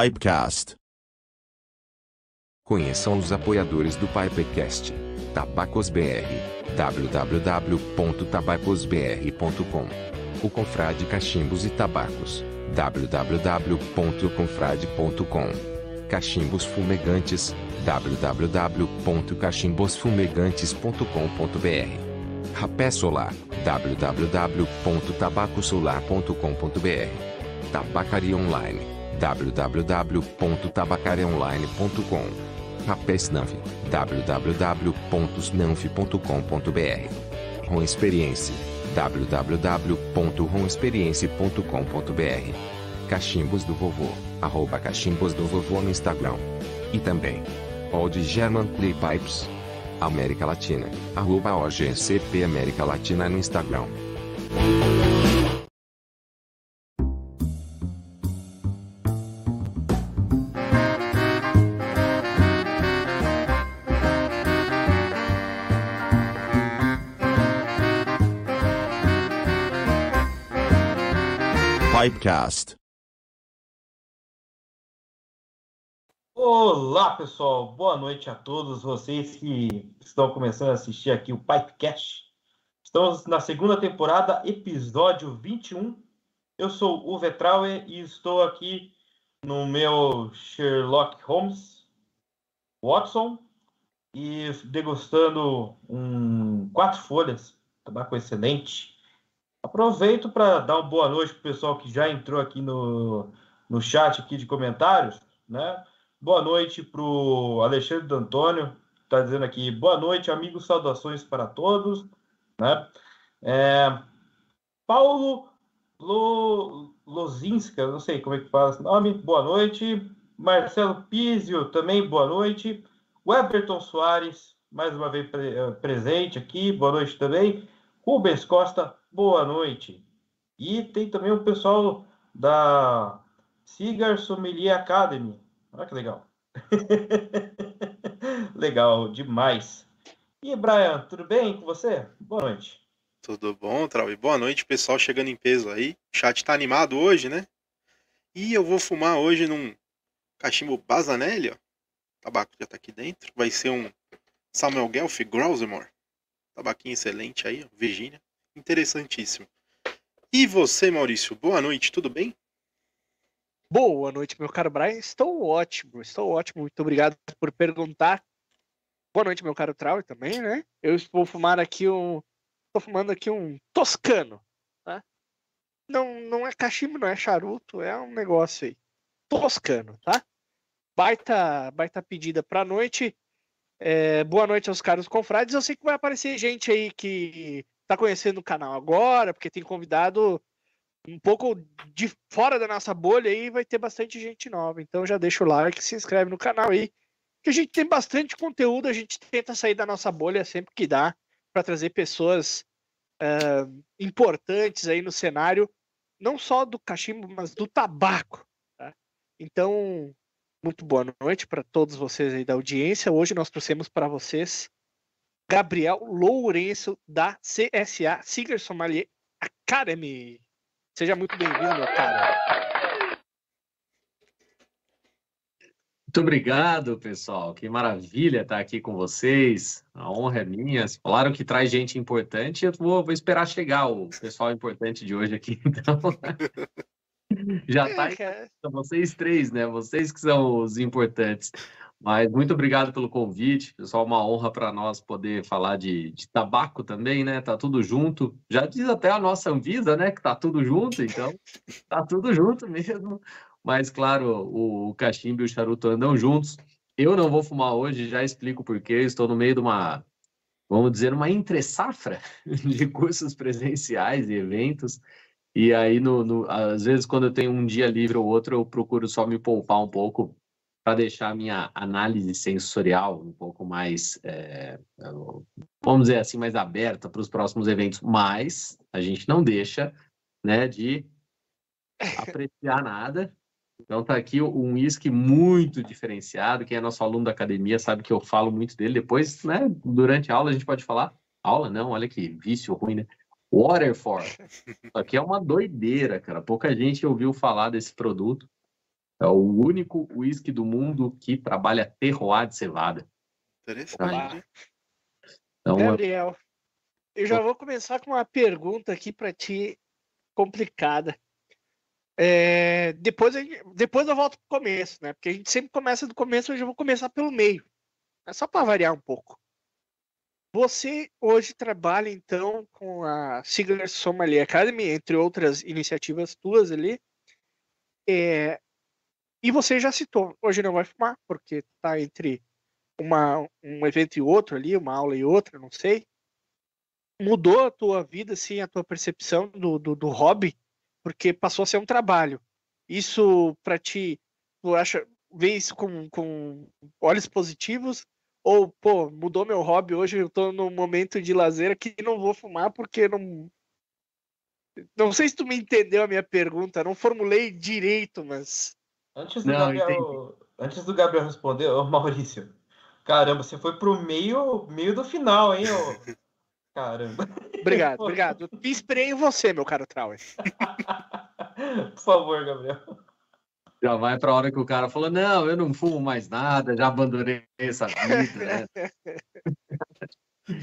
Pipecast. Conheçam os apoiadores do Pipecast. Tabacos BR. www.tabacosbr.com O Confrade Cachimbos e Tabacos. www.confrade.com Cachimbos Fumegantes. www.cachimbosfumegantes.com.br Rapé Solar. www.tabacosolar.com.br Tabacaria Online. www.tabacariaonline.com Rapé Snanf. www.snanf.com.br Rom Experience. www.romexperience.com.br Cachimbos do Vovô. Arroba Cachimbos do Vovô no Instagram. E também. Old German Clay Pipes. América Latina. Arroba OGCP América Latina no Instagram. Pipecast. Olá, pessoal. Boa noite a todos vocês que estão começando a assistir aqui o Pipecast. Estamos na segunda temporada, episódio 21. Eu sou o Vetraue e estou aqui no meu Sherlock Holmes Watson e degustando um quatro folhas, tabaco excelente. Aproveito para dar uma boa noite para o pessoal que já entrou aqui no, no chat aqui de comentários, né? Boa noite para o Alexandre D'Antônio, está dizendo aqui, boa noite, amigos, saudações para todos, né? É, Paulo Lo, Lozinska, não sei como é que fala esse nome, boa noite. Marcelo Pizio, também boa noite. Weberton Soares, mais uma vez pre presente aqui, boa noite também. Rubens Costa, boa noite. E tem também o pessoal da Cigar Sommelier Academy. Olha que legal. legal demais. E Brian, tudo bem com você? Boa noite. Tudo bom, Trau? E boa noite, pessoal chegando em peso aí. O chat tá animado hoje, né? E eu vou fumar hoje num cachimbo Bazanelli, ó. O tabaco já tá aqui dentro. Vai ser um Samuel Guelph Grausemore. Tabaquinho excelente aí. Virgínia. Interessantíssimo. E você, Maurício? Boa noite, tudo bem? Boa noite, meu caro Brian. Estou ótimo, estou ótimo. Muito obrigado por perguntar. Boa noite, meu caro Trau também, né? Eu vou fumar aqui um. Estou fumando aqui um toscano, tá? Não, não é cachimbo, não é charuto, é um negócio aí. Toscano, tá? Baita, baita pedida pra noite. É, boa noite aos caros confrades. Eu sei que vai aparecer gente aí que tá conhecendo o canal agora, porque tem convidado um pouco de fora da nossa bolha aí, vai ter bastante gente nova. Então já deixa o like, se inscreve no canal aí, que a gente tem bastante conteúdo, a gente tenta sair da nossa bolha sempre que dá para trazer pessoas uh, importantes aí no cenário, não só do cachimbo, mas do tabaco. Tá? Então, muito boa noite para todos vocês aí da audiência. Hoje nós trouxemos para vocês Gabriel Lourenço da CSA Sigar Sommelier Academy. Seja muito bem-vindo, meu cara. Muito obrigado, pessoal. Que maravilha estar aqui com vocês. A honra é minha. Falaram que traz gente importante. Eu vou, vou esperar chegar o pessoal importante de hoje aqui, então. Já está. É, são vocês três, né? Vocês que são os importantes. Mas muito obrigado pelo convite, pessoal. Uma honra para nós poder falar de, de, tabaco também, né? Tá tudo junto. Já diz até a nossa Anvisa, né? Que tá tudo junto, então tá tudo junto mesmo. Mas, claro, o, o cachimbo e o charuto andam juntos. Eu não vou fumar hoje, já explico por quê. Estou no meio de uma, vamos dizer, uma entre-safra de cursos presenciais e eventos. E aí, no, no, às vezes, quando eu tenho um dia livre ou outro, eu procuro só me poupar um pouco para deixar a minha análise sensorial um pouco mais, é, vamos dizer assim, mais aberta para os próximos eventos, mas a gente não deixa né, de apreciar nada. Então tá aqui um uísque muito diferenciado, quem é nosso aluno da academia sabe que eu falo muito dele, depois, né, durante a aula a gente pode falar, aula não, olha que vício ruim, né? Waterford. Isso aqui é uma doideira, cara. Pouca gente ouviu falar desse produto. É o único uísque do mundo que trabalha terroir de cevada. Interessante. Então, Gabriel, eu já vou começar com uma pergunta aqui para ti complicada. É, depois, depois eu volto para o começo, né? Porque a gente sempre começa do começo, hoje eu vou começar pelo meio. É só para variar um pouco. Você hoje trabalha então com a Sigler Somalia Academy, entre outras iniciativas tuas ali. É, e você já citou, hoje não vai fumar, porque está entre uma, um evento e outro ali, uma aula e outra, não sei. Mudou a tua vida, assim, a tua percepção do, do, do hobby, porque passou a ser um trabalho. Isso para ti, tu acha, vê isso com, com olhos positivos ou, pô, mudou meu hobby, hoje eu tô num momento de lazer que não vou fumar porque não. Não sei se tu me entendeu a minha pergunta, não formulei direito, mas. Antes do, não, Gabriel, antes do Gabriel responder, ô Maurício, caramba, você foi pro meio, meio do final, hein? Ô... Caramba. Obrigado, obrigado. Me inspirei em você, meu caro Trauer. Por favor, Gabriel. Já vai para a hora que o cara falou: Não, eu não fumo mais nada, já abandonei essa vida. Né?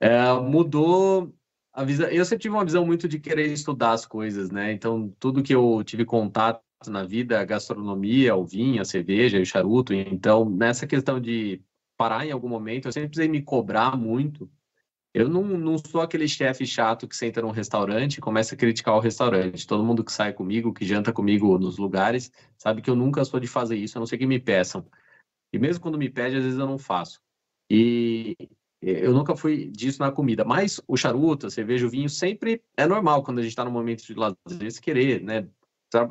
é, mudou a visão. Eu sempre tive uma visão muito de querer estudar as coisas, né? Então, tudo que eu tive contato na vida, a gastronomia, o vinho, a cerveja, o charuto. Então, nessa questão de parar em algum momento, eu sempre precisei me cobrar muito eu não, não sou aquele chefe chato que senta num restaurante e começa a criticar o restaurante. Todo mundo que sai comigo, que janta comigo nos lugares, sabe que eu nunca sou de fazer isso, a não ser que me peçam. E mesmo quando me pede, às vezes eu não faço. E eu nunca fui disso na comida. Mas o charuto, a cerveja, o vinho, sempre é normal quando a gente está no momento de lazer, se querer, né?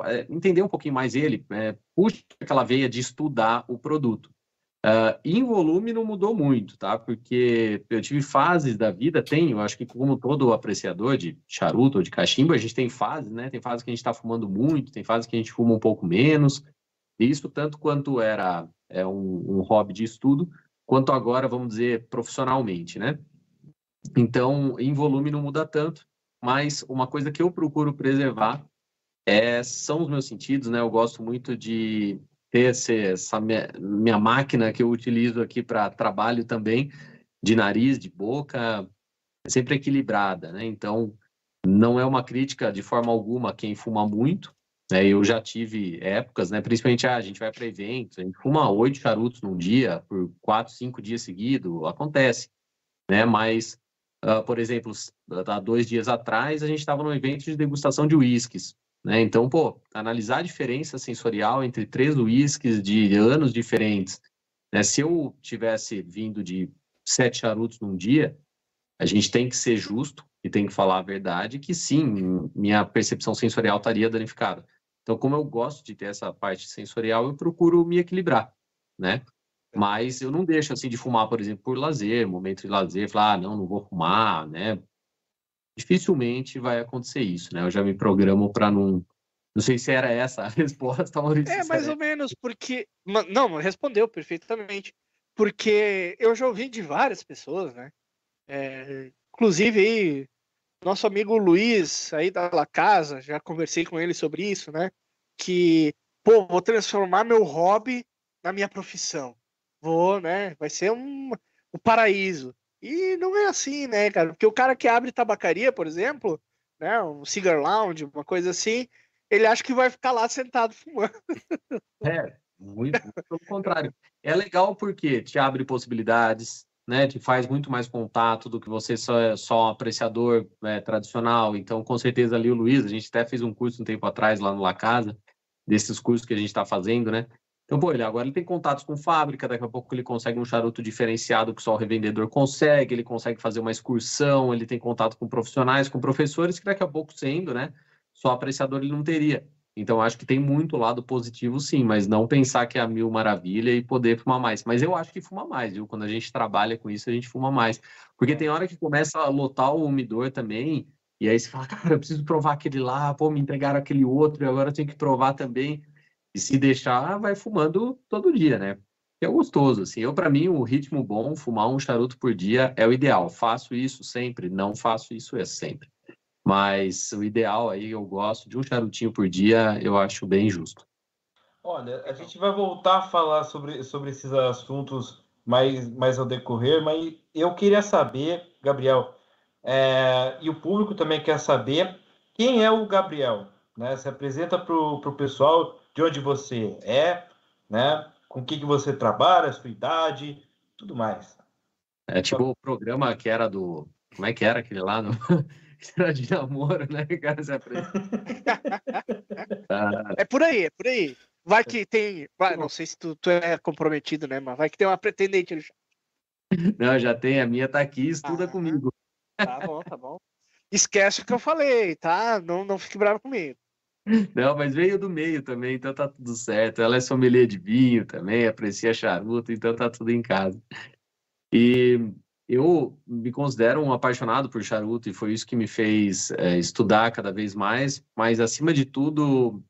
É, entender um pouquinho mais ele, é, puxa aquela veia de estudar o produto. Uh, em volume não mudou muito, tá? Porque eu tive fases da vida, tenho, acho que como todo apreciador de charuto ou de cachimbo, a gente tem fases, né? Tem fases que a gente está fumando muito, tem fases que a gente fuma um pouco menos. Isso tanto quanto era é um, um hobby de estudo, quanto agora, vamos dizer, profissionalmente, né? Então, em volume não muda tanto, mas uma coisa que eu procuro preservar é, são os meus sentidos, né? Eu gosto muito de ter esse, essa minha, minha máquina que eu utilizo aqui para trabalho também, de nariz, de boca, é sempre equilibrada, né? Então, não é uma crítica de forma alguma quem fuma muito, né? Eu já tive épocas, né? Principalmente, ah, a gente vai para eventos, a gente fuma oito charutos num dia, por quatro, cinco dias seguidos, acontece, né? Mas, uh, por exemplo, há dois dias atrás, a gente estava num evento de degustação de uísques. Né? Então, pô, analisar a diferença sensorial entre três uísques de anos diferentes. Né? Se eu tivesse vindo de sete charutos num dia, a gente tem que ser justo e tem que falar a verdade que sim, minha percepção sensorial estaria danificada. Então, como eu gosto de ter essa parte sensorial, eu procuro me equilibrar, né? Mas eu não deixo assim de fumar, por exemplo, por lazer, momento de lazer, falar, ah, não, não vou fumar, né? Dificilmente vai acontecer isso, né? Eu já me programo para não. Não sei se era essa a resposta, Maurício. É, mais ou menos, porque. Não, respondeu perfeitamente. Porque eu já ouvi de várias pessoas, né? É, inclusive aí, nosso amigo Luiz, aí da La Casa, já conversei com ele sobre isso, né? Que, pô, vou transformar meu hobby na minha profissão. Vou, né? Vai ser um, um paraíso. E não é assim, né, cara? Porque o cara que abre tabacaria, por exemplo, né, um cigar lounge, uma coisa assim, ele acha que vai ficar lá sentado fumando. É, muito, muito pelo contrário. É legal porque te abre possibilidades, né? Te faz muito mais contato do que você só é só um apreciador né, tradicional. Então, com certeza ali o Luiz, a gente até fez um curso um tempo atrás lá no La Casa, desses cursos que a gente está fazendo, né? Então, pô, ele agora ele tem contatos com fábrica, daqui a pouco ele consegue um charuto diferenciado que só o revendedor consegue, ele consegue fazer uma excursão, ele tem contato com profissionais, com professores, que daqui a pouco sendo, né, só apreciador ele não teria. Então, acho que tem muito lado positivo, sim, mas não pensar que é a mil maravilha e poder fumar mais. Mas eu acho que fuma mais, viu? Quando a gente trabalha com isso, a gente fuma mais. Porque tem hora que começa a lotar o umidor também, e aí você fala, cara, eu preciso provar aquele lá, pô, me entregaram aquele outro, e agora eu tenho que provar também. E se deixar, vai fumando todo dia, né? É gostoso, assim. Eu, para mim, o ritmo bom, fumar um charuto por dia é o ideal. Faço isso sempre, não faço isso é sempre. Mas o ideal aí, eu gosto de um charutinho por dia, eu acho bem justo. Olha, a gente vai voltar a falar sobre, sobre esses assuntos mais, mais ao decorrer, mas eu queria saber, Gabriel, é, e o público também quer saber quem é o Gabriel, né? Se apresenta para o pessoal de onde você é, né? Com o que, que você trabalha, sua idade, tudo mais. É tipo o programa que era do. Como é que era aquele lá? No... era de namoro, né? Cara, se ah. É por aí, é por aí. Vai que tem. Vai, não sei se tu, tu é comprometido, né? Mas vai que tem uma pretendente chat. Não, já tem. A minha tá aqui, estuda ah, comigo. Tá bom, tá bom. Esquece o que eu falei, tá? Não, não fique bravo comigo. Não, mas veio do meio também, então tá tudo certo. Ela é sommelier de vinho também, aprecia charuto, então tá tudo em casa. E eu me considero um apaixonado por charuto e foi isso que me fez é, estudar cada vez mais, mas acima de tudo,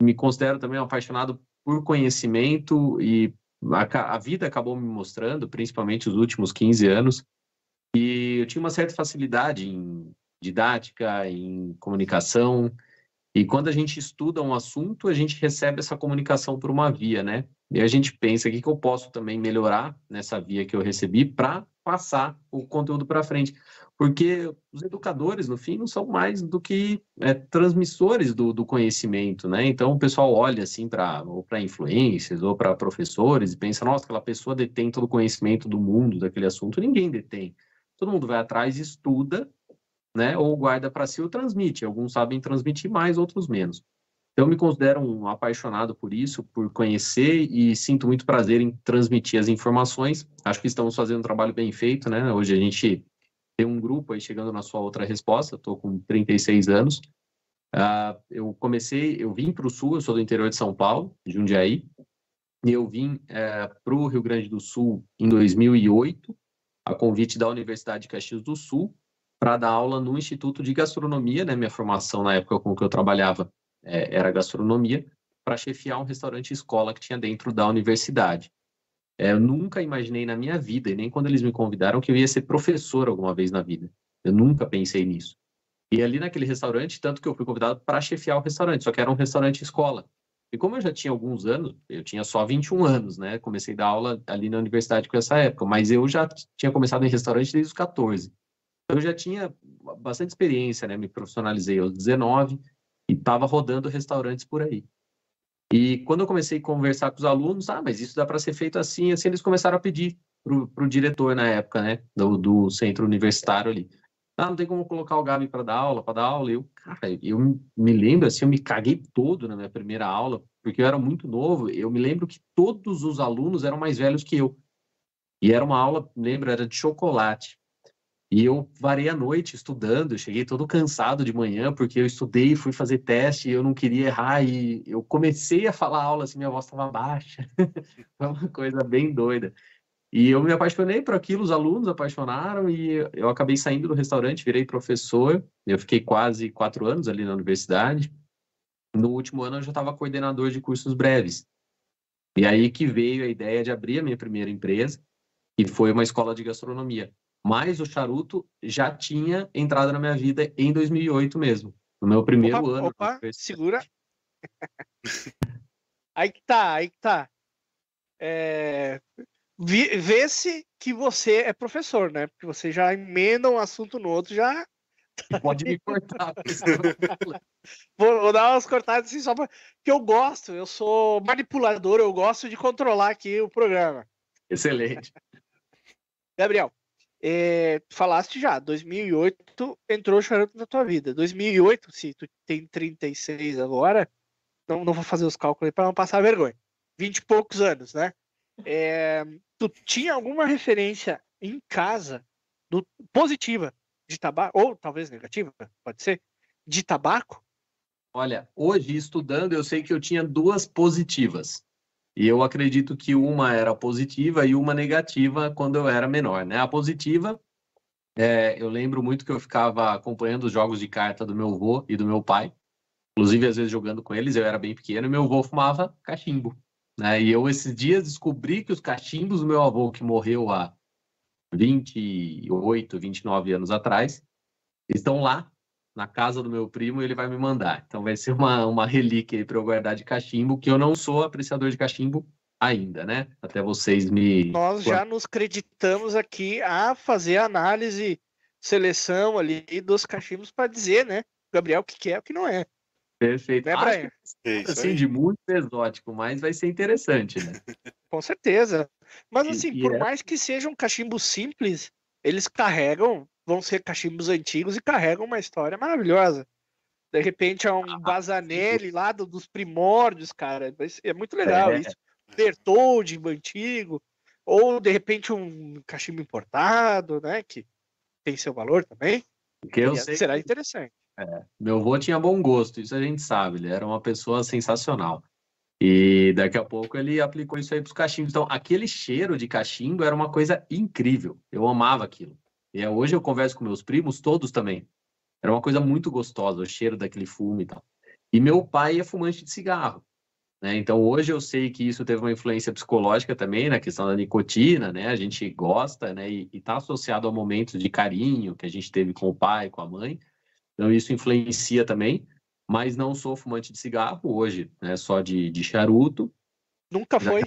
me considero também um apaixonado por conhecimento e a, a vida acabou me mostrando, principalmente os últimos 15 anos, e eu tinha uma certa facilidade em didática, em comunicação, e quando a gente estuda um assunto, a gente recebe essa comunicação por uma via, né? E a gente pensa o que, eu posso também melhorar nessa via que eu recebi para passar o conteúdo para frente. Porque os educadores, no fim, não são mais do que é, transmissores do, do, conhecimento, né? Então, o pessoal olha, assim, para influências ou para professores e pensa, nossa, aquela pessoa detém todo o conhecimento do mundo daquele assunto. Ninguém detém. Todo mundo vai atrás, estuda né? Ou guarda para si ou transmite. Alguns sabem transmitir mais, outros menos. Então, eu me considero um apaixonado por isso, por conhecer e sinto muito prazer em transmitir as informações. Acho que estamos fazendo um trabalho bem feito, né? Hoje a gente tem um grupo aí chegando na sua outra resposta. Estou com 36 anos. Uh, eu comecei, eu vim para o Sul, eu sou do interior de São Paulo, de Jundiaí, e eu vim é, para o Rio Grande do Sul em 2008, a convite da Universidade de Caxias do Sul, para dar aula no Instituto de Gastronomia, né? Minha formação na época com que eu trabalhava é, era gastronomia, para chefiar um restaurante escola que tinha dentro da universidade. É, eu nunca imaginei na minha vida, e nem quando eles me convidaram, que eu ia ser professor alguma vez na vida. Eu nunca pensei nisso. E ali naquele restaurante, tanto que eu fui convidado para chefiar o restaurante, só que era um restaurante escola. E como eu já tinha alguns anos, eu tinha só 21 anos, né? Comecei a dar aula ali na universidade com essa época, mas eu já tinha começado em restaurante desde os 14 eu já tinha bastante experiência, né? Me profissionalizei aos 19 e estava rodando restaurantes por aí. E quando eu comecei a conversar com os alunos, ah, mas isso dá para ser feito assim, assim, eles começaram a pedir para o diretor na época, né, do, do, centro universitário ali. Ah, não tem como colocar o Gabi para dar aula, para dar aula. Eu, cara, eu me lembro assim, eu me caguei todo na minha primeira aula, porque eu era muito novo. Eu me lembro que todos os alunos eram mais velhos que eu. E era uma aula, lembro, era de chocolate. E eu varei a noite estudando, cheguei todo cansado de manhã, porque eu estudei, fui fazer teste, eu não queria errar, e eu comecei a falar aula, assim, minha voz estava baixa. Foi uma coisa bem doida. E eu me apaixonei por aquilo, os alunos apaixonaram, e eu acabei saindo do restaurante, virei professor, eu fiquei quase quatro anos ali na universidade. No último ano eu já estava coordenador de cursos breves. E aí que veio a ideia de abrir a minha primeira empresa, que foi uma escola de gastronomia. Mas o charuto já tinha entrado na minha vida em 2008 mesmo, no meu primeiro opa, ano. Opa, segura. aí que tá, aí que tá. É... Vê-se que você é professor, né? Porque você já emenda um assunto no outro, já. Pode me cortar. vou, vou, dar umas cortadas assim só porque eu gosto, eu sou manipulador, eu gosto de controlar aqui o programa. Excelente. Gabriel, é, falaste já, 2008 entrou o charuto na tua vida. 2008, se tu tem 36 agora, não, não vou fazer os cálculos para não passar vergonha. 20 e poucos anos, né? É, tu tinha alguma referência em casa do, positiva de tabaco, ou talvez negativa, pode ser, de tabaco? Olha, hoje estudando, eu sei que eu tinha duas positivas. E eu acredito que uma era positiva e uma negativa quando eu era menor, né? A positiva, é, eu lembro muito que eu ficava acompanhando os jogos de carta do meu avô e do meu pai, inclusive às vezes jogando com eles, eu era bem pequeno, e meu avô fumava cachimbo, né? E eu esses dias descobri que os cachimbos do meu avô, que morreu há 28, 29 anos atrás, estão lá na casa do meu primo e ele vai me mandar. Então vai ser uma, uma relíquia aí para eu guardar de cachimbo, que eu não sou apreciador de cachimbo ainda, né? Até vocês me. Nós já nos creditamos aqui a fazer análise, seleção ali dos cachimbos para dizer, né, Gabriel, o que é e o que não é. Perfeito. Né, Brian? É isso assim, aí. de muito exótico, mas vai ser interessante, né? Com certeza. Mas E- assim, e por é- mais que sejam cachimbos simples, eles carregam, vão ser cachimbos antigos e carregam uma história maravilhosa. De repente é Ah, um Bazanelli lá do- dos primórdios, cara. É muito legal É. isso. Bertoldi antigo. Ou de repente um cachimbo importado, né? Que tem seu valor também. Porque eu sei será que interessante. meu avô tinha bom gosto, isso a gente sabe, ele era uma pessoa sensacional. E daqui a pouco ele aplicou isso aí para os cachimbos. Então, aquele cheiro de cachimbo era uma coisa incrível. Eu amava aquilo. E hoje eu converso com meus primos, todos também. Era uma coisa muito gostosa, o cheiro daquele fumo e tal. E meu pai é fumante de cigarro. Né? Então, hoje eu sei que isso teve uma influência psicológica também na questão da nicotina, né? A gente gosta, né? E está associado a momentos de carinho que a gente teve com o pai, com a mãe. Então, isso influencia também. Mas não sou fumante de cigarro hoje, né? Só de, de charuto. Nunca foi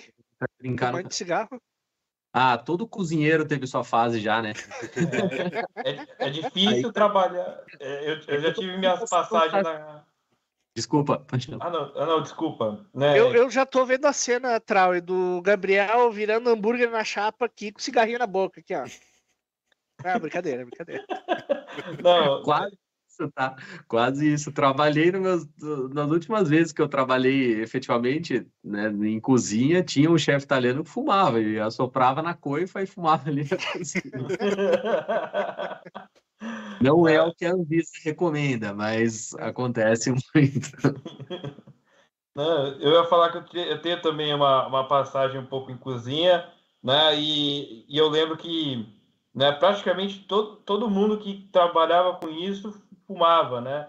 fumante de cigarro. Ah, todo cozinheiro teve sua fase já, né? É, é difícil trabalhar. É, eu, eu já tive minhas passagens na. Desculpa. Ah, não, ah, não desculpa. Né? Eu, eu já tô vendo a cena, Trau, do Gabriel virando hambúrguer na chapa aqui com cigarrinho na boca, aqui, ó. Ah, brincadeira, brincadeira. Não, Quase isso, tá? Quase isso. Trabalhei meus, nas últimas vezes que eu trabalhei efetivamente né, em cozinha, tinha um chefe italiano que fumava e assoprava na coifa e fumava ali na cozinha. Não é o que a Anvisa recomenda, mas acontece muito. Eu ia falar que eu tenho também uma, uma passagem um pouco em cozinha, né? E, e eu lembro que né, praticamente todo, todo mundo que trabalhava com isso fumava, né?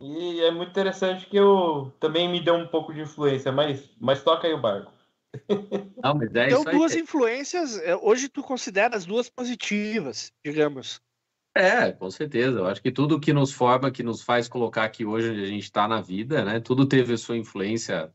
E é muito interessante que eu também me deu um pouco de influência, mas, mas toca aí o barco. Não, mas é Então, isso aí. duas influências, é, hoje tu considera as duas positivas, digamos. É, com certeza. Eu acho que tudo que nos forma, que nos faz colocar aqui hoje onde a gente está na vida, né? Tudo teve a sua influência,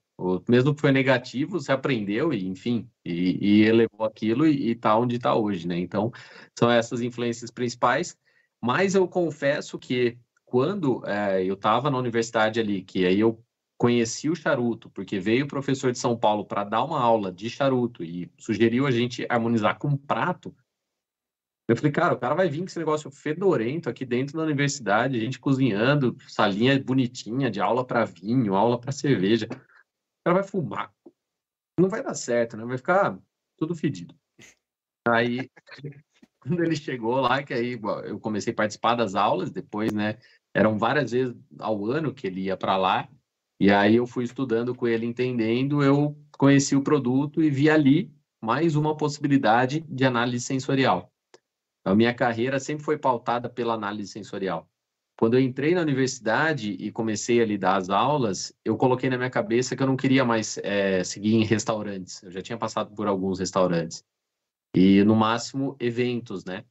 mesmo que foi negativo, você aprendeu e, enfim, e, e elevou aquilo e, está onde está hoje, né? Então, são essas influências principais. Mas eu confesso que quando é, eu estava na universidade ali, que aí eu conheci o charuto, porque veio o professor de São Paulo para dar uma aula de charuto e sugeriu a gente harmonizar com um prato. Eu falei, cara, o cara vai vir com esse negócio fedorento aqui dentro da universidade, a gente cozinhando, salinha bonitinha de aula para vinho, aula para cerveja. O cara vai fumar. Não vai dar certo, né? Vai ficar tudo fedido. Aí, quando ele chegou lá, que aí eu comecei a participar das aulas, depois, né? Eram várias vezes ao ano que ele ia para lá. E aí eu fui estudando com ele, entendendo, eu conheci o produto e vi ali mais uma possibilidade de análise sensorial. A minha carreira sempre foi pautada pela análise sensorial. Quando eu entrei na universidade e comecei a lidar as aulas, eu coloquei na minha cabeça que eu não queria mais é, seguir em restaurantes. Eu já tinha passado por alguns restaurantes. E, no máximo, eventos, né?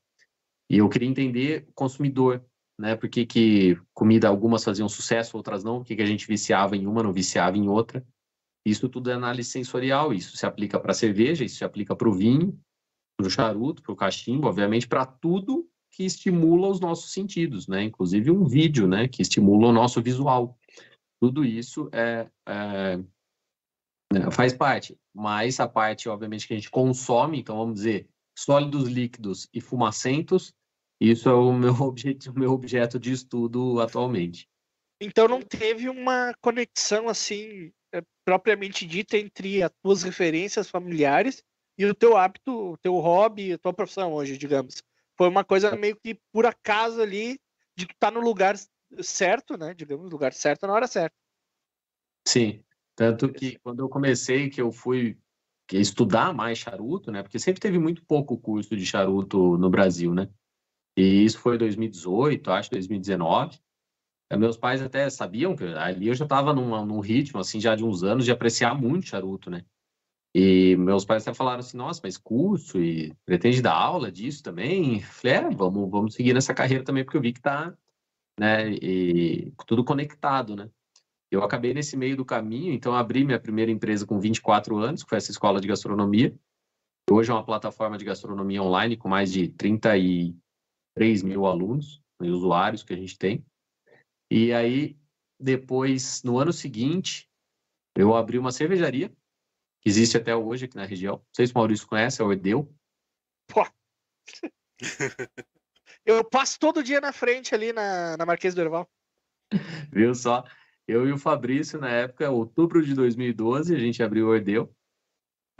E eu queria entender o consumidor, né? Por que, que comida, algumas faziam sucesso, outras não. Por que, que a gente viciava em uma, não viciava em outra. Isso tudo é análise sensorial. Isso se aplica para a cerveja, isso se aplica para o vinho, para o charuto, para o cachimbo, obviamente, para tudo que estimula os nossos sentidos, né? Inclusive um vídeo, né? Que estimula o nosso visual. Tudo isso é, é, faz parte, mas a parte, obviamente, que a gente consome, então vamos dizer, sólidos, líquidos e fumacentos, isso é o meu objeto, o meu objeto de estudo atualmente. Então não teve uma conexão assim é, propriamente dita entre as tuas referências familiares e o teu hábito, o teu hobby, a tua profissão hoje, digamos. Foi uma coisa meio que por acaso ali de tu estar no lugar certo, né? Digamos, lugar certo na hora certa. Sim, tanto que quando eu comecei, que eu fui estudar mais charuto, né? Porque sempre teve muito pouco curso de charuto no Brasil, né? E isso foi 2018, acho 2019. Meus pais até sabiam que ali eu já estava num, num ritmo, assim, já de uns anos de apreciar muito charuto, né? E meus pais até falaram assim, nossa, mas curso e pretende dar aula disso também? Falei, é, vamos, vamos seguir nessa carreira também, porque eu vi que tá, né? E tudo conectado, né? Eu acabei nesse meio do caminho, então abri minha primeira empresa com 24 anos, que foi essa escola de gastronomia. Hoje é uma plataforma de gastronomia online com mais de 33 mil alunos e usuários que a gente tem. E aí, depois, no ano seguinte, eu abri uma cervejaria, que existe até hoje aqui na região. Não sei se o Maurício conhece, é o Edeu. Pô. Eu passo todo dia na frente ali na, na Marquês do Erval. Viu só? Eu e o Fabrício, na época, outubro de 2012, a gente abriu o Ordeu.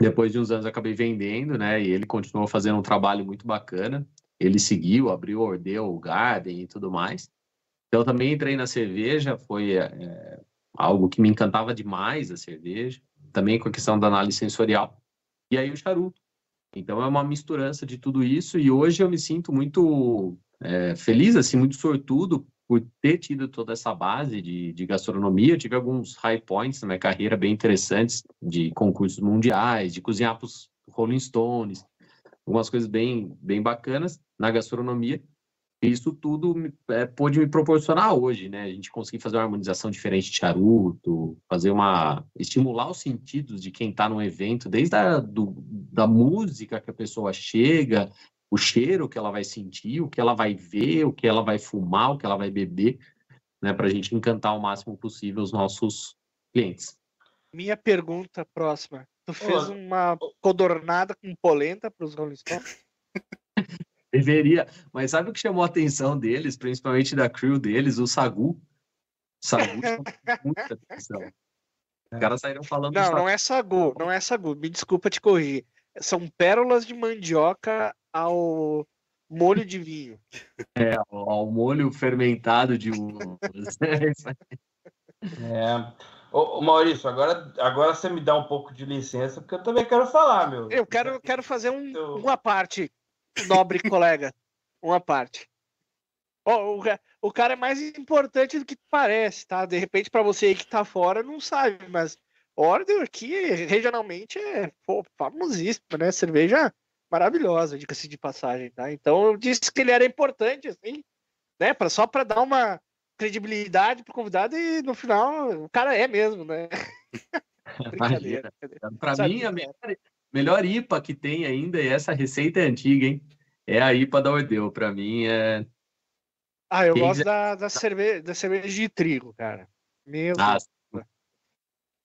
Depois de uns anos, acabei vendendo, né? E ele continuou fazendo um trabalho muito bacana. Ele seguiu, abriu Ordeu, o Garden e tudo mais. Então, também entrei na cerveja, foi é, algo que me encantava demais, a cerveja. Também com a questão da análise sensorial. E aí o charuto. Então é uma misturança de tudo isso e hoje eu me sinto muito é, feliz, assim, muito sortudo por ter tido toda essa base de, de gastronomia. Eu tive alguns high points na minha carreira bem interessantes de concursos mundiais, de cozinhar para os Rolling Stones, algumas coisas bem, bem bacanas na gastronomia isso tudo é, pôde me proporcionar hoje, né? A gente conseguir fazer uma harmonização diferente de charuto, fazer uma. estimular os sentidos de quem está no evento, desde a do, da música que a pessoa chega, o cheiro que ela vai sentir, o que ela vai ver, o que ela vai fumar, o que ela vai beber, né? Para a gente encantar o máximo possível os nossos clientes. Minha pergunta próxima. Tu fez uma codornada com polenta para os Rolling Stones? Deveria. Mas sabe o que chamou a atenção deles, principalmente da crew deles? O Sagu. O Sagu chamou muita atenção. Os caras saíram falando. Não, não é Sagu, não é Sagu. Me desculpa te corrigir. São pérolas de mandioca ao molho de vinho. É, ao molho fermentado de uvas. é. Ô, Maurício, agora, agora você me dá um pouco de licença, porque eu também quero falar, meu. Eu quero, quero fazer um, uma parte nobre colega, uma parte. Oh, o, o cara é mais importante do que parece, tá? De repente, para você aí que tá fora, não sabe, mas Order aqui, regionalmente, é pô, famosíssimo, né? Cerveja maravilhosa, diga-se de passagem, tá? Então, eu disse que ele era importante, assim, né? Pra, só para dar uma credibilidade pro convidado e no final o cara é mesmo, né? brincadeira. Para mim, a melhor, melhor IPA que tem ainda, e essa receita é antiga, hein? É a IPA da Ordeu. Para mim é. Ah, eu Quem gosto já... da, da, cerveja, da cerveja de trigo, cara. Meu ah, Deus.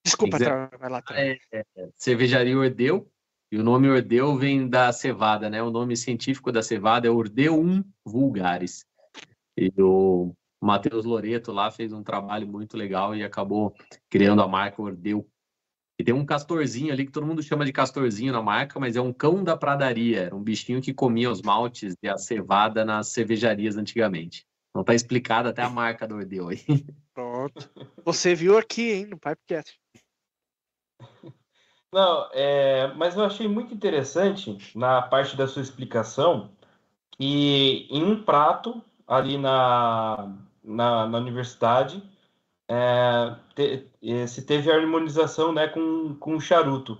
Desculpa, quiser... vai lá. É, é, cervejaria Ordeu. E o nome Ordeu vem da cevada, né? O nome científico da cevada é Ordeum vulgaris. E o Matheus Loreto lá fez um trabalho muito legal e acabou criando a marca Ordeu e tem um castorzinho ali que todo mundo chama de castorzinho na marca, mas é um cão da pradaria. Era um bichinho que comia os maltes e a cevada nas cervejarias antigamente. Não está explicado até a marca do Ordeu aí. Pronto. Você viu aqui, hein, no Pipecast. Não, é, mas eu achei muito interessante na parte da sua explicação que em um prato ali na, na, na universidade é, te, se teve harmonização né, com, com o charuto.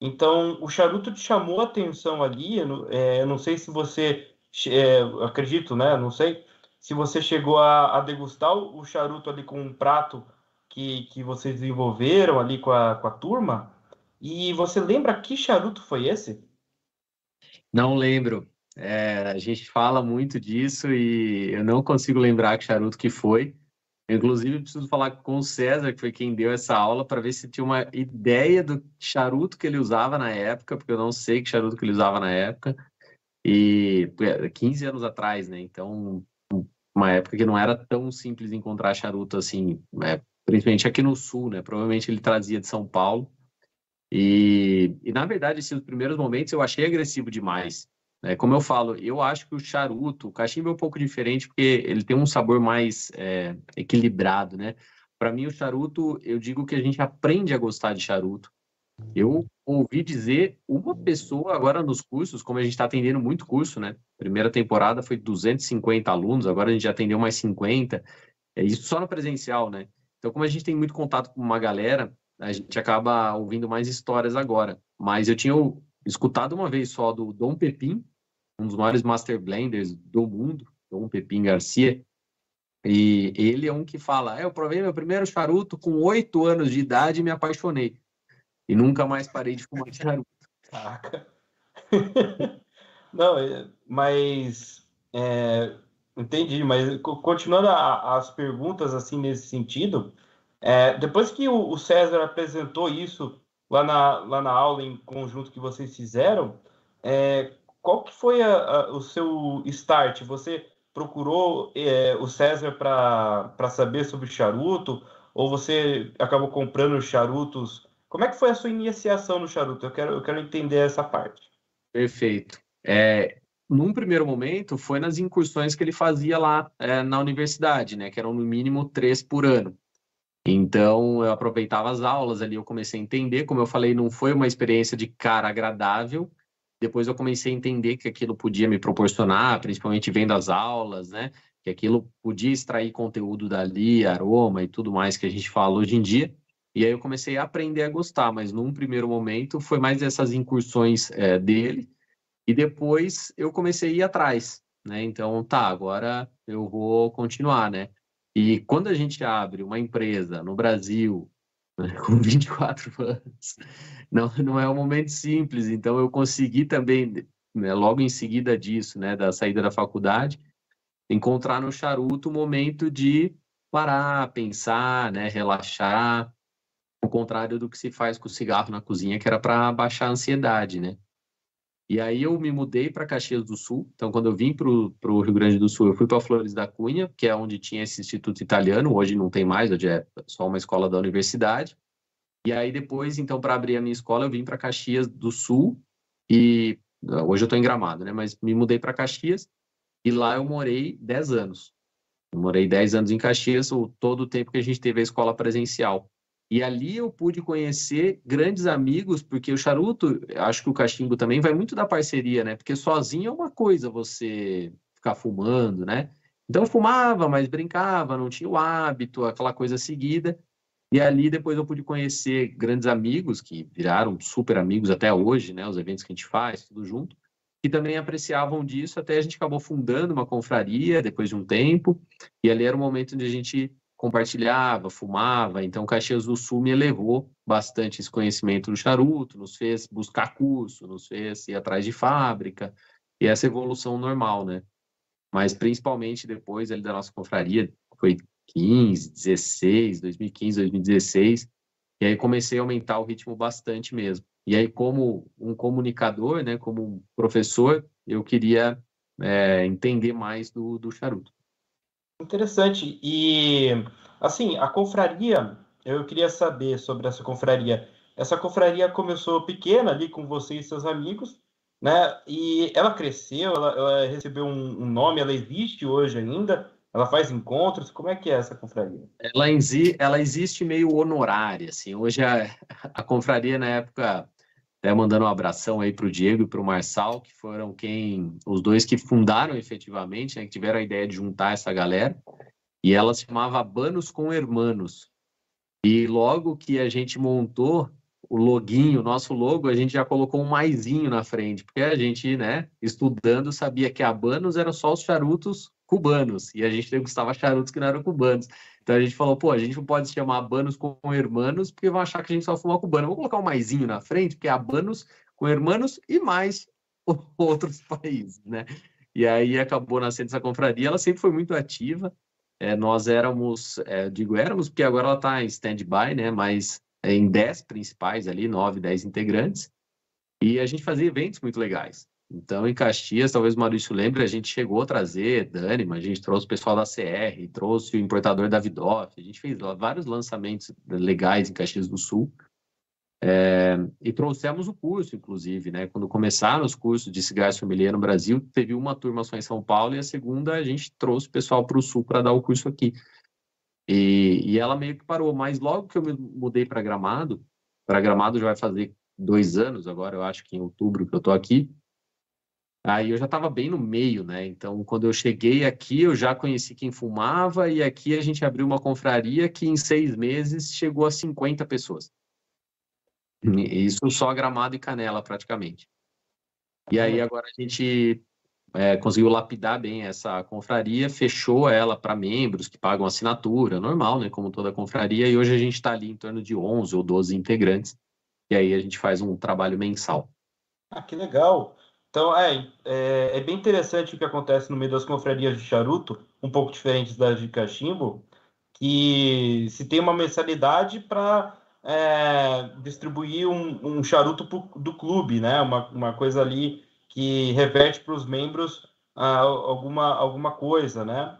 Então, o charuto te chamou a atenção ali. Eu, é, eu não sei se você, é, acredito, né? Não sei se você chegou a, a, degustar o charuto ali com um prato que, que vocês desenvolveram ali com a, com a turma. E você lembra que charuto foi esse? Não lembro. É, a gente fala muito disso e eu não consigo lembrar que charuto que foi. Inclusive, preciso falar com o César, que foi quem deu essa aula, para ver se tinha uma ideia do charuto que ele usava na época, porque eu não sei que charuto que ele usava na época. E 15 anos atrás, né? Então, uma época que não era tão simples encontrar charuto assim, né? principalmente aqui no sul, né? Provavelmente ele trazia de São Paulo. E, e na verdade, esses primeiros momentos eu achei agressivo demais. É, como eu falo, eu acho que o charuto, o cachimbo é um pouco diferente porque ele tem um sabor mais é, equilibrado, né? Para mim, o charuto, eu digo que a gente aprende a gostar de charuto. Eu ouvi dizer uma pessoa agora nos cursos, como a gente está atendendo muito curso, né? Primeira temporada foi 250 alunos, agora a gente já atendeu mais 50. É isso só no presencial, né? Então, como a gente tem muito contato com uma galera, a gente acaba ouvindo mais histórias agora. Mas eu tinha escutado uma vez só do Dom Pepin, um dos maiores master blenders do mundo, Dom Pepin Garcia, E ele é um que fala: é, eu provei meu primeiro charuto com oito anos de idade e me apaixonei. E nunca mais parei de fumar charuto. Caraca. Não, é, mas é, entendi, mas continuando a, as perguntas assim nesse sentido, é, depois que o, o, César apresentou isso lá na, lá na aula em conjunto que vocês fizeram, é, qual que foi a, a, o seu start? Você procurou é, o César para saber sobre charuto? Ou você acabou comprando charutos? Como é que foi a sua iniciação no charuto? Eu quero, eu quero entender essa parte. Perfeito. É, num primeiro momento, foi nas incursões que ele fazia lá é, na universidade, né? Que eram no mínimo três por ano. Então, eu aproveitava as aulas ali, eu comecei a entender. Como eu falei, não foi uma experiência de cara agradável, depois eu comecei a entender que aquilo podia me proporcionar, principalmente vendo as aulas, né? Que aquilo podia extrair conteúdo dali, aroma e tudo mais que a gente fala hoje em dia. E aí eu comecei a aprender a gostar, mas num primeiro momento foi mais essas incursões é, dele. E depois eu comecei a ir atrás, né? Então, tá, agora eu vou continuar, né? E quando a gente abre uma empresa no Brasil, né, com 24 anos, não, não é um momento simples. Então, eu consegui também, né, logo em seguida disso, né, da saída da faculdade, encontrar no charuto o momento de parar, pensar, né, relaxar, ao contrário do que se faz com o cigarro na cozinha, que era para baixar a ansiedade, né? E aí eu me mudei para Caxias do Sul. Então, quando eu vim para o Rio Grande do Sul, eu fui para Flores da Cunha, que é onde tinha esse instituto italiano. Hoje não tem mais, hoje é só uma escola da universidade. E aí depois, então, para abrir a minha escola, eu vim para Caxias do Sul e hoje eu estou em Gramado, né? Mas me mudei para Caxias e lá eu morei 10 anos. Eu morei 10 anos em Caxias, o, todo o tempo que a gente teve a escola presencial. E ali eu pude conhecer grandes amigos, porque o charuto, acho que o cachimbo também vai muito da parceria, né? Porque sozinho é uma coisa você ficar fumando, né? Então fumava, mas brincava, não tinha o hábito, aquela coisa seguida. E ali depois eu pude conhecer grandes amigos que viraram super amigos até hoje, né? Os eventos que a gente faz, tudo junto, que também apreciavam disso. Até a gente acabou fundando uma confraria depois de um tempo. E ali era o momento onde a gente compartilhava, fumava. Então, Caxias do Sul me elevou bastante esse conhecimento do charuto, nos fez buscar curso, nos fez ir atrás de fábrica e essa evolução normal, né? Mas principalmente depois ali da nossa confraria, foi 15, 16, 2015, 2016. E aí comecei a aumentar o ritmo bastante mesmo. E aí, como um comunicador, né, como um professor, eu queria é, entender mais do, do charuto. Interessante. E, assim, a confraria, eu queria saber sobre essa confraria. Essa confraria começou pequena ali com você e seus amigos, né? E ela cresceu, ela, ela recebeu um, um nome, ela existe hoje ainda? Ela faz encontros? Como é que é essa confraria? Ela, ela existe meio honorária, assim. Hoje a, a confraria, na época, até mandando um abração aí para o Diego e para o Marçal, que foram quem, os dois que fundaram efetivamente, né, que tiveram a ideia de juntar essa galera. E ela se chamava Banos com Hermanos. E logo que a gente montou o loginho, o nosso logo, a gente já colocou um maisinho na frente, porque a gente, né, estudando, sabia que a Banos eram só os charutos cubanos, e a gente degustava charutos que não eram cubanos. Então a gente falou, pô, a gente não pode se chamar Habanos com Hermanos, porque vão achar que a gente só fuma cubano. Vou colocar um maisinho na frente, porque é Habanos com Hermanos e mais outros países, né? E aí acabou nascendo essa confraria, ela sempre foi muito ativa. É, nós éramos, é, digo éramos, porque agora ela está em stand-by, né? Mas é, em 10 principais ali, 9, 10 integrantes. E a gente fazia eventos muito legais. Então, em Caxias, talvez o Maurício lembre, a gente chegou a trazer Dânima, a gente trouxe o pessoal da CR, trouxe o importador da Vidoff, a gente fez vários lançamentos legais em Caxias do Sul. É, e trouxemos o curso, inclusive, né? Quando começaram os cursos de cigarro sommelier no Brasil, teve uma turma só em São Paulo e a segunda a gente trouxe o pessoal para o Sul para dar o curso aqui. E, e ela meio que parou, mas logo que eu me mudei para Gramado, para Gramado já vai fazer dois anos agora, eu acho que em outubro que eu estou aqui, Aí eu já estava bem no meio, né? Então, quando eu cheguei aqui, eu já conheci quem fumava, e aqui a gente abriu uma confraria que em seis meses chegou a 50 pessoas. Isso só gramado e canela, praticamente. E aí agora a gente é, conseguiu lapidar bem essa confraria, fechou ela para membros que pagam assinatura, normal, né, como toda confraria, e hoje a gente está ali em torno de 11 ou 12 integrantes, e aí a gente faz um trabalho mensal. Ah, que legal! Então, é, é, é, bem interessante o que acontece no meio das confrarias de charuto, um pouco diferentes das de cachimbo, que se tem uma mensalidade para é, distribuir um, um charuto pro, do clube, né? Uma, uma coisa ali que reverte para os membros ah, alguma, alguma coisa, né?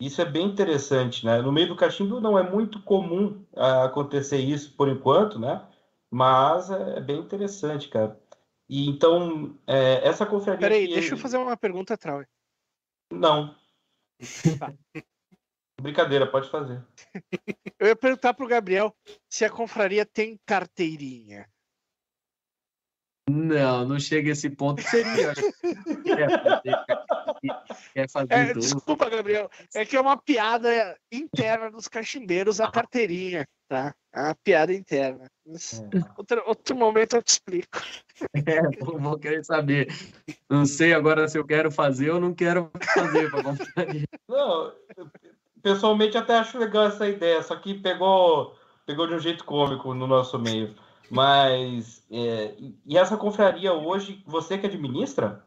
Isso é bem interessante, né? No meio do cachimbo não é muito comum ah, acontecer isso por enquanto, né? Mas é, é bem interessante, cara. E então, é, essa confraria. Peraí, que... deixa eu fazer uma pergunta, Trau. Não. Tá. Brincadeira, pode fazer. Eu ia perguntar pro Gabriel se a confraria tem carteirinha. Não, não chega a esse ponto. Seria. Quer fazer é, desculpa, Gabriel. É que é uma piada interna dos cachimbeiros a carteirinha, tá? É uma piada interna. É. Outro, outro momento eu te explico. É, vou, vou querer saber. Não sei agora se eu quero fazer ou não quero fazer Não, pessoalmente até acho legal essa ideia, só que pegou, pegou de um jeito cômico no nosso meio. Mas, é, e essa confraria hoje, você que administra?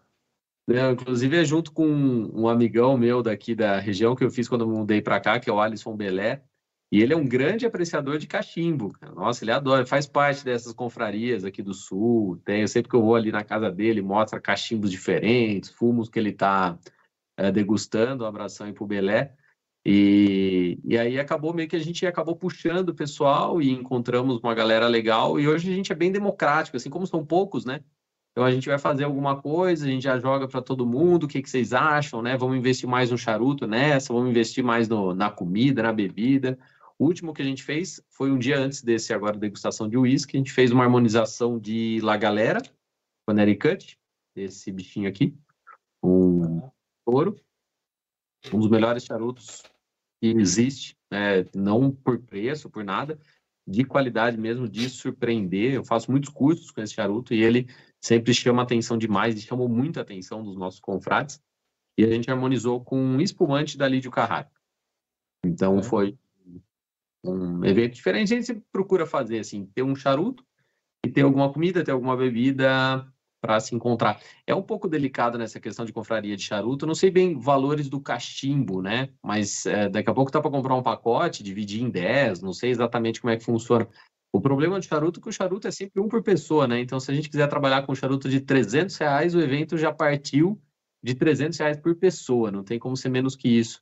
É, inclusive é junto com um amigão meu daqui da região que eu fiz quando eu mudei para cá, que é o Alisson Belé. E ele é um grande apreciador de cachimbo. Nossa, ele adora, faz parte dessas confrarias aqui do sul. Tem, sempre que eu vou ali na casa dele, mostra cachimbos diferentes, fumos que ele está é, degustando, um abração aí pro Belé. E, e aí acabou meio que a gente acabou puxando o pessoal e encontramos uma galera legal. E hoje a gente é bem democrático, assim como são poucos, né? Então a gente vai fazer alguma coisa, a gente já joga para todo mundo, o que, que vocês acham, né? Vamos investir mais no charuto nessa, vamos investir mais no, na comida, na bebida. O último que a gente fez foi um dia antes desse agora degustação de uísque, a gente fez uma harmonização de La Galera, Cut, esse bichinho aqui, um ouro, um dos melhores charutos que existe, né? não por preço, por nada, de qualidade mesmo, de surpreender. Eu faço muitos cursos com esse charuto e ele sempre chama atenção demais e chamou muita atenção dos nossos confrades. E a gente harmonizou com um espumante da Lídio Carrara. Então é. foi um evento diferente. A gente procura fazer assim, ter um charuto e ter alguma comida, ter alguma bebida para se encontrar. É um pouco delicado nessa questão de confraria de charuto. Não sei bem valores do cachimbo, né? Mas é, daqui a pouco tá para comprar um pacote, dividir em 10, não sei exatamente como é que funciona. O problema do charuto é que o charuto é sempre um por pessoa, né? Então, se a gente quiser trabalhar com um charuto de 300 reais, o evento já partiu de 300 reais por pessoa, não tem como ser menos que isso.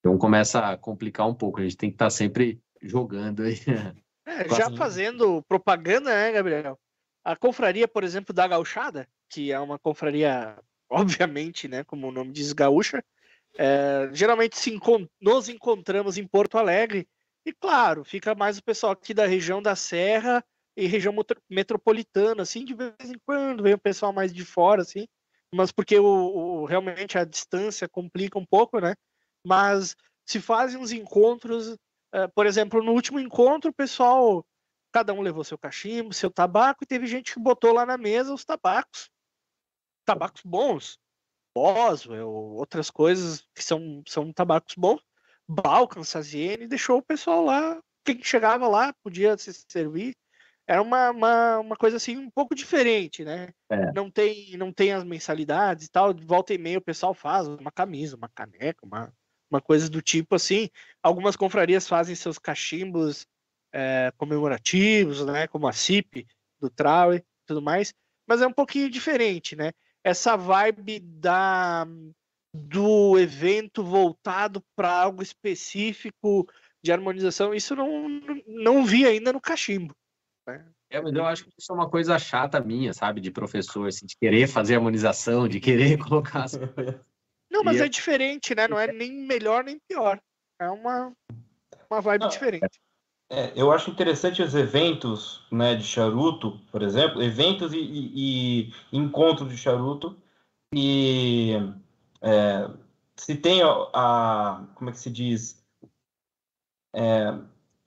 Então, começa a complicar um pouco, a gente tem que estar tá sempre jogando aí. É, já fazendo propaganda, né, Gabriel? A confraria, por exemplo, da Gauchada, que é uma confraria, obviamente, né, como o nome diz, gaúcha, é, geralmente se encont nos encontramos em Porto Alegre, e claro, fica mais o pessoal aqui da região da Serra e região metropolitana, assim, de vez em quando vem o pessoal mais de fora, assim, mas porque o, o, realmente a distância complica um pouco, né? Mas se fazem uns encontros, uh, por exemplo, no último encontro, o pessoal Cada um levou seu cachimbo, seu tabaco, e teve gente que botou lá na mesa os tabacos. Tabacos bons. Boswell, outras coisas que são, são tabacos bons. Balkan, Saziene, deixou o pessoal lá. Quem chegava lá podia se servir. Era uma, uma, uma coisa assim um pouco diferente, né? É. Não, tem, não tem as mensalidades e tal. De volta e meia o pessoal faz uma camisa, uma caneca, uma, uma coisa do tipo assim. Algumas confrarias fazem seus cachimbos é, comemorativos, né, como a CIP do Traue, tudo mais, mas é um pouquinho diferente, né? Essa vibe da do evento voltado para algo específico de harmonização, isso não não vi ainda no cachimbo. Né? É, mas eu acho que isso é uma coisa chata minha, sabe, de professor, assim, de querer fazer harmonização, de querer colocar as coisas. Não, mas e é diferente, né? Não é nem melhor nem pior. É uma, uma vibe não, diferente. É, eu acho interessante os eventos né, de charuto, por exemplo, eventos e, e, e encontros de charuto, e é, se tem a, a, como é que se diz, é,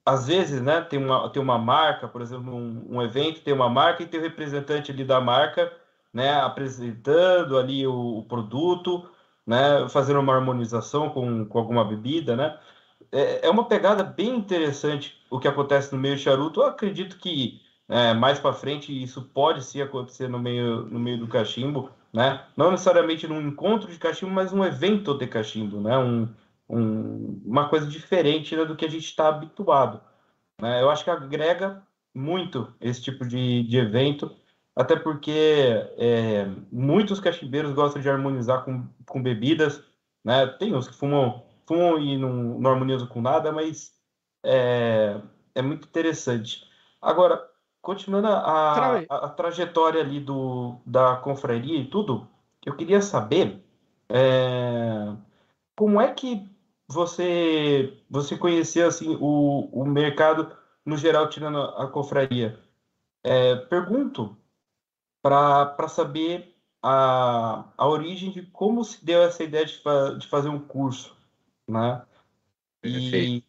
às vezes, né, tem uma, tem uma marca, por exemplo, um, um, evento tem uma marca e tem o representante ali da marca né, apresentando ali o, o produto, né, fazendo uma harmonização com, com alguma bebida, né? É, é uma pegada bem interessante o que acontece no meio charuto. Eu acredito que é, mais para frente isso pode sim acontecer no meio, no meio do cachimbo, né? Não necessariamente num encontro de cachimbo, mas um evento de cachimbo, né? Um, um, uma coisa diferente né, do que a gente está habituado. Né? Eu acho que agrega muito esse tipo de, de evento, até porque é, muitos cachimbeiros gostam de harmonizar com, com bebidas, né? Tem uns que fumam, fumam e não, não harmonizam com nada, mas é, é muito interessante. Agora, continuando a, a, a, trajetória ali do, da confraria e tudo, eu queria saber é, como é que você você conheceu assim o, o mercado no geral tirando a confraria? É, pergunto para saber a, a origem de como se deu essa ideia de, fa de fazer um curso né? E,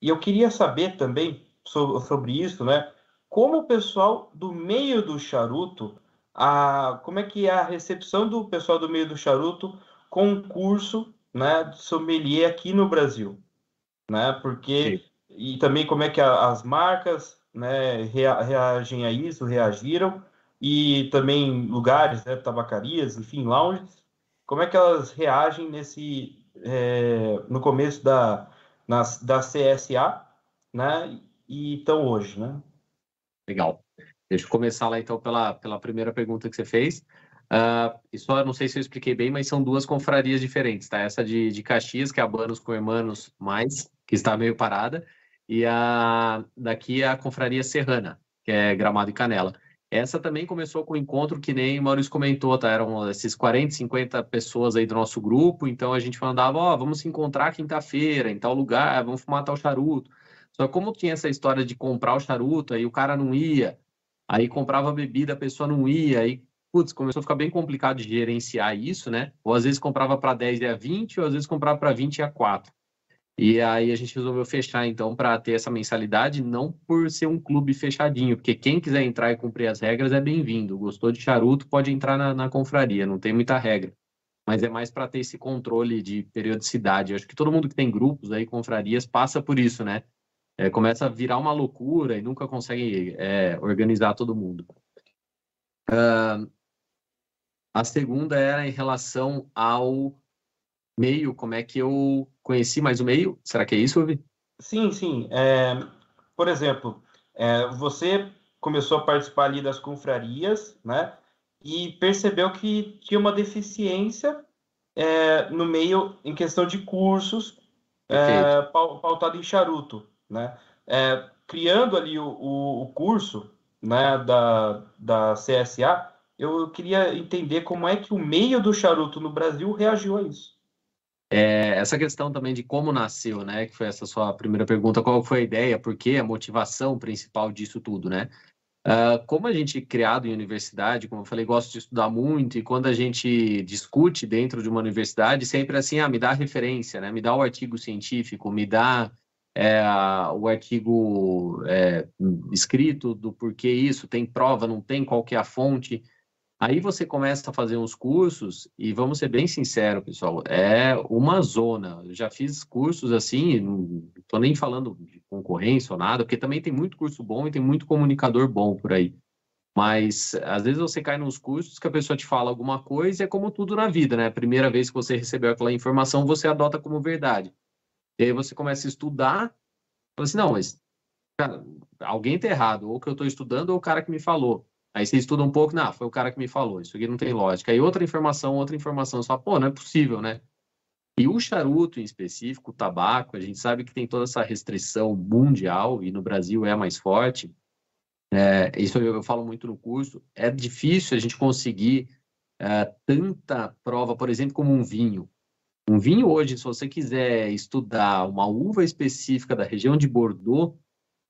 e eu queria saber também sobre, sobre isso né como o pessoal do meio do charuto a como é que é a recepção do pessoal do meio do charuto com o curso né, de sommelier aqui no Brasil, né? Porque Sim. e também como é que a, as marcas, né, rea, reagem a isso, reagiram e também lugares, né, tabacarias, enfim, lounges, como é que elas reagem nesse é, no começo da na, da CSA, né? E então hoje, né? Legal. Deixa eu começar lá então pela, pela primeira pergunta que você fez. Uh, isso eu não sei se eu expliquei bem, mas são duas confrarias diferentes, tá? Essa de, de Caxias, que é a Banos com Hermanos Mais, que está meio parada, e a daqui é a confraria Serrana, que é Gramado e Canela. Essa também começou com o encontro que nem o Maurício comentou, tá? Eram esses 40, 50 pessoas aí do nosso grupo, então a gente mandava, ó, oh, vamos se encontrar quinta-feira, em tal lugar, vamos fumar tal charuto. Só que como tinha essa história de comprar o charuto, aí o cara não ia, aí comprava bebida, a pessoa não ia, aí putz, começou a ficar bem complicado de gerenciar isso, né? Ou às vezes comprava para 10 e a 20, ou às vezes comprava para 20 e a 4. E aí a gente resolveu fechar, então, para ter essa mensalidade, não por ser um clube fechadinho, porque quem quiser entrar e cumprir as regras é bem-vindo. Gostou de charuto, pode entrar na, na confraria, não tem muita regra. Mas é mais para ter esse controle de periodicidade. Eu acho que todo mundo que tem grupos aí, confrarias, passa por isso, né? É, começa a virar uma loucura e nunca consegue é, organizar todo mundo. Uh, a segunda era em relação ao meio, como é que eu conheci mais o meio? Será que é isso, Uvi? Sim, sim. É, por exemplo, é, você começou a participar ali das confrarias, né? E percebeu que tinha uma deficiência é, no meio em questão de cursos é, pautado em charuto, né? É, criando ali o, o, o curso né, da, da CSA, eu queria entender como é que o meio do charuto no Brasil reagiu a isso. É, essa questão também de como nasceu, né? Que foi essa sua primeira pergunta, qual foi a ideia, por que a motivação principal disso tudo, né? Uh, como a gente é criado em universidade, como eu falei, gosto de estudar muito, e quando a gente discute dentro de uma universidade, sempre assim, ah, me dá referência, né? Me dá o artigo científico, me dá é, o artigo é, escrito do porquê isso, tem prova, não tem, qual é a fonte. Aí você começa a fazer uns cursos e vamos ser bem sinceros, pessoal, é uma zona. Eu já fiz cursos assim, não estou nem falando de concorrência ou nada, porque também tem muito curso bom e tem muito comunicador bom por aí. Mas às vezes você cai nos cursos que a pessoa te fala alguma coisa e é como tudo na vida, né? A primeira vez que você recebeu aquela informação, você adota como verdade. E aí você começa a estudar, fala assim, não, mas cara, alguém está errado, ou que eu estou estudando ou o cara que me falou. Aí você estuda um pouco, não, foi o cara que me falou, isso aqui não tem lógica. Aí outra informação, outra informação, fala, pô, não é possível, né? E o charuto em específico, o tabaco, a gente sabe que tem toda essa restrição mundial, e no Brasil é mais forte. É, isso eu, falo muito no curso. É difícil a gente conseguir é, tanta prova, por exemplo, como um vinho. Um vinho hoje, se você quiser estudar uma uva específica da região de Bordeaux,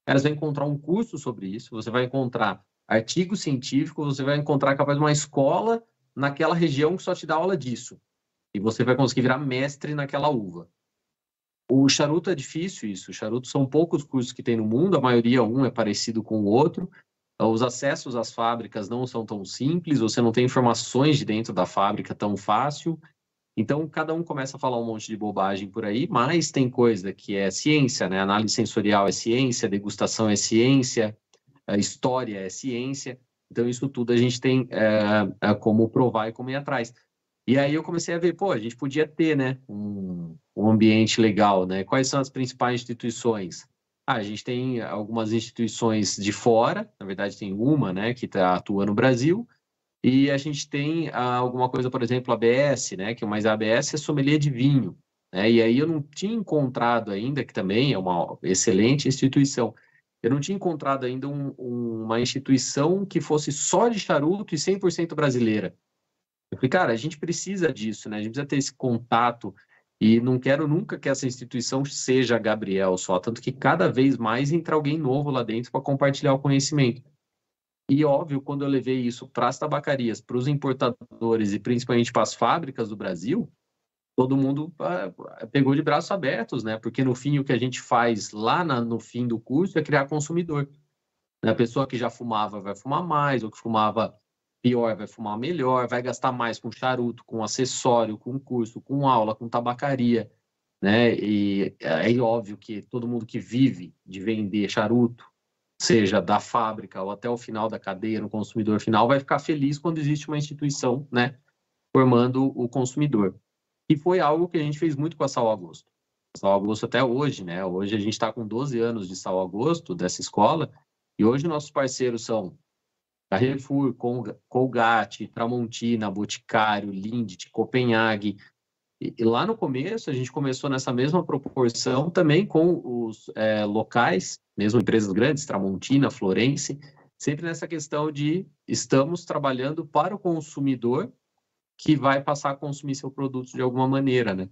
elas vão encontrar um curso sobre isso, você vai encontrar artigo científico, você vai encontrar capaz uma escola naquela região que só te dá aula disso. E você vai conseguir virar mestre naquela uva. O charuto é difícil isso. O charuto são poucos cursos que tem no mundo, a maioria um é parecido com o outro. os acessos às fábricas não são tão simples, você não tem informações de dentro da fábrica tão fácil. Então, cada um começa a falar um monte de bobagem por aí, mas tem coisa que é ciência, né? Análise sensorial é ciência, degustação é ciência, história é ciência. Então, isso tudo a gente tem é, como provar e como ir atrás. E aí eu comecei a ver, pô, a gente podia ter, né, um, um ambiente legal, né? Quais são as principais instituições? Ah, a gente tem algumas instituições de fora, na verdade tem uma, né, que tá, atua no Brasil, e a gente tem ah, alguma coisa, por exemplo, ABS, né, que mais a ABS é sommelier de vinho, né, e aí eu não tinha encontrado ainda, que também é uma excelente instituição, eu não tinha encontrado ainda um, uma instituição que fosse só de charuto e 100% brasileira. Eu falei, cara, a gente precisa disso, né? A gente precisa ter esse contato e não quero nunca que essa instituição seja Gabriel só, tanto que cada vez mais entra alguém novo lá dentro para compartilhar o conhecimento. E óbvio, quando eu levei isso para as tabacarias, para os importadores e principalmente para as fábricas do Brasil, todo mundo ah, pegou de braços abertos, né? Porque no fim o que a gente faz lá na, no fim do curso é criar consumidor. A pessoa que já fumava vai fumar mais, ou que fumava pior vai fumar melhor, vai gastar mais com charuto, com acessório, com curso, com aula, com tabacaria, né? E é óbvio que todo mundo que vive de vender charuto, seja da fábrica ou até o final da cadeia no consumidor final, vai ficar feliz quando existe uma instituição, né, formando o consumidor. E foi algo que a gente fez muito com a Sal Agosto. Sal Agosto até hoje, né? Hoje a gente está com 12 anos de Sal Agosto, dessa escola, e hoje nossos parceiros são Carrefour, Colgate, Tramontina, Boticário, Lindt, Copenhague. E, e, lá no começo, a gente começou nessa mesma proporção também com os é, locais, mesmo empresas grandes, Tramontina, Florence, sempre nessa questão de estamos trabalhando para o consumidor que vai passar a consumir seu produto de alguma maneira, né?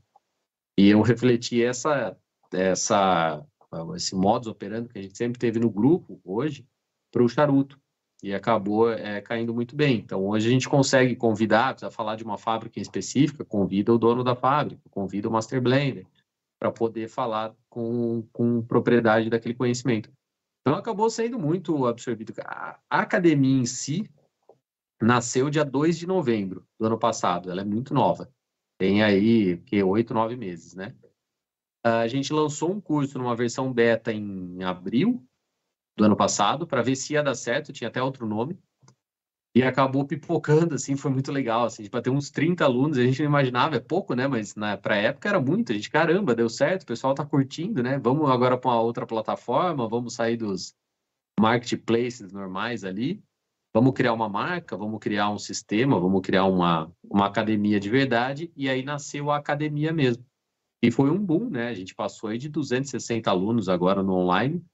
E eu refleti essa, essa, esse modus operandi que a gente sempre teve no grupo hoje para o charuto e acabou é, caindo muito bem. Então, hoje a gente consegue convidar, precisa falar de uma fábrica em específica, convida o dono da fábrica, convida o Master Blender, para poder falar com, com propriedade daquele conhecimento. Então, acabou sendo muito absorvido. A, academia em si nasceu dia 2 de novembro do ano passado, ela é muito nova. Tem aí, oito, nove meses, né? A gente lançou um curso numa versão beta em abril, do ano passado para ver se ia dar certo, tinha até outro nome. E acabou pipocando, assim, foi muito legal, assim, para ter uns 30 alunos, a gente não imaginava, é pouco, né, mas na pra época era muito, a gente, caramba, deu certo, o pessoal tá curtindo, né, vamos agora para uma outra plataforma, vamos sair dos marketplaces normais ali, vamos criar uma marca, vamos criar um sistema, vamos criar uma, uma academia de verdade, e aí nasceu a academia mesmo. E foi um boom, né, a gente passou aí de 260 alunos agora no online,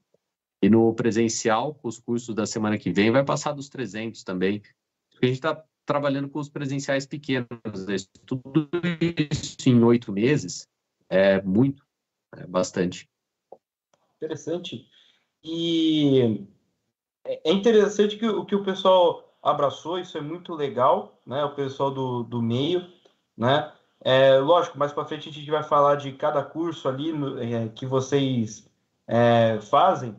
e no presencial, com os cursos da semana que vem, vai passar dos 300 também. A gente está trabalhando com os presenciais pequenos. Né? Tudo isso em oito meses é muito, é bastante. Interessante. E é interessante que, que o pessoal abraçou, isso é muito legal, né? O pessoal do, do meio, né? É, lógico, mais para frente a gente vai falar de cada curso ali no, é, que vocês é, fazem,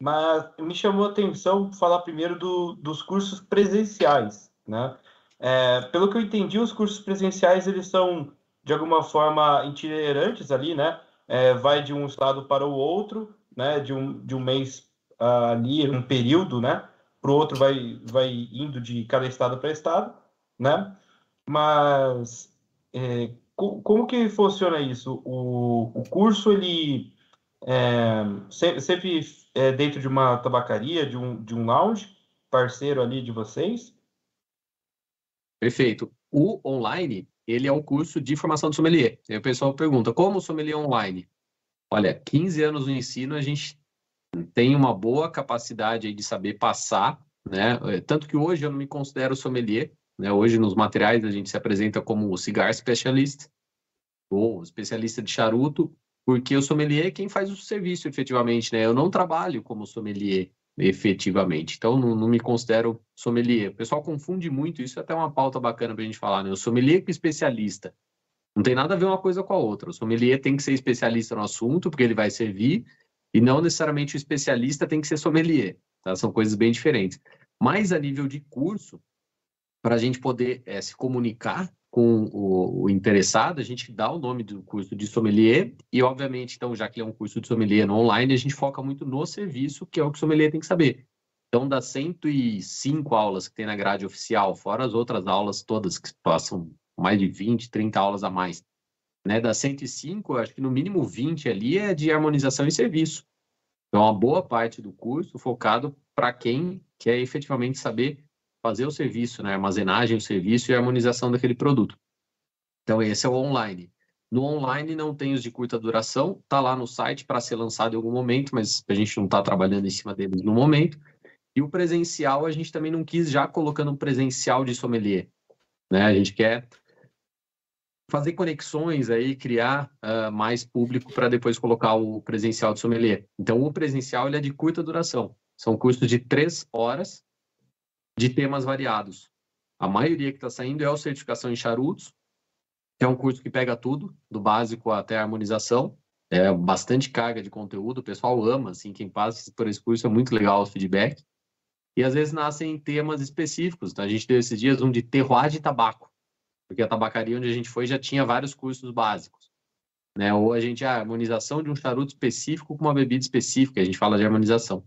mas me chamou a atenção falar primeiro do, dos cursos presenciais, né? É, pelo que eu entendi, os cursos presenciais eles são de alguma forma itinerantes ali, né? É, vai de um estado para o outro, né? De um, de um mês uh, ali, um período, né? Para o outro vai, vai indo de cada estado para estado, né? Mas é, co como que funciona isso? O, o curso ele é, sempre é, dentro de uma tabacaria, de um, de um lounge, parceiro ali de vocês? Perfeito. O online, ele é um curso de formação de sommelier. Aí o pessoal pergunta, como sommelier online? Olha, 15 anos no ensino, a gente tem uma boa capacidade de saber passar, né? É, tanto que hoje eu não me considero sommelier, né? Hoje nos materiais a gente se apresenta como cigar specialist, ou especialista de charuto, porque o sommelier é quem faz o serviço efetivamente, né? Eu não trabalho como sommelier efetivamente, então não, não me considero sommelier. O pessoal confunde muito, isso é até uma pauta bacana para a gente falar, né? O sommelier com especialista. Não tem nada a ver uma coisa com a outra. O sommelier tem que ser especialista no assunto, porque ele vai servir, e não necessariamente o especialista tem que ser sommelier. Tá? São coisas bem diferentes. Mas a nível de curso, para a gente poder é, se comunicar com o, o, interessado, a gente dá o nome do curso de sommelier e, obviamente, então, já que é um curso de sommelier online, a gente foca muito no serviço, que é o que o sommelier tem que saber. Então, das 105 aulas que tem na grade oficial, fora as outras aulas todas que passam mais de 20, 30 aulas a mais, né? Das 105, acho que no mínimo 20 ali é de harmonização e serviço. Então, uma boa parte do curso focado para quem quer efetivamente saber fazer o serviço, né? Armazenagem, o serviço e harmonização daquele produto. Então, esse é o online. No online não tem os de curta duração, tá lá no site para ser lançado em algum momento, mas a gente não está trabalhando em cima deles no momento. E o presencial, a gente também não quis já colocando um presencial de sommelier. Né? A gente quer fazer conexões aí, criar uh, mais público para depois colocar o presencial de sommelier. Então, o presencial ele é de curta duração. São cursos de três horas de temas variados. A maioria que está saindo é o certificação em charutos, que é um curso que pega tudo, do básico até a harmonização. É bastante carga de conteúdo, o pessoal ama, assim, quem passa por esse curso é muito legal o feedback e às vezes nascem temas específicos. Então, a gente deu esses dias um de terroir de tabaco, porque a tabacaria onde a gente foi já tinha vários cursos básicos. Né? Ou a gente, a harmonização de um charuto específico com uma bebida específica, a gente fala de harmonização.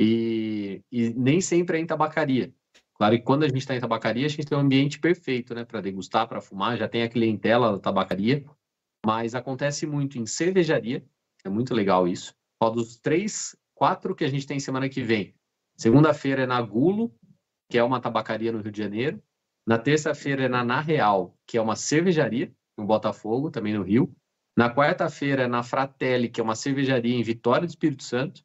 E, e nem sempre é em tabacaria. Claro que quando a gente está em tabacaria, a gente tem um ambiente perfeito né, para degustar, para fumar, já tem a clientela da tabacaria, mas acontece muito em cervejaria, é muito legal isso. Ó, dos três, quatro que a gente tem semana que vem, Segunda-feira é na Gulo, que é uma tabacaria no Rio de Janeiro. Na terça-feira é na Na Real, que é uma cervejaria, no Botafogo, também no Rio. Na quarta-feira é na Fratelli, que é uma cervejaria em Vitória do Espírito Santo.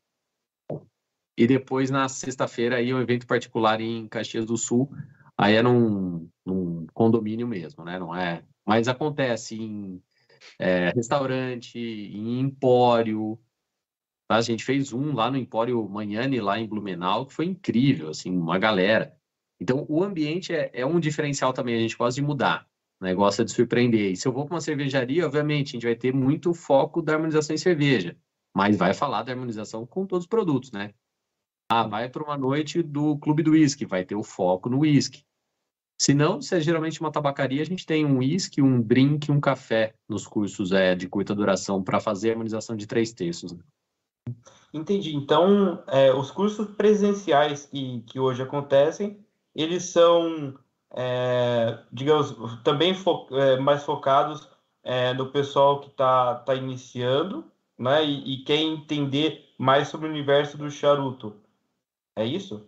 E depois, na sexta-feira, aí um evento particular em Caxias do Sul. Aí é num, num condomínio mesmo, né? Não é... Mas acontece em é, restaurante, em empório, a gente fez um lá no Empório Manhane, lá em Blumenau, que foi incrível, assim, uma galera. Então, o ambiente é, é um diferencial também, a gente gosta de mudar, né? gosta de surpreender. E se eu vou para uma cervejaria, obviamente, a gente vai ter muito foco da harmonização em cerveja, mas vai falar da harmonização com todos os produtos, né? Ah, vai para uma noite do Clube do Whisky, vai ter o foco no whisky. Se não, se é geralmente uma tabacaria, a gente tem um whisky, um drink, um café nos cursos é, de curta duração para fazer a harmonização de três terços. Né? Entendi. Então, é, os cursos presenciais que, que hoje acontecem, eles são, é, digamos, também fo é, mais focados é, no pessoal que está tá iniciando, né? E, e, quer entender mais sobre o universo do charuto. É isso?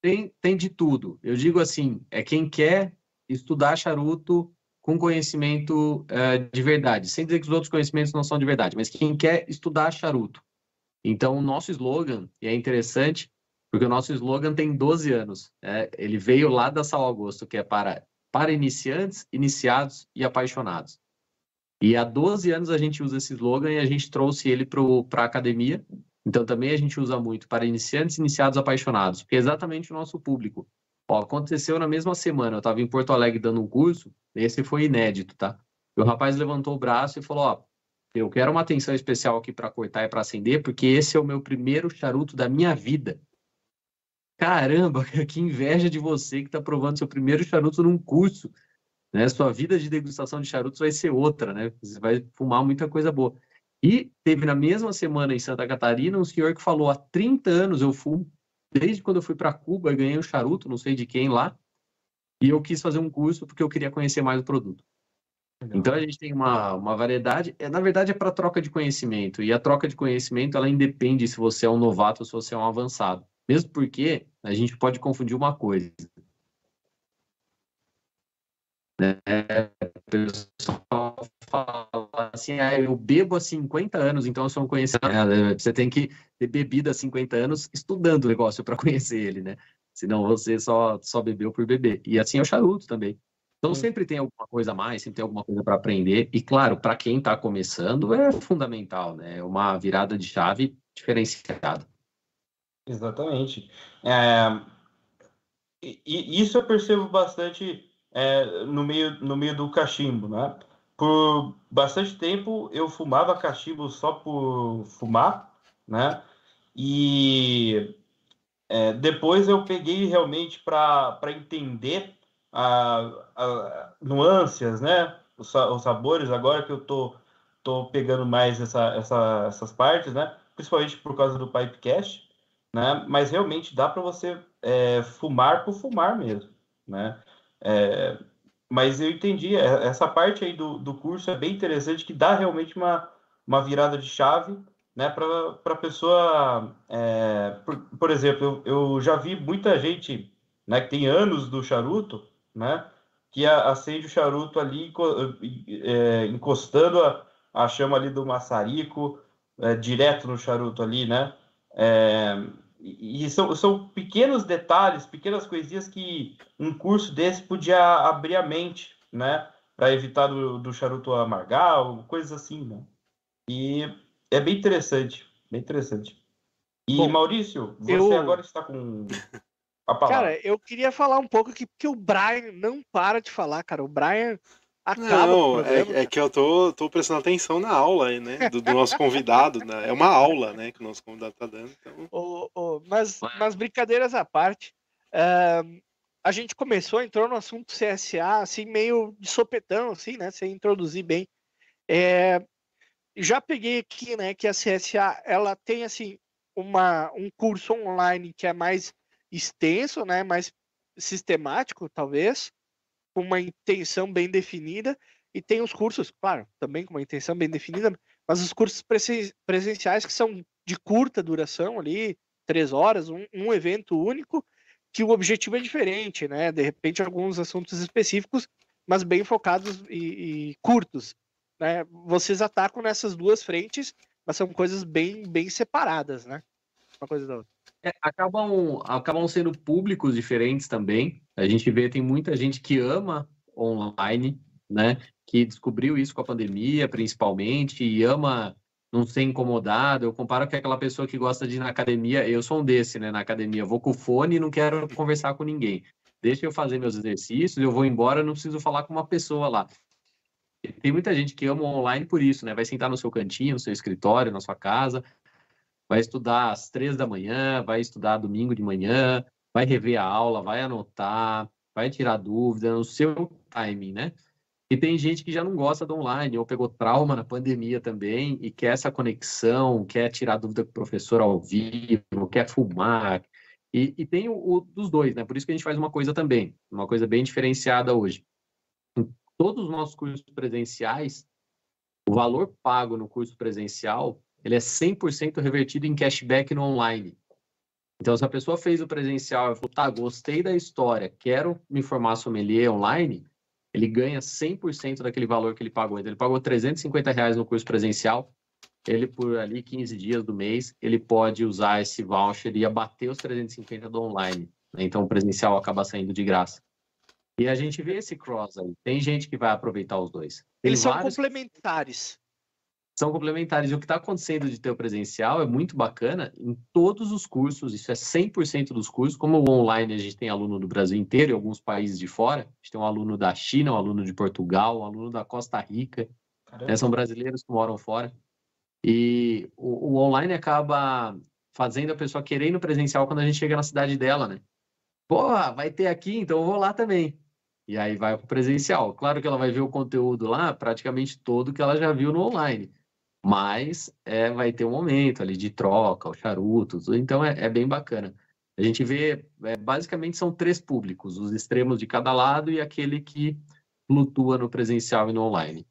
Tem, tem de tudo. Eu digo assim, é quem quer estudar charuto com conhecimento é, de verdade, sem dizer que os outros conhecimentos não são de verdade, mas quem quer estudar charuto então, o nosso slogan, e é interessante, porque o nosso slogan tem 12 anos. É, ele veio lá da São Augusto, que é para, para iniciantes, iniciados e apaixonados. E há 12 anos a gente usa esse slogan e a gente trouxe ele para a academia. Então, também a gente usa muito para iniciantes, iniciados, apaixonados, porque é exatamente o nosso público. Ó, aconteceu na mesma semana, eu estava em Porto Alegre dando um curso, esse foi inédito, tá? E o rapaz levantou o braço e falou: Ó, eu quero uma atenção especial aqui para cortar e para acender, porque esse é o meu primeiro charuto da minha vida. Caramba, que inveja de você que está provando seu primeiro charuto num curso. Né? Sua vida de degustação de charutos vai ser outra, né? Você vai fumar muita coisa boa. E teve na mesma semana em Santa Catarina um senhor que falou: há 30 anos eu fumo, desde quando eu fui para Cuba e ganhei um charuto, não sei de quem lá, e eu quis fazer um curso porque eu queria conhecer mais o produto. Legal. Então a gente tem uma, uma variedade, é, na verdade é para troca de conhecimento, e a troca de conhecimento ela independe se você é um novato ou se você é um avançado. Mesmo porque a gente pode confundir uma coisa. Né? O pessoal fala assim, ah, eu bebo há 50 anos, então eu sou um conhecedor. É, você tem que ter bebido há 50 anos estudando o negócio para conhecer ele, né? Senão você só, só bebeu por beber. E assim é o charuto também. Então sempre tem alguma coisa a mais, sempre tem alguma coisa para aprender. E claro, para quem está começando é fundamental, né? É uma virada de chave diferenciada. Exatamente. É... E isso eu percebo bastante é, no, meio, no meio do cachimbo, né? Por bastante tempo eu fumava cachimbo só por fumar, né? E É, depois eu peguei realmente para entender a, a, nuances, né? Os, os, sabores, agora que eu tô, tô pegando mais essa, essa, essas partes, né? Principalmente por causa do Pipecast, né? Mas realmente dá para você é, fumar por fumar mesmo, né? É, mas eu entendi, é, essa parte aí do, do curso é bem interessante, que dá realmente uma, uma virada de chave né, para a pessoa. É, por, por, exemplo, eu, eu, já vi muita gente né, que tem anos do charuto, né, que acende o charuto ali é, encostando a, a chama ali do maçarico é, direto no charuto ali, né? É, e são, são pequenos detalhes, pequenas coisinhas que um curso desse podia abrir a mente, né? Para evitar do, do charuto amargar, coisas assim, né? E é bem interessante, bem interessante. E Bom, Maurício, você eu... agora está com a palavra. Cara, eu queria falar um pouco aqui, porque o Brian não para de falar, cara. O Brian acaba. Não, é, é, que eu tô, tô prestando atenção na aula aí, né? Do, do nosso convidado. né? É uma aula, né? Que o nosso convidado tá dando. Então... Oh, oh, mas, mas brincadeiras à parte. Uh, a gente começou, entrou no assunto CSA, assim, meio de sopetão, assim, né? Sem introduzir bem. É, já peguei aqui, né, que a CSA ela tem assim uma, um curso online que é mais extenso, né, mais sistemático, talvez, com uma intenção bem definida, e tem os cursos, claro, também com uma intenção bem definida, mas os cursos presenciais que são de curta duração ali, três horas, um, um evento único, que o objetivo é diferente, né? De repente, alguns assuntos específicos, mas bem focados e, e curtos né, vocês atacam nessas duas frentes, mas são coisas bem, bem separadas, né? Uma coisa da outra. É, acabam, acabam sendo públicos diferentes também. A gente vê, tem muita gente que ama online, né? Que descobriu isso com a pandemia, principalmente, e ama não ser incomodado. Eu comparo com aquela pessoa que gosta de ir na academia. Eu sou um desse, né? Na academia, vou com o fone e não quero conversar com ninguém. Deixa eu fazer meus exercícios, eu vou embora, não preciso falar com uma pessoa lá. Tem muita gente que ama online por isso, né? Vai sentar no seu cantinho, no seu escritório, na sua casa, vai estudar às três da manhã, vai estudar domingo de manhã, vai rever a aula, vai anotar, vai tirar dúvida no seu timing, né? E tem gente que já não gosta do online, ou pegou trauma na pandemia também, e quer essa conexão, quer tirar dúvida com o professor ao vivo, quer fumar. E, e tem o, o, dos dois, né? Por isso que a gente faz uma coisa também, uma coisa bem diferenciada hoje todos os nossos cursos presenciais, o valor pago no curso presencial, ele é 100% revertido em cashback no online. Então, se a pessoa fez o presencial e falou, tá, gostei da história, quero me formar sommelier online, ele ganha 100% daquele valor que ele pagou. Então, ele pagou 350 reais no curso presencial, ele por ali 15 dias do mês, ele pode usar esse voucher e abater os 350 do online. Né? Então, o presencial acaba saindo de graça. E a gente vê esse cross aí. Tem gente que vai aproveitar os dois. Tem Eles são complementares. São complementares. E o que está acontecendo de ter o presencial é muito bacana em todos os cursos. Isso é 100% dos cursos. Como o online a gente tem aluno do Brasil inteiro e alguns países de fora. A gente tem um aluno da China, um aluno de Portugal, um aluno da Costa Rica. Né? São brasileiros que moram fora. E o, o online acaba fazendo a pessoa querer ir no presencial quando a gente chega na cidade dela, né? Pô, vai ter aqui, então eu vou lá também. E aí vai para o presencial. Claro que ela vai ver o conteúdo lá, praticamente todo que ela já viu no online. Mas é, vai ter um momento ali de troca, o charuto, tudo. então é, é, bem bacana. A gente vê, é, basicamente são três públicos, os extremos de cada lado e aquele que flutua no presencial e no online.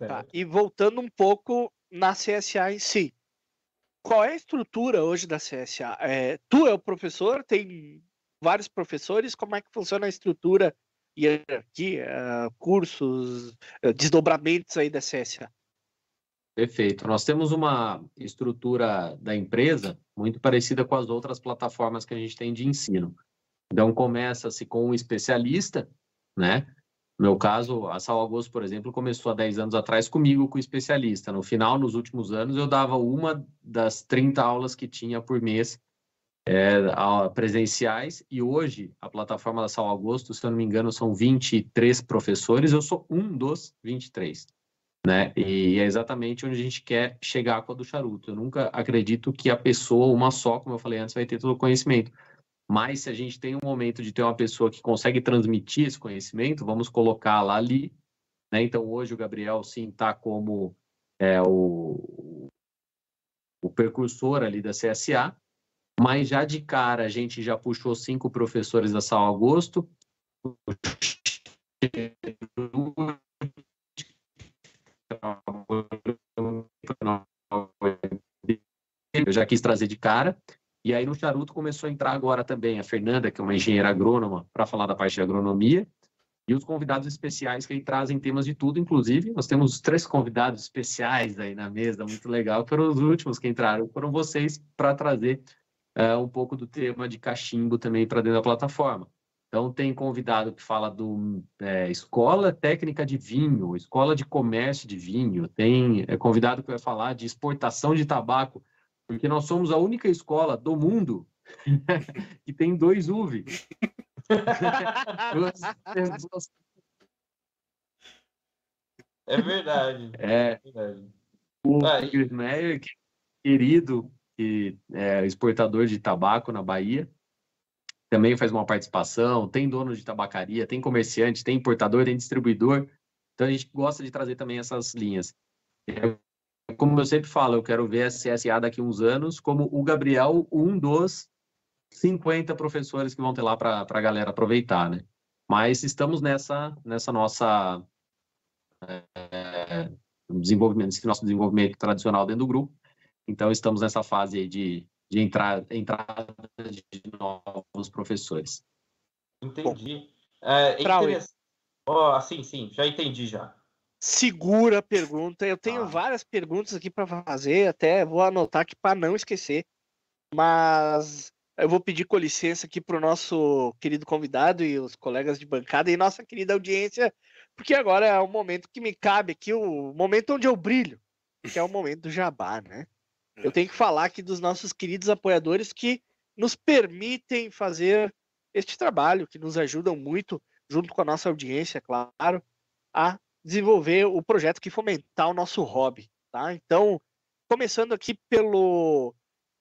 Tá. E voltando um pouco na CSA em si. Qual é a estrutura hoje da CSA? É, tu é o professor, tem vários professores, como é que funciona a estrutura hierarquia, cursos, desdobramentos aí da CSA? Perfeito. Nós temos uma estrutura da empresa muito parecida com as outras plataformas que a gente tem de ensino. Então, começa-se com um especialista, né? No meu caso, a Sal Agosto, por exemplo, começou há 10 anos atrás comigo com especialista. No final, nos últimos anos, eu dava uma das 30 aulas que tinha por mês é, presenciais e hoje a plataforma da Sal Agosto, se eu não me engano, são 23 professores, eu sou um dos 23. Né? E é exatamente onde a gente quer chegar com a do charuto. Eu nunca acredito que a pessoa, uma só, como eu falei antes, vai ter todo o conhecimento. Mas se a gente tem um momento de ter uma pessoa que consegue transmitir esse conhecimento, vamos colocá-la ali. Né? Então, hoje o Gabriel, sim, está como é, o, o percursor ali da CSA, mas já de cara a gente já puxou cinco professores da São Agosto, eu já quis trazer de cara. E aí no charuto começou a entrar agora também a Fernanda, que é uma engenheira agrônoma, para falar da parte de agronomia, e os convidados especiais que aí trazem temas de tudo, inclusive nós temos três convidados especiais aí na mesa, muito legal, foram os últimos que entraram, foram vocês para trazer uh, um pouco do tema de cachimbo também para dentro da plataforma. Então, tem convidado que fala do é, escola técnica de vinho, escola de comércio de vinho, tem é, convidado que vai falar de exportação de tabaco, porque nós somos a única escola do mundo que tem dois UV. é verdade. É, é verdade. O Chris Meyer, querido, que é exportador de tabaco na Bahia, também faz uma participação, tem dono de tabacaria, tem comerciante, tem importador, tem distribuidor. Então a gente gosta de trazer também essas linhas. Como eu sempre falo, eu quero ver a CSA daqui a uns anos como o Gabriel, um dos 50 professores que vão ter lá para a galera aproveitar, né? Mas estamos nessa, nessa nossa é, desenvolvimento, nosso desenvolvimento tradicional dentro do grupo. Então estamos nessa fase de de entrar, entrada de novos professores. Entendi. É, interessante. Oh, sim, sim, já entendi já. Segura a pergunta. Eu tenho ah. várias perguntas aqui para fazer, até vou anotar aqui para não esquecer. Mas eu vou pedir com licença aqui para o nosso querido convidado e os colegas de bancada e nossa querida audiência, porque agora é o momento que me cabe aqui, o momento onde eu brilho, que é o momento do jabá, né? Eu tenho que falar aqui dos nossos queridos apoiadores que nos permitem fazer este trabalho, que nos ajudam muito, junto com a nossa audiência, claro, a desenvolver o projeto que fomentar o nosso hobby, tá? Então, começando aqui pelo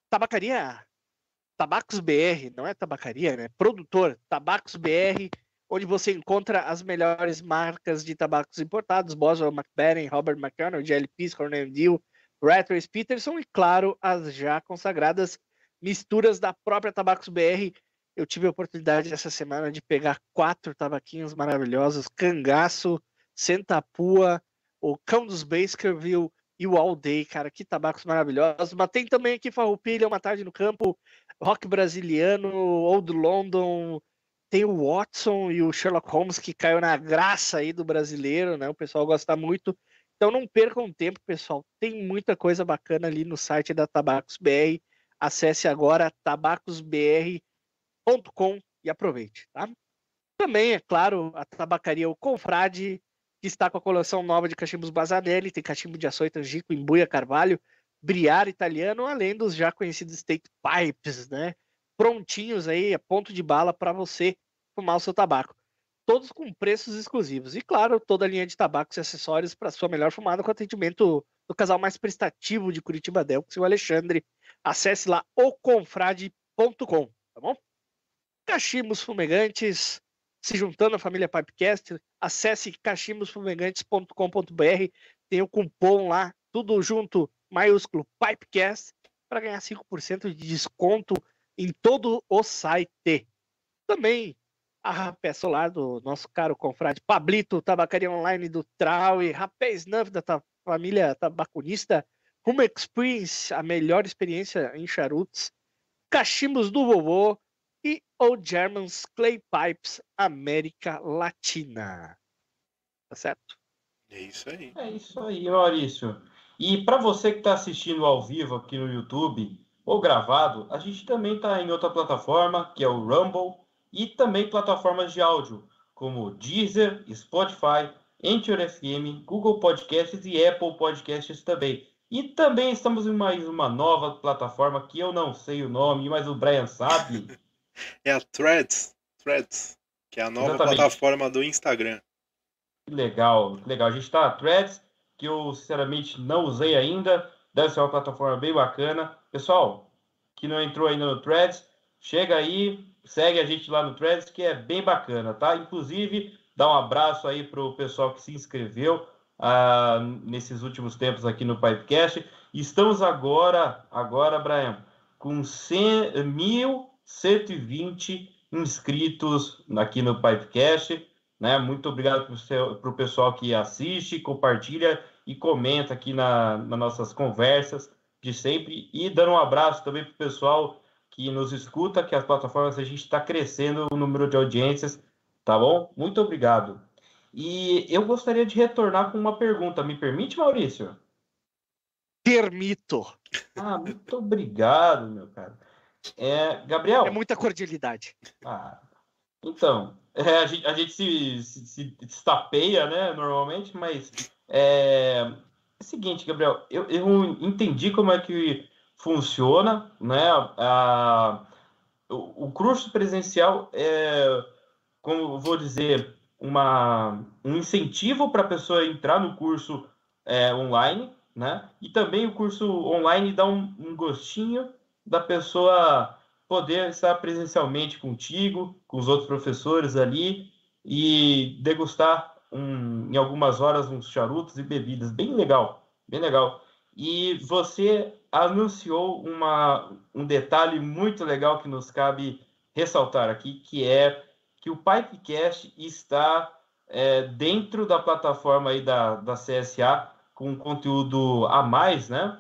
Tabacaria Tabacos BR, não é tabacaria, né? Produtor Tabacos BR, onde você encontra as melhores marcas de tabacos importados, Boswell McBain, Robert McDonald, GLPs, Cornell Deal, Rattles Peterson e, claro, as já consagradas misturas da própria Tabacos BR. Eu tive a oportunidade essa semana de pegar quatro tabaquinhos maravilhosos: Cangaço, Sentapua, o Cão dos Baskerville e o All Day, cara, que tabacos maravilhosos. Mas tem também aqui Farroupilha, Uma Tarde no Campo, Rock Brasiliano, Old London, tem o Watson e o Sherlock Holmes que caiu na graça aí do brasileiro, né? O pessoal gosta muito. Então não percam tempo, pessoal. Tem muita coisa bacana ali no site da Tabacos BR. Acesse agora tabacosbr.com e aproveite, tá? Também, é claro, a tabacaria O Confrade, que está com a coleção nova de cachimbos Bazanelli, tem cachimbo de açoita, Angico, Embuia, Carvalho, Briar italiano, além dos já conhecidos State Pipes, né? Prontinhos aí, a ponto de bala para você fumar o seu tabaco todos com preços exclusivos. E claro, toda a linha de tabacos e acessórios para sua melhor fumada com atendimento do casal mais prestativo de Curitiba Delx e o Alexandre. Acesse lá oconfrade.com, tá bom? Cachimbos Fumegantes, se juntando à família Pipecast, acesse cachimbosfumegantes.com.br, tem o cupom lá, tudo junto, maiúsculo Pipecast, para ganhar 5% de desconto em todo o site. Também a rapé solar do nosso caro confrade Pablito, tabacaria online do Trau e rapé Snuff da família tabacunista, Home Experience, a melhor experiência em charutos, cachimbos do vovô e Old Germans Clay Pipes América Latina. Tá certo? É isso aí. É isso aí, Maurício. E para você que está assistindo ao vivo aqui no YouTube ou gravado, a gente também está em outra plataforma, que é o Rumble e também plataformas de áudio como Deezer, Spotify, Anchor FM, Google Podcasts e Apple Podcasts também. E também estamos em mais uma nova plataforma que eu não sei o nome, mas o Brian sabe. é a Threads, Threads, que é a nova Exatamente. plataforma do Instagram. Que legal, que legal. A gente está Threads que eu sinceramente não usei ainda. Deve ser uma plataforma bem bacana. Pessoal, que não entrou ainda no Threads, chega aí, segue a gente lá no Threads, que é bem bacana, tá? Inclusive, dá um abraço aí para o pessoal que se inscreveu uh, nesses últimos tempos aqui no Pipecast. Estamos agora, agora, Brian, com 1.120 inscritos aqui no Pipecast. Né? Muito obrigado para o pessoal que assiste, compartilha e comenta aqui na, nas nossas conversas de sempre. E dando um abraço também para o pessoal que nos escuta, que as plataformas a gente está crescendo o número de audiências, tá bom? Muito obrigado. E eu gostaria de retornar com uma pergunta. Me permite, Maurício? Permito. Ah, muito obrigado, meu cara. É, Gabriel. É muita cordialidade. Ah, então, é, a gente, a gente se, se, se destapeia, né, normalmente, mas é, é o seguinte, Gabriel, eu, eu entendi como é que funciona, né, a, o, o curso presencial é, como vou dizer, uma, um incentivo para a pessoa entrar no curso é, online, né? E também o curso online dá um, um gostinho da pessoa poder estar presencialmente contigo, com os outros professores ali e degustar um, em algumas horas uns charutos e bebidas. Bem legal, bem legal. E você anunciou uma, um detalhe muito legal que nos cabe ressaltar aqui, que é que o Pipecast está é, dentro da plataforma aí da, da CSA com conteúdo a mais, né?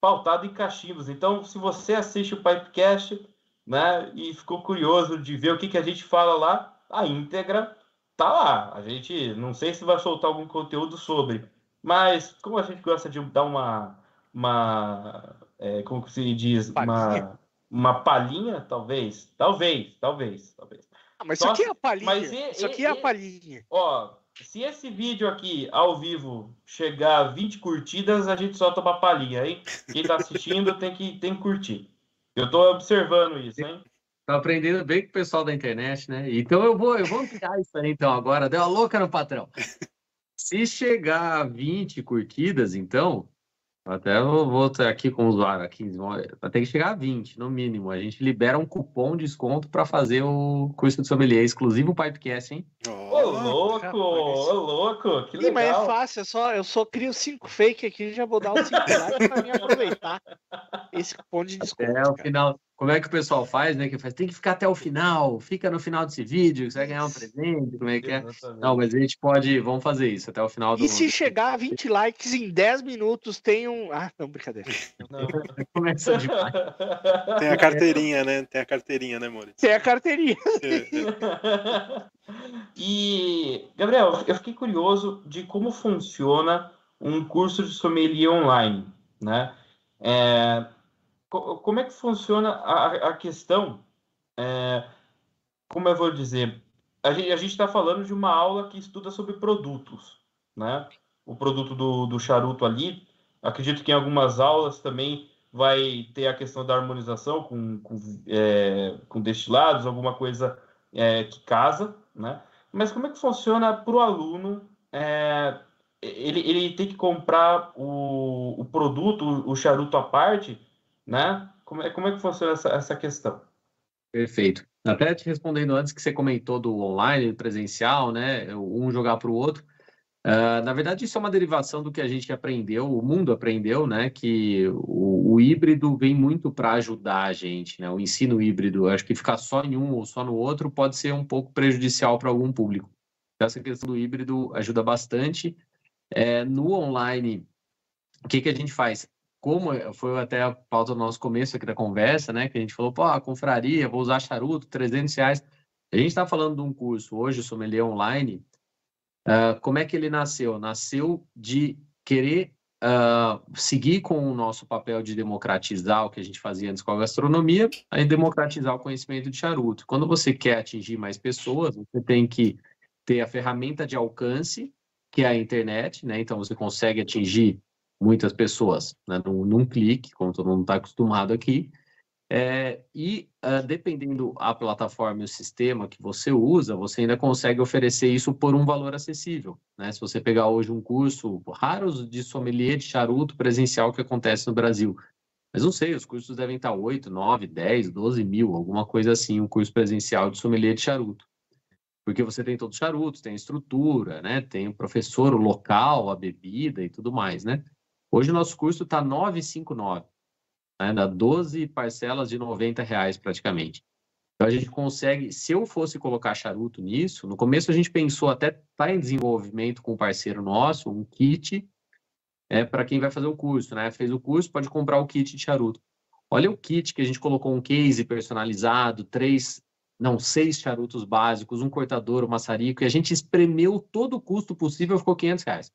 Pautado em cachimbos. Então, se você assiste o Pipecast, né, e ficou curioso de ver o que, que a gente fala lá, a íntegra tá lá. A gente não sei se vai soltar algum conteúdo sobre, mas como a gente gosta de dar uma, uma é, como se diz, uma, uma palhinha, talvez, talvez, talvez, talvez. Ah, mas isso aqui é a palhinha. Mas e, isso aqui e, é a palhinha. Ó, se esse vídeo aqui, ao vivo, chegar a 20 curtidas, a gente solta uma palhinha, hein? Quem tá assistindo tem que, tem que curtir. Eu tô observando isso, hein? Tô aprendendo bem com o pessoal da internet, né? Então eu vou, eu vou ampliar isso aí, então, agora. Deu a louca no patrão. Se chegar a 20 curtidas, então, até eu vou aqui com o usuário aqui, vai ter que chegar a 20, no mínimo. A gente libera um cupom de desconto para fazer o curso de sommelier exclusivo Pipecast, hein? Ô, oh, louco! Ô, louco! Que legal! Sim, mas é fácil, é só, eu só crio cinco fake aqui e já vou dar os 5 likes para mim aproveitar esse cupom de desconto. É, o final, como é que o pessoal faz, né? Que faz, tem que ficar até o final, fica no final desse vídeo, você vai ganhar um presente, como é que é? Não, mas a gente pode, vamos fazer isso até o final do E se chegar a 20 likes em 10 minutos, tem um. Ah, não, brincadeira. Não. Começa demais. Tem a carteirinha, né? Tem a carteirinha, né, Maurício? Tem a carteirinha. É. e, Gabriel, eu fiquei curioso de como funciona um curso de sommelier online, né? É, como é que funciona a, a questão? É, como eu vou dizer? A gente está falando de uma aula que estuda sobre produtos, né? O produto do, do charuto ali. Acredito que em algumas aulas também vai ter a questão da harmonização com, com, é, com destilados, alguma coisa é, que casa, né? Mas como é que funciona para o aluno? É, ele, ele tem que comprar o, o produto, o charuto à parte, né? Como é, como é que funciona essa, essa questão? Perfeito. Até te respondendo antes que você comentou do online, presencial, né? Um jogar para o outro. Uh, na verdade, isso é uma derivação do que a gente aprendeu, o mundo aprendeu, né? Que o, o híbrido vem muito para ajudar a gente, né? O ensino híbrido, acho que ficar só em um ou só no outro pode ser um pouco prejudicial para algum público. Então, essa questão do híbrido ajuda bastante. É, no online, o que, que a gente faz? Como foi até a pauta do nosso começo aqui da conversa, né? Que a gente falou, pô, a confraria, vou usar charuto, 300 reais. A gente está falando de um curso hoje, sommelier online. Uh, como é que ele nasceu? Nasceu de querer uh, seguir com o nosso papel de democratizar o que a gente fazia antes com a gastronomia, aí democratizar o conhecimento de charuto. Quando você quer atingir mais pessoas, você tem que ter a ferramenta de alcance, que é a internet, né? Então você consegue atingir muitas pessoas, né, num, num clique, como todo mundo está acostumado aqui. É, e uh, dependendo a plataforma e o sistema que você usa, você ainda consegue oferecer isso por um valor acessível. Né? Se você pegar hoje um curso raros de sommelier de charuto presencial que acontece no Brasil, mas não sei, os cursos devem estar 8, 9, 10, 12 mil, alguma coisa assim, um curso presencial de sommelier de charuto. Porque você tem todos os charutos, tem estrutura, né? tem o professor, o local, a bebida e tudo mais. Né? Hoje o nosso curso está 959 né? dá 12 parcelas de 90 reais praticamente. Então a gente consegue, se eu fosse colocar charuto nisso, no começo a gente pensou até estar tá em desenvolvimento com um parceiro nosso, um kit é para quem vai fazer o curso, né? Fez o curso, pode comprar o kit de charuto. Olha o kit que a gente colocou um case personalizado, três, não, seis charutos básicos, um cortador, um maçarico, e a gente espremeu todo o custo possível, ficou 500 reais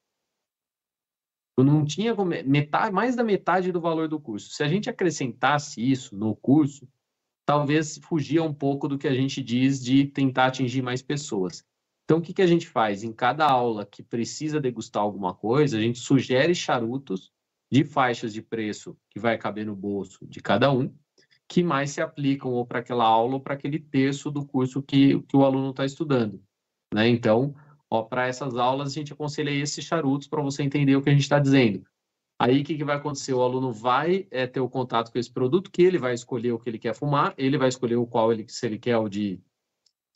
não tinha metade, mais da metade do valor do curso. Se a gente acrescentasse isso no curso, talvez fugia um pouco do que a gente diz de tentar atingir mais pessoas. Então, o que, que a gente faz? Em cada aula que precisa degustar alguma coisa, a gente sugere charutos de faixas de preço que vai caber no bolso de cada um, que mais se aplicam ou para aquela aula ou para aquele terço do curso que, que o aluno está estudando. Né? Então, para essas aulas a gente aconselha esses charutos para você entender o que a gente está dizendo. Aí o que, que vai acontecer? O aluno vai é, ter o contato com esse produto, que ele vai escolher o que ele quer fumar, ele vai escolher o qual ele, se ele quer o de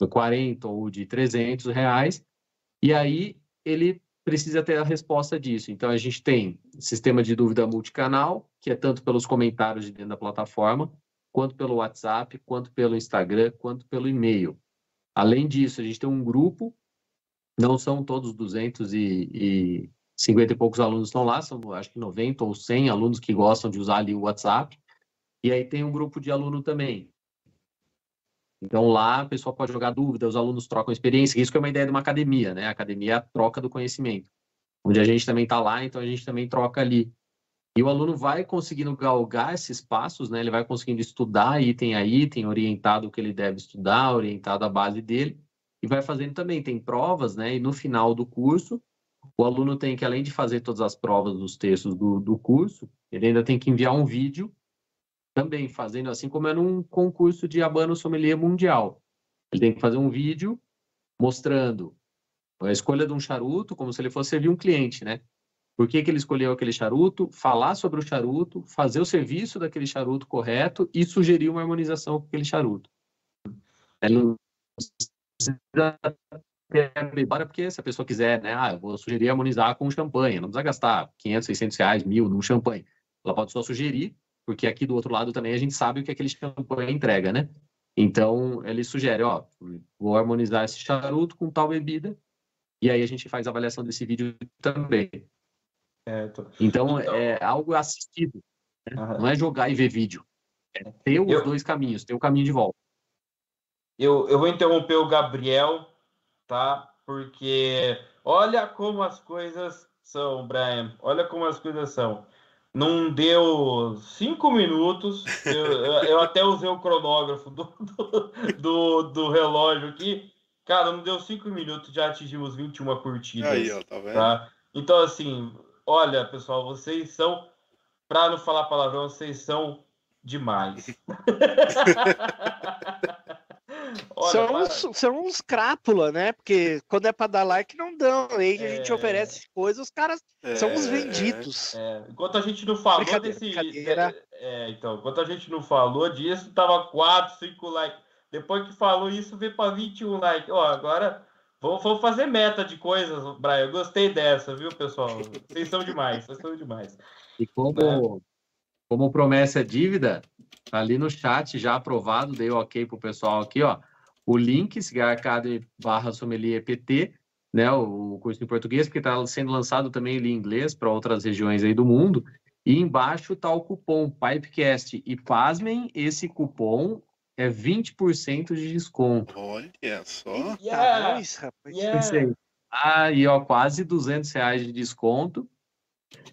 40 ou de 300 reais, e aí ele precisa ter a resposta disso. Então a gente tem sistema de dúvida multicanal, que é tanto pelos comentários de dentro da plataforma, quanto pelo WhatsApp, quanto pelo Instagram, quanto pelo e-mail. Além disso, a gente tem um grupo não são todos 250 e poucos alunos estão lá, são acho que 90 ou 100 alunos que gostam de usar ali o WhatsApp. E aí tem um grupo de aluno também. Então lá a pessoa pode jogar dúvida, os alunos trocam experiência. Isso que é uma ideia de uma academia, né? A academia é a troca do conhecimento. Onde a gente também está lá, então a gente também troca ali. E o aluno vai conseguindo galgar esses passos, né? Ele vai conseguindo estudar item a item, orientado o que ele deve estudar, orientado a base dele e vai fazendo também. Tem provas, né? E no final do curso, o aluno tem que, além de fazer todas as provas dos textos do, do curso, ele ainda tem que enviar um vídeo também, fazendo assim como é num concurso de Abano Sommelier Mundial. Ele tem que fazer um vídeo mostrando a escolha de um charuto, como se ele fosse servir um cliente, né? Por que, que ele escolheu aquele charuto, falar sobre o charuto, fazer o serviço daquele charuto correto e sugerir uma harmonização com aquele charuto. Ele não precisa ter porque se a pessoa quiser, né, ah, eu vou sugerir harmonizar com champanhe, não precisa gastar 500, 600 reais, mil num champanhe. Ela pode só sugerir, porque aqui do outro lado também a gente sabe o que aquele champanhe entrega, né? Então, ele sugere, ó, vou harmonizar esse charuto com tal bebida, e aí a gente faz a avaliação desse vídeo também. É, tô... então, então, é algo assistido, né? não é jogar e ver vídeo. É ter os eu... dois caminhos, ter o caminho de volta. Eu, eu vou interromper o Gabriel, tá? Porque olha como as coisas são, Brian. Olha como as coisas são. Não deu cinco minutos. Eu, eu até usei o cronógrafo do, do, do, do, relógio aqui. Cara, não deu cinco minutos, já atingimos 21 curtidas. Aí, ó, tá vendo? Tá? Então, assim, olha, pessoal, vocês são, para não falar palavrão, vocês são demais. Olha, são, para... uns, são uns crápula, né? Porque quando é para dar like, não dão. Aí é... a gente é. oferece coisas, os caras é... são uns vendidos. É... Enquanto a gente não falou desse. É, então, enquanto a gente não falou disso, tava 4, 5 likes. Depois que falou isso, veio para 21 likes. Ó, agora vamos, vamos fazer meta de coisas, Brian. Eu gostei dessa, viu, pessoal? Vocês são demais, vocês são demais. E como, como promessa é dívida, Tá ali no chat já aprovado, dei ok pro pessoal aqui, ó. O link, Cigar Academy barra sommelier PT, né, o curso em português, porque está sendo lançado também em inglês para outras regiões aí do mundo. E embaixo está o cupom Pipecast. E pasmem, esse cupom é 20% de desconto. Olha só. Yeah. rapaz. Yeah. Aí, ó, quase 200 reais de desconto.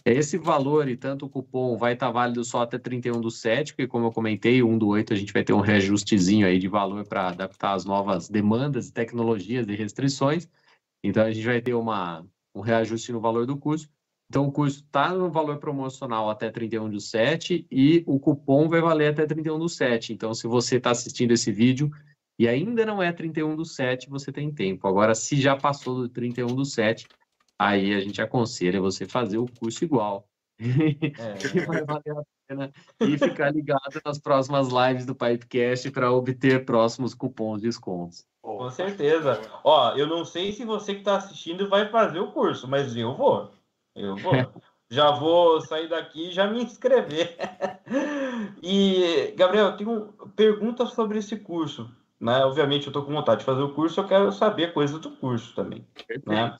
Esse valor e tanto o cupom vai estar tá válido só até 31 do 7, porque como eu comentei, 1 do 8 a gente vai ter um reajustezinho aí de valor para adaptar as novas demandas, tecnologias e restrições. Então a gente vai ter uma, um reajuste no valor do curso. Então, o curso está no valor promocional até 31 do 7 e o cupom vai valer até 31 do 7. Então, se você está assistindo esse vídeo e ainda não é 31 do 7, você tem tempo. Agora, se já passou do 31 do 7, aí a gente aconselha você fazer o curso igual. É. vai valer a pena e ficar ligado nas próximas lives do Pipecast para obter próximos cupons de descontos. Com certeza. Ó, eu não sei se você que está assistindo vai fazer o curso, mas eu vou. Eu vou. já vou sair daqui e já me inscrever. e, Gabriel, eu tenho perguntas sobre esse curso. Né? Obviamente, eu estou com vontade de fazer o curso, eu quero saber coisas do curso também. Né?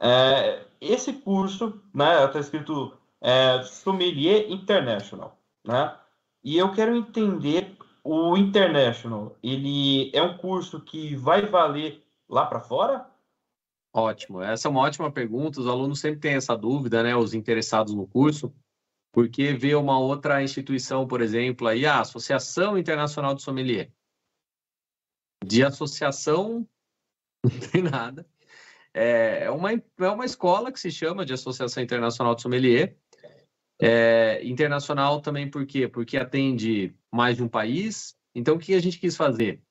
É, esse curso, né, está escrito é, Sommelier International. Né? E eu quero entender o International. Ele é um curso que vai valer lá para fora? Ótimo, essa é uma ótima pergunta. Os alunos sempre têm essa dúvida, né? Os interessados no curso, porque vê uma outra instituição, por exemplo, aí a Associação Internacional de Sommelier. De associação não tem nada. É, é uma, é uma escola que se chama de Associação Internacional de Sommelier. É, internacional também por quê? Porque atende mais de um país. Então, o que a gente quis fazer?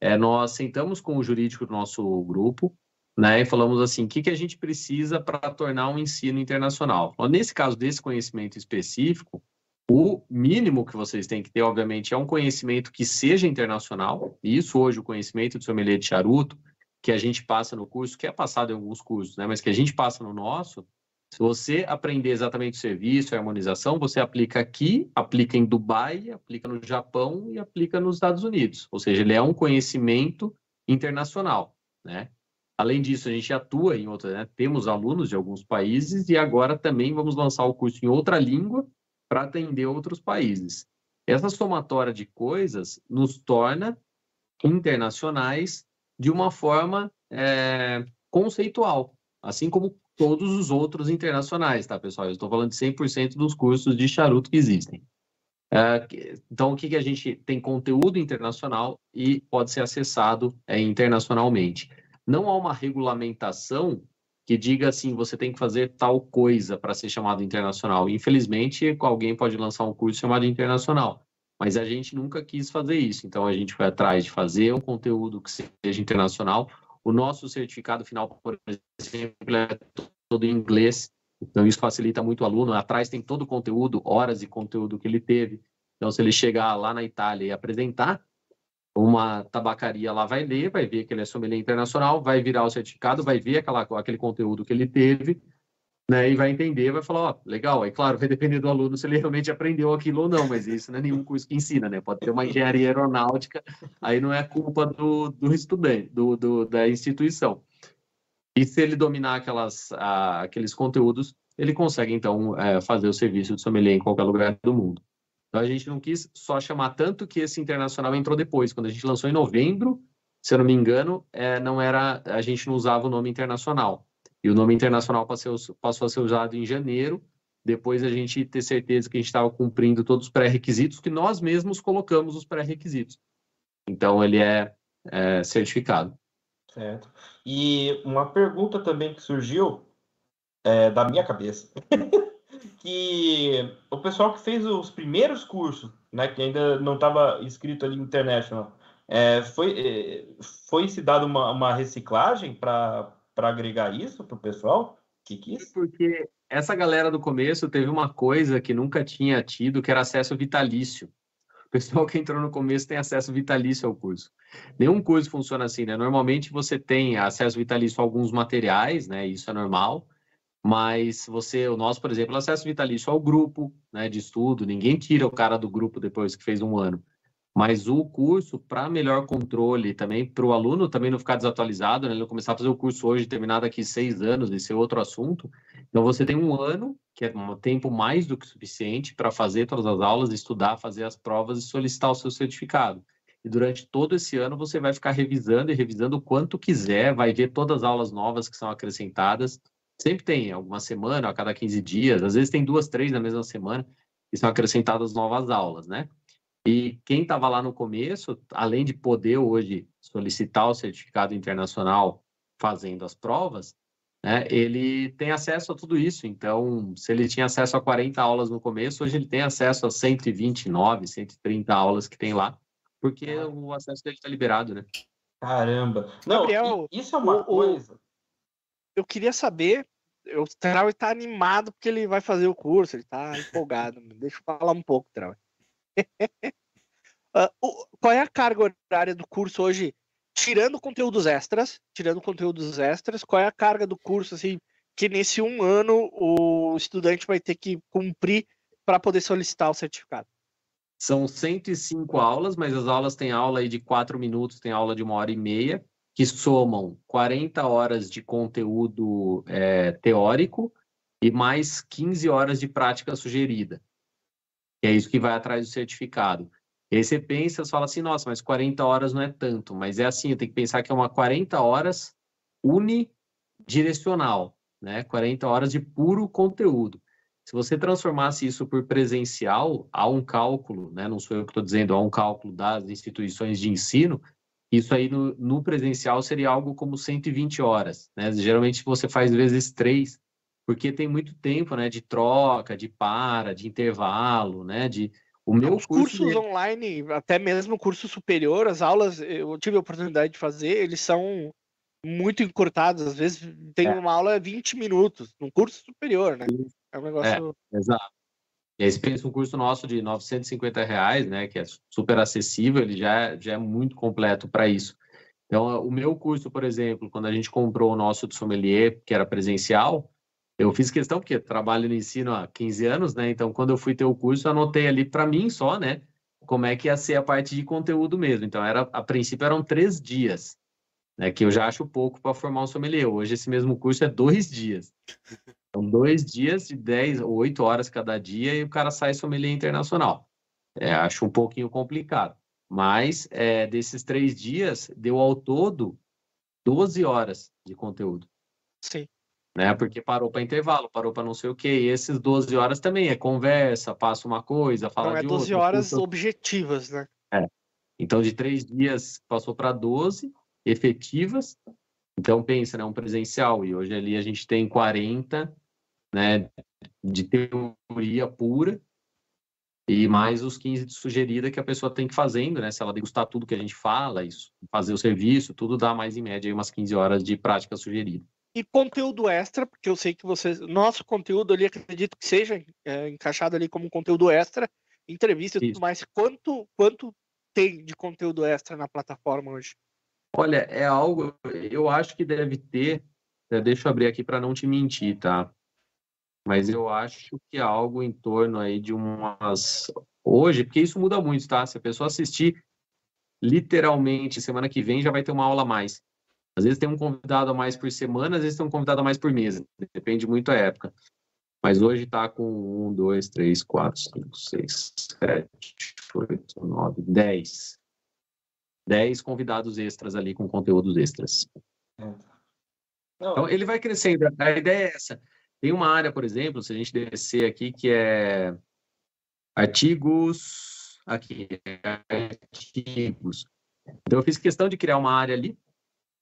É, nós sentamos com o jurídico do nosso grupo, né, e falamos assim, o que, que a gente precisa para tornar um ensino internacional? Nesse caso desse conhecimento específico, o mínimo que vocês têm que ter, obviamente, é um conhecimento que seja internacional. Isso hoje, o conhecimento do sommelier de charuto, que a gente passa no curso, que é passado em alguns cursos, né, mas que a gente passa no nosso, se você aprender exatamente o serviço, a harmonização, você aplica aqui, aplica em Dubai, aplica no Japão e aplica nos Estados Unidos. Ou seja, ele é um conhecimento internacional, né? Além disso, a gente atua em outras, né? temos alunos de alguns países e agora também vamos lançar o curso em outra língua para atender outros países. Essa somatória de coisas nos torna internacionais de uma forma é, conceitual, assim como todos os outros internacionais, tá, pessoal? Eu estou falando de 100% dos cursos de charuto que existem. É, então, o que, que a gente tem conteúdo internacional e pode ser acessado é, internacionalmente não há uma regulamentação que diga assim, você tem que fazer tal coisa para ser chamado internacional. Infelizmente, alguém pode lançar um curso chamado internacional, mas a gente nunca quis fazer isso. Então, a gente foi atrás de fazer um conteúdo que seja internacional. O nosso certificado final, por exemplo, é todo em inglês, então isso facilita muito o aluno. Atrás tem todo o conteúdo, horas de conteúdo que ele teve. Então, se ele chegar lá na Itália e apresentar, uma tabacaria lá vai ler, vai ver que ele é sommelier internacional, vai virar o certificado, vai ver aquela, aquele conteúdo que ele teve, né, e vai entender, vai falar, ó, legal, aí claro, vai depender do aluno se ele realmente aprendeu aquilo ou não, mas isso não é nenhum curso que ensina, né, pode ter uma engenharia aeronáutica, aí não é culpa do, do estudante, do, do, da instituição. E se ele dominar aquelas, a, aqueles conteúdos, ele consegue, então, é, fazer o serviço de sommelier em qualquer lugar do mundo. Então a gente não quis só chamar tanto que esse internacional entrou depois. Quando a gente lançou em novembro, se eu não me engano, é, não era a gente não usava o nome internacional. E o nome internacional passou, a ser usado em janeiro, depois a gente ter certeza que a gente estava cumprindo todos os pré-requisitos, que nós mesmos colocamos os pré-requisitos. Então ele é, é certificado. Certo. E uma pergunta também que surgiu é, da minha cabeça. que o pessoal que fez os primeiros cursos, né, que ainda não estava escrito ali International, é, foi, é, foi se dado uma, uma reciclagem para agregar isso para o pessoal que quis? Porque essa galera do começo teve uma coisa que nunca tinha tido, que era acesso vitalício. O pessoal que entrou no começo tem acesso vitalício ao curso. Nenhum curso funciona assim, né? Normalmente você tem acesso vitalício a alguns materiais, né? Isso é normal mas você, o nosso, por exemplo, acesso vitalício ao grupo né, de estudo, ninguém tira o cara do grupo depois que fez um ano. Mas o curso, para melhor controle também, para o aluno também não ficar desatualizado, né, ele começar a fazer o curso hoje, terminar daqui seis anos, esse é outro assunto. Então, você tem um ano, que é um tempo mais do que suficiente para fazer todas as aulas, estudar, fazer as provas e solicitar o seu certificado. E durante todo esse ano, você vai ficar revisando e revisando o quanto quiser, vai ver todas as aulas novas que são acrescentadas, Sempre tem, alguma semana, a cada 15 dias, às vezes tem duas, três na mesma semana, e são acrescentadas novas aulas, né? E quem estava lá no começo, além de poder hoje solicitar o certificado internacional fazendo as provas, né, ele tem acesso a tudo isso. Então, se ele tinha acesso a 40 aulas no começo, hoje ele tem acesso a 129, 130 aulas que tem lá, porque ah. o acesso dele está liberado, né? Caramba. Não, Gabriel, isso é uma o, coisa. Eu queria saber, o Trau está animado porque ele vai fazer o curso, ele está empolgado. Deixa eu falar um pouco, Trau. uh, qual é a carga horária do curso hoje tirando conteúdos extras, tirando conteúdos extras, qual é a carga do curso, assim, que nesse um ano o estudante vai ter que cumprir para poder solicitar o certificado? São 105 aulas, mas as aulas têm aula aí de 4 minutos, tem aula de uma hora e meia, que somam 40 horas de conteúdo é, teórico e mais 15 horas de prática sugerida. Que é isso que vai atrás do certificado. E aí você pensa, você fala assim, nossa, mas 40 horas não é tanto. Mas é assim, tem que pensar que é uma 40 horas unidirecional, né? 40 horas de puro conteúdo. Se você transformasse isso por presencial, há um cálculo, né? Não sou eu que estou dizendo, há um cálculo das instituições de ensino. Isso aí no, no presencial seria algo como 120 horas, né? Geralmente você faz vezes três, porque tem muito tempo, né? De troca, de para, de intervalo, né? De, o meu Os curso cursos online, até mesmo curso superior, as aulas eu tive a oportunidade de fazer, eles são muito encurtados. Às vezes tem é. uma aula 20 minutos, num curso superior, né? É um negócio. É, exato. E aí, se pensa um curso nosso de 950 reais, né, que é super acessível, ele já, já é muito completo para isso. Então, o meu curso, por exemplo, quando a gente comprou o nosso de sommelier, que era presencial, eu fiz questão, porque trabalho no ensino há 15 anos, né? Então, quando eu fui ter o curso, anotei ali para mim só, né? Como é que ia ser a parte de conteúdo mesmo. Então, era, a princípio eram três dias, né? Que eu já acho pouco para formar um sommelier. Hoje, esse mesmo curso é dois dias. São dois dias de 10 ou 8 horas cada dia e o cara sai sommelier internacional. É, acho um pouquinho complicado. Mas, é, desses três dias, deu ao todo 12 horas de conteúdo. Sim né? Porque parou para intervalo, parou para não sei o quê. E esses 12 horas também é conversa, passa uma coisa, fala não, é de 12 outra, horas objetivas, né? É. Então, de três dias passou para 12 efetivas. Então, pensa, né? Um presencial. E hoje ali a gente tem 40, né? De teoria pura. E mais os 15 de sugerida que a pessoa tem que fazendo, né? Se ela degustar tudo que a gente fala, isso, fazer o serviço, tudo dá mais em média aí umas 15 horas de prática sugerida e conteúdo extra, porque eu sei que vocês. Nosso conteúdo ali, acredito que seja é, encaixado ali como conteúdo extra, entrevista e tudo mais. Quanto, quanto tem de conteúdo extra na plataforma hoje? Olha, é algo. Eu acho que deve ter. Né, deixa eu abrir aqui para não te mentir, tá? Mas eu acho que é algo em torno aí de umas. Hoje, porque isso muda muito, tá? Se a pessoa assistir literalmente semana que vem, já vai ter uma aula a mais. Às vezes tem um convidado a mais por semana, às vezes tem um convidado a mais por mês. Depende muito da época. Mas hoje está com um, dois, três, quatro, cinco, seis, sete, oito, nove, dez. Dez convidados extras ali com conteúdos extras. Então, ele vai crescendo. A ideia é essa. Tem uma área, por exemplo, se a gente descer aqui, que é artigos. Aqui, artigos. Então, eu fiz questão de criar uma área ali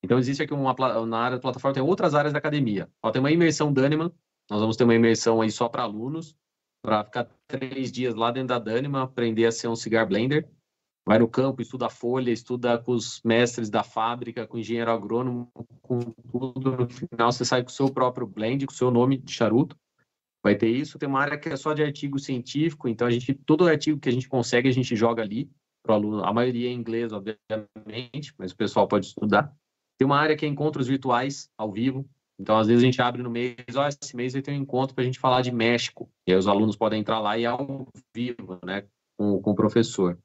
então, existe aqui uma, na área da plataforma, tem outras áreas da academia. Ó, tem uma imersão Daniman, nós vamos ter uma imersão aí só para alunos, para ficar três dias lá dentro da Daniman, aprender a ser um cigar blender. Vai no campo, estuda a folha, estuda com os mestres da fábrica, com o engenheiro agrônomo, com tudo. No final, você sai com o seu próprio blend, com o seu nome de charuto. Vai ter isso. Tem uma área que é só de artigo científico, então a gente, todo artigo que a gente consegue, a gente joga ali para o aluno. A maioria é inglês, obviamente, mas o pessoal pode estudar. Tem uma área que é encontros virtuais, ao vivo. Então, às vezes, a gente abre no mês, ó, esse mês vai ter um encontro para a gente falar de México. E aí os alunos podem entrar lá e é ao vivo, né, com, com o professor.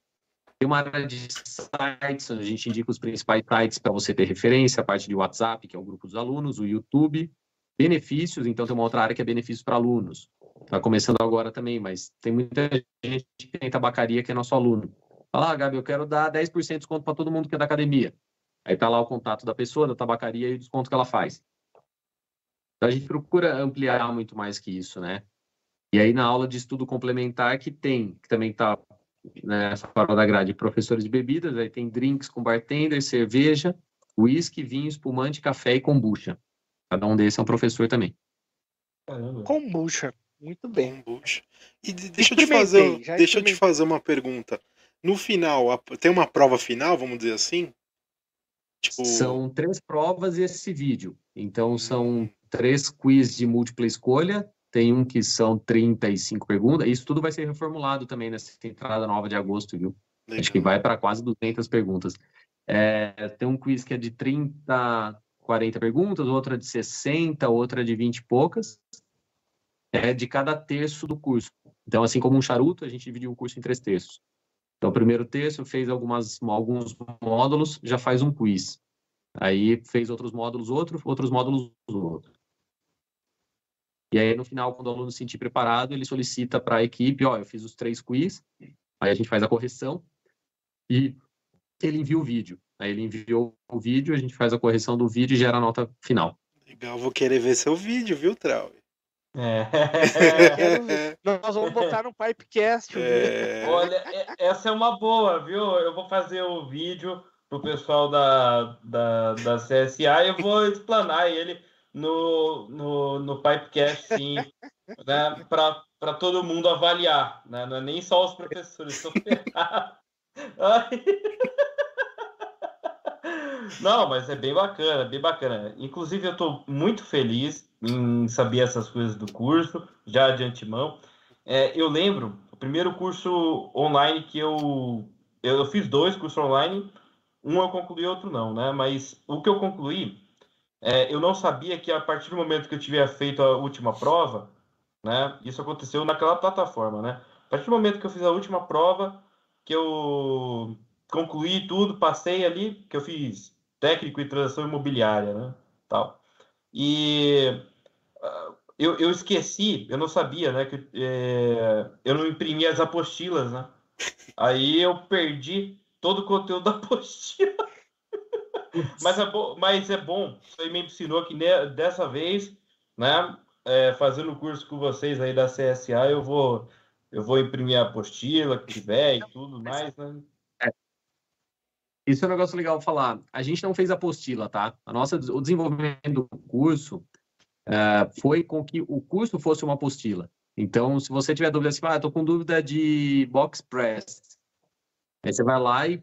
Tem uma área de sites, onde a gente indica os principais sites para você ter referência, a parte de WhatsApp, que é o grupo dos alunos, o YouTube. Benefícios, então tem uma outra área que é benefícios para alunos. Está começando agora também, mas tem muita gente que tem tabacaria que é nosso aluno. Fala, ah, Gabi, eu quero dar 10% de desconto para todo mundo que é da academia. Aí está lá o contato da pessoa, da tabacaria e o desconto que ela faz. Então a gente procura ampliar muito mais que isso, né? E aí na aula de estudo complementar que tem, que também está nessa fora da grade, professores de bebidas, aí tem drinks com bartender, cerveja, uísque, vinho, espumante, café e kombucha. Cada um desses é um professor também. Caramba. Kombucha. Muito bem. Kombucha. E de- deixa eu te fazer, deixa eu te fazer uma pergunta. No final, tem uma prova final, vamos dizer assim? Tipo, São três provas e esse vídeo. Então, são três quiz de múltipla escolha. Tem um que são 35 perguntas. Isso tudo vai ser reformulado também nessa entrada nova de agosto, viu? Acho que legal. vai para quase 200 perguntas. É, tem um quiz que é de 30, 40 perguntas, outra de 60, outra de 20 e poucas. É de cada terço do curso. Então, assim como um charuto, a gente dividiu o curso em três terços. Então, primeiro terço fez algumas, alguns módulos, já faz um quiz. Aí fez outros módulos, outro, outros módulos, outro. E aí, no final, quando o aluno se sentir preparado, ele solicita para a equipe, ó, eu fiz os três quiz, aí a gente faz a correção e ele envia o vídeo. Aí ele enviou o vídeo, a gente faz a correção do vídeo e gera a nota final. Legal, vou querer ver seu vídeo, viu, Trau? É. Quero. Nós vamos botar no Pipecast. É, Olha, é- essa é uma boa, viu? Eu vou fazer o vídeo pro pessoal da, da, da CSA e eu vou explanar ele no, no, no Pipecast, sim, né? Para todo mundo avaliar, né? Não é nem só os professores, ferrado. Ai. Não, mas é bem bacana, bem bacana. Inclusive, eu estou muito feliz em saber essas coisas do curso, já de antemão. É, eu lembro, o primeiro curso online que eu, eu fiz dois cursos online, um eu concluí, outro não, né? Mas o que eu concluí, é, eu não sabia que a partir do momento que eu tiver feito a última prova, né? Isso aconteceu naquela plataforma, né? A partir do momento que eu fiz a última prova, que eu concluí tudo, passei ali, que eu fiz técnico em transação imobiliária, né? Tal. E ah, eu, eu esqueci, eu não sabia, né? Que é, eu não imprimi as apostilas, né? Aí eu perdi todo o conteúdo da apostila. Mas é, bo- mas é bom, isso aí me ensinou que ne- dessa vez, né? é, fazendo o curso com vocês aí da CSA, eu vou, eu vou imprimir a apostila que tiver e tudo mais, né? Isso é um negócio legal falar. A gente não fez apostila, tá? A nossa, o desenvolvimento do curso eh, foi com que o curso fosse uma apostila. Então, se você tiver dúvida, assim, ah, estou com dúvida de box press, aí você vai lá e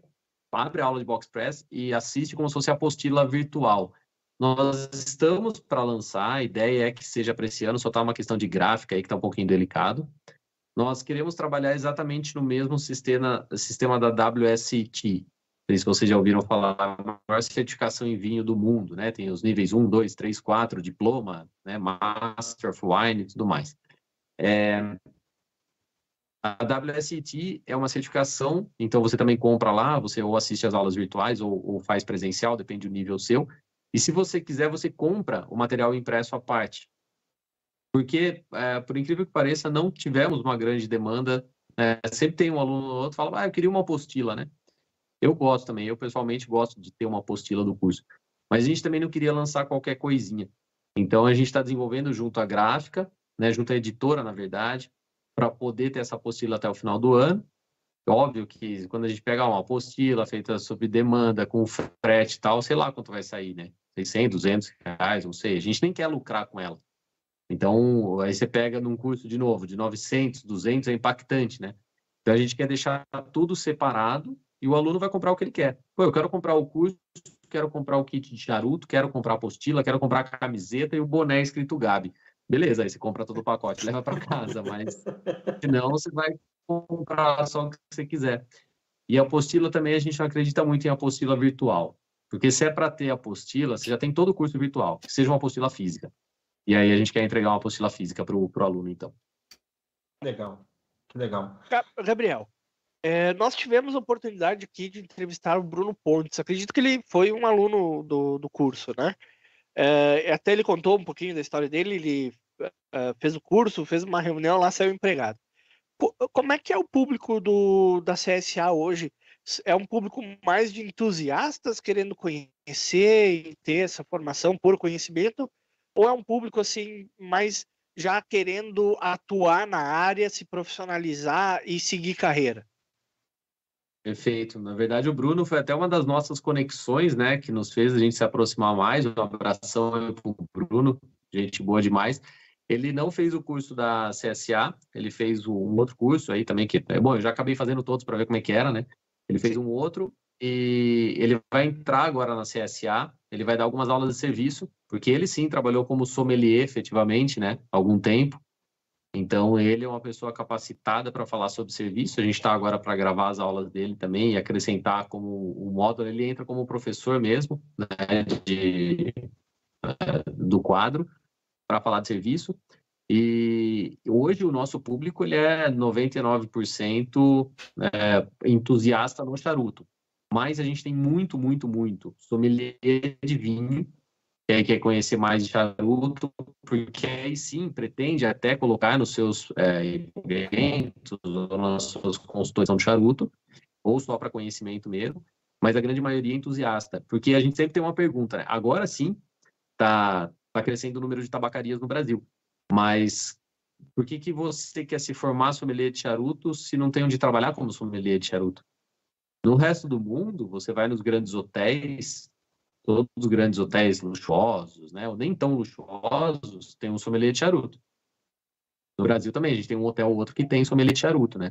abre a aula de box press e assiste como se fosse apostila virtual. Nós estamos para lançar, a ideia é que seja para esse ano, só está uma questão de gráfica aí que está um pouquinho delicado. Nós queremos trabalhar exatamente no mesmo sistema, sistema da WST, sei se vocês já ouviram falar, a maior certificação em vinho do mundo, né? Tem os níveis 1, 2, 3, 4, diploma, né? Master of Wine e tudo mais. É, A WSET é uma certificação, então você também compra lá, você ou assiste às aulas virtuais ou, ou faz presencial, depende do nível seu. E se você quiser, você compra o material impresso à parte. Porque, é, por incrível que pareça, não tivemos uma grande demanda. É, sempre tem um aluno ou outro que fala, ah, eu queria uma apostila, né? Eu gosto também, eu pessoalmente gosto de ter uma apostila do curso. Mas a gente também não queria lançar qualquer coisinha. Então a gente está desenvolvendo junto à gráfica, né, junto à editora, na verdade, para poder ter essa apostila até o final do ano. Óbvio que quando a gente pegar uma apostila feita sob demanda, com frete e tal, sei lá quanto vai sair, né? 600, 200 reais, não sei. A gente nem quer lucrar com ela. Então, aí você pega num curso de novo, de 900, 200, é impactante, né? Então a gente quer deixar tudo separado e o aluno vai comprar o que ele quer. Pô, eu quero comprar o curso, quero comprar o kit de charuto, quero comprar a apostila, quero comprar a camiseta e o boné escrito Gabi. Beleza, aí você compra todo o pacote, leva para casa, mas senão você vai comprar só o que você quiser. E a apostila também a gente não acredita muito em apostila virtual, porque se é para ter apostila, você já tem todo o curso virtual, que seja uma apostila física. E aí a gente quer entregar uma apostila física para o aluno, então. Legal, que legal. Ga- Gabriel, é, nós tivemos a oportunidade aqui de entrevistar o Bruno Pontes. Acredito que ele foi um aluno do, do curso, né? É, até ele contou um pouquinho da história dele. Ele é, fez o curso, fez uma reunião lá, saiu empregado. Co- Como é que é o público do, da CSA hoje? É um público mais de entusiastas querendo conhecer e ter essa formação por conhecimento? Ou é um público assim mais já querendo atuar na área, se profissionalizar e seguir carreira? Perfeito. Na verdade, o Bruno foi até uma das nossas conexões, né, que nos fez a gente se aproximar mais. Um abração para o Bruno, gente boa demais. Ele não fez o curso da CSA, ele fez um outro curso aí também, que, é bom, eu já acabei fazendo todos para ver como é que era, né? Ele fez um outro e ele vai entrar agora na CSA, ele vai dar algumas aulas de serviço, porque ele sim trabalhou como sommelier efetivamente, né, algum tempo. Então, ele é uma pessoa capacitada para falar sobre serviço. A gente está agora para gravar as aulas dele também e acrescentar como o módulo. Ele entra como professor mesmo né, de, eh, do quadro para falar de serviço. E hoje o nosso público ele é 99% é, entusiasta no charuto. Mas a gente tem muito, muito, muito sommelier de vinho quer, quer conhecer mais de charuto, porque aí sim pretende até colocar nos seus é, eventos ou nas suas consultoras de charuto, ou só para conhecimento mesmo, mas a grande maioria é entusiasta, porque a gente sempre tem uma pergunta, né? agora sim está tá crescendo o número de tabacarias no Brasil, mas por que, que você quer se formar sommelier de charuto se não tem onde trabalhar como sommelier de charuto? No resto do mundo, você vai nos grandes hotéis, todos os grandes hotéis luxuosos, né, ou nem tão luxuosos, tem um sommelier de charuto. No Brasil também, a gente tem um hotel ou outro que tem sommelier de charuto, né,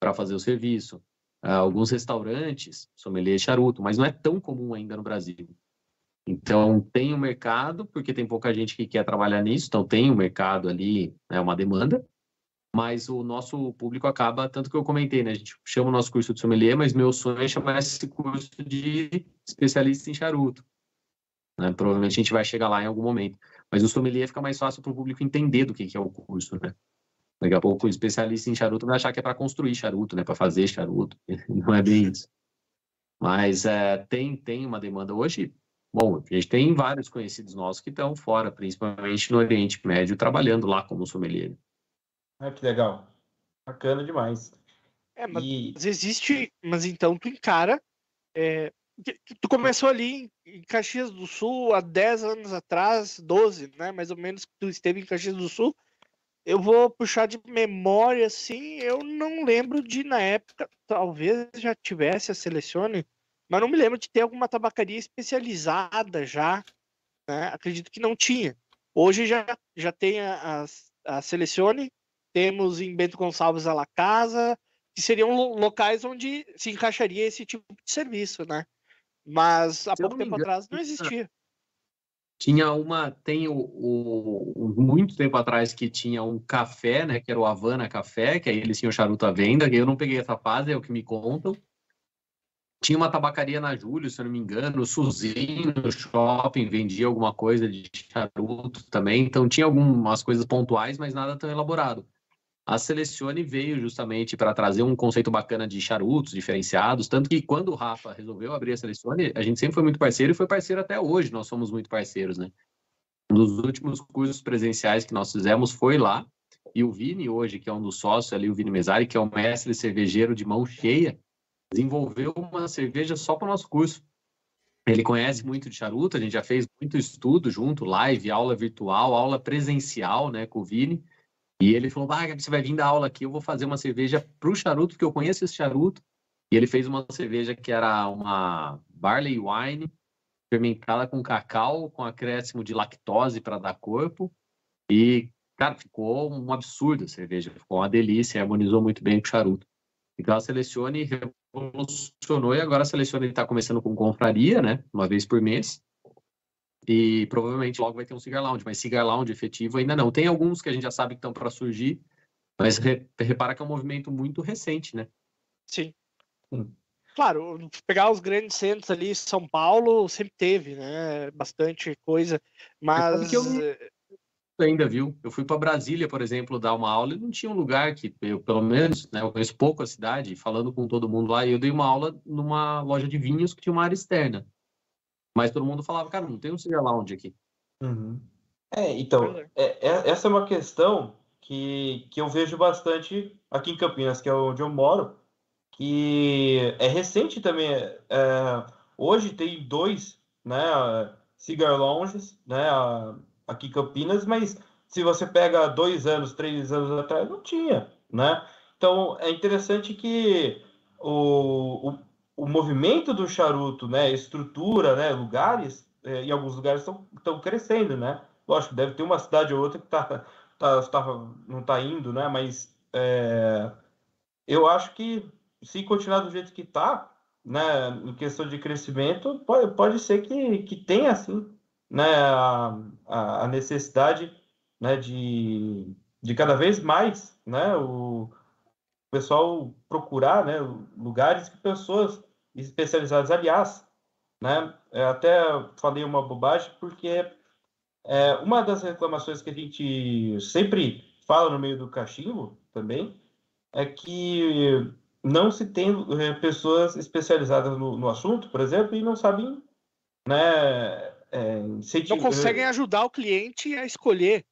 para fazer o serviço. Uh, alguns restaurantes, sommelier de charuto, mas não é tão comum ainda no Brasil. Então, tem um mercado, porque tem pouca gente que quer trabalhar nisso, então tem um mercado ali, né, uma demanda, mas o nosso público acaba, tanto que eu comentei, né? A gente chama o nosso curso de sommelier, mas meu sonho é chamar esse curso de especialista em charuto. Né? Provavelmente a gente vai chegar lá em algum momento. Mas o sommelier fica mais fácil para o público entender do que, que é o curso, né? Daqui a pouco o especialista em charuto vai achar que é para construir charuto, né? Para fazer charuto. Não é bem isso. Mas é, tem, tem uma demanda hoje. Bom, a gente tem vários conhecidos nossos que estão fora, principalmente no Oriente Médio, trabalhando lá como sommelier. Ah, que legal. Bacana demais. É, mas, e... existe, mas então tu encara. É, tu começou ali em Caxias do Sul há 10 anos atrás, 12, né? Mais ou menos que tu esteve em Caxias do Sul. Eu vou puxar de memória, assim, eu não lembro de, na época, talvez já tivesse a Selecione, mas não me lembro de ter alguma tabacaria especializada já, né? Acredito que não tinha. Hoje já, já tem a, a, a Selecione, temos em Bento Gonçalves a La Casa, que seriam locais onde se encaixaria esse tipo de serviço, né? Mas há pouco tempo engano, atrás não existia. Tinha uma, tem o, o, muito tempo atrás que tinha um café, né? Que era o Havana Café, que aí eles tinham charuto à venda, que eu não peguei essa fase, é o que me contam. Tinha uma tabacaria na Júlio, se eu não me engano, o Suzinho no shopping vendia alguma coisa de charuto também, então tinha algumas coisas pontuais, mas nada tão elaborado. A Selecione veio justamente para trazer um conceito bacana de charutos diferenciados, tanto que quando o Rafa resolveu abrir a Selecione, a gente sempre foi muito parceiro e foi parceiro até hoje, nós somos muito parceiros, né? Um dos últimos cursos presenciais que nós fizemos foi lá, e o Vini hoje, que é um dos sócios ali, o Vini Mesari, que é um mestre cervejeiro de mão cheia, desenvolveu uma cerveja só para o nosso curso. Ele conhece muito de charuto, a gente já fez muito estudo junto, live, aula virtual, aula presencial, né, com o Vini, e ele falou: ah, você vai vir dar aula aqui, eu vou fazer uma cerveja para o charuto, porque eu conheço esse charuto. E ele fez uma cerveja que era uma barley wine, fermentada com cacau, com acréscimo de lactose para dar corpo. E, cara, ficou um absurdo a cerveja, ficou uma delícia, harmonizou muito bem com o charuto. Então a Selecione revolucionou e agora a Selecione está começando com confraria, né? Uma vez por mês. E provavelmente logo vai ter um cigar lounge, mas cigar lounge efetivo ainda não. Tem alguns que a gente já sabe que estão para surgir, mas re, repara que é um movimento muito recente, né? Sim. Hum. Claro, pegar os grandes centros ali, São Paulo sempre teve, né? Bastante coisa, mas eu ainda viu. Eu fui para Brasília, por exemplo, dar uma aula e não tinha um lugar que eu, pelo menos, né, eu conheço pouco a cidade, falando com todo mundo lá, e eu dei uma aula numa loja de vinhos que tinha uma área externa. Mas todo mundo falava, cara, não tem um cigar lounge aqui. Uhum. É, então, é, é, essa é uma questão que, que eu vejo bastante aqui em Campinas, que é onde eu moro, que é recente também. É, hoje tem dois, né, cigar lounges, né, aqui em Campinas, mas se você pega dois anos, três anos atrás, não tinha, né? Então, é interessante que o, o, o movimento do charuto, né, estrutura, né, lugares, é, em alguns lugares estão crescendo, né? Lógico, deve ter uma cidade ou outra que tá, tá, tá não está indo, né? Mas é, eu acho que se continuar do jeito que está, né, em questão de crescimento, pode, pode ser que, que tenha, assim, né, a, a necessidade né, de, de cada vez mais né, o pessoal procurar né, lugares que pessoas especializadas. Aliás, né, até falei uma bobagem, porque é, uma das reclamações que a gente sempre fala no meio do cachimbo também é que não se tem é, pessoas especializadas no, no assunto, por exemplo, e não sabem né, é, não conseguem ajudar o cliente a escolher.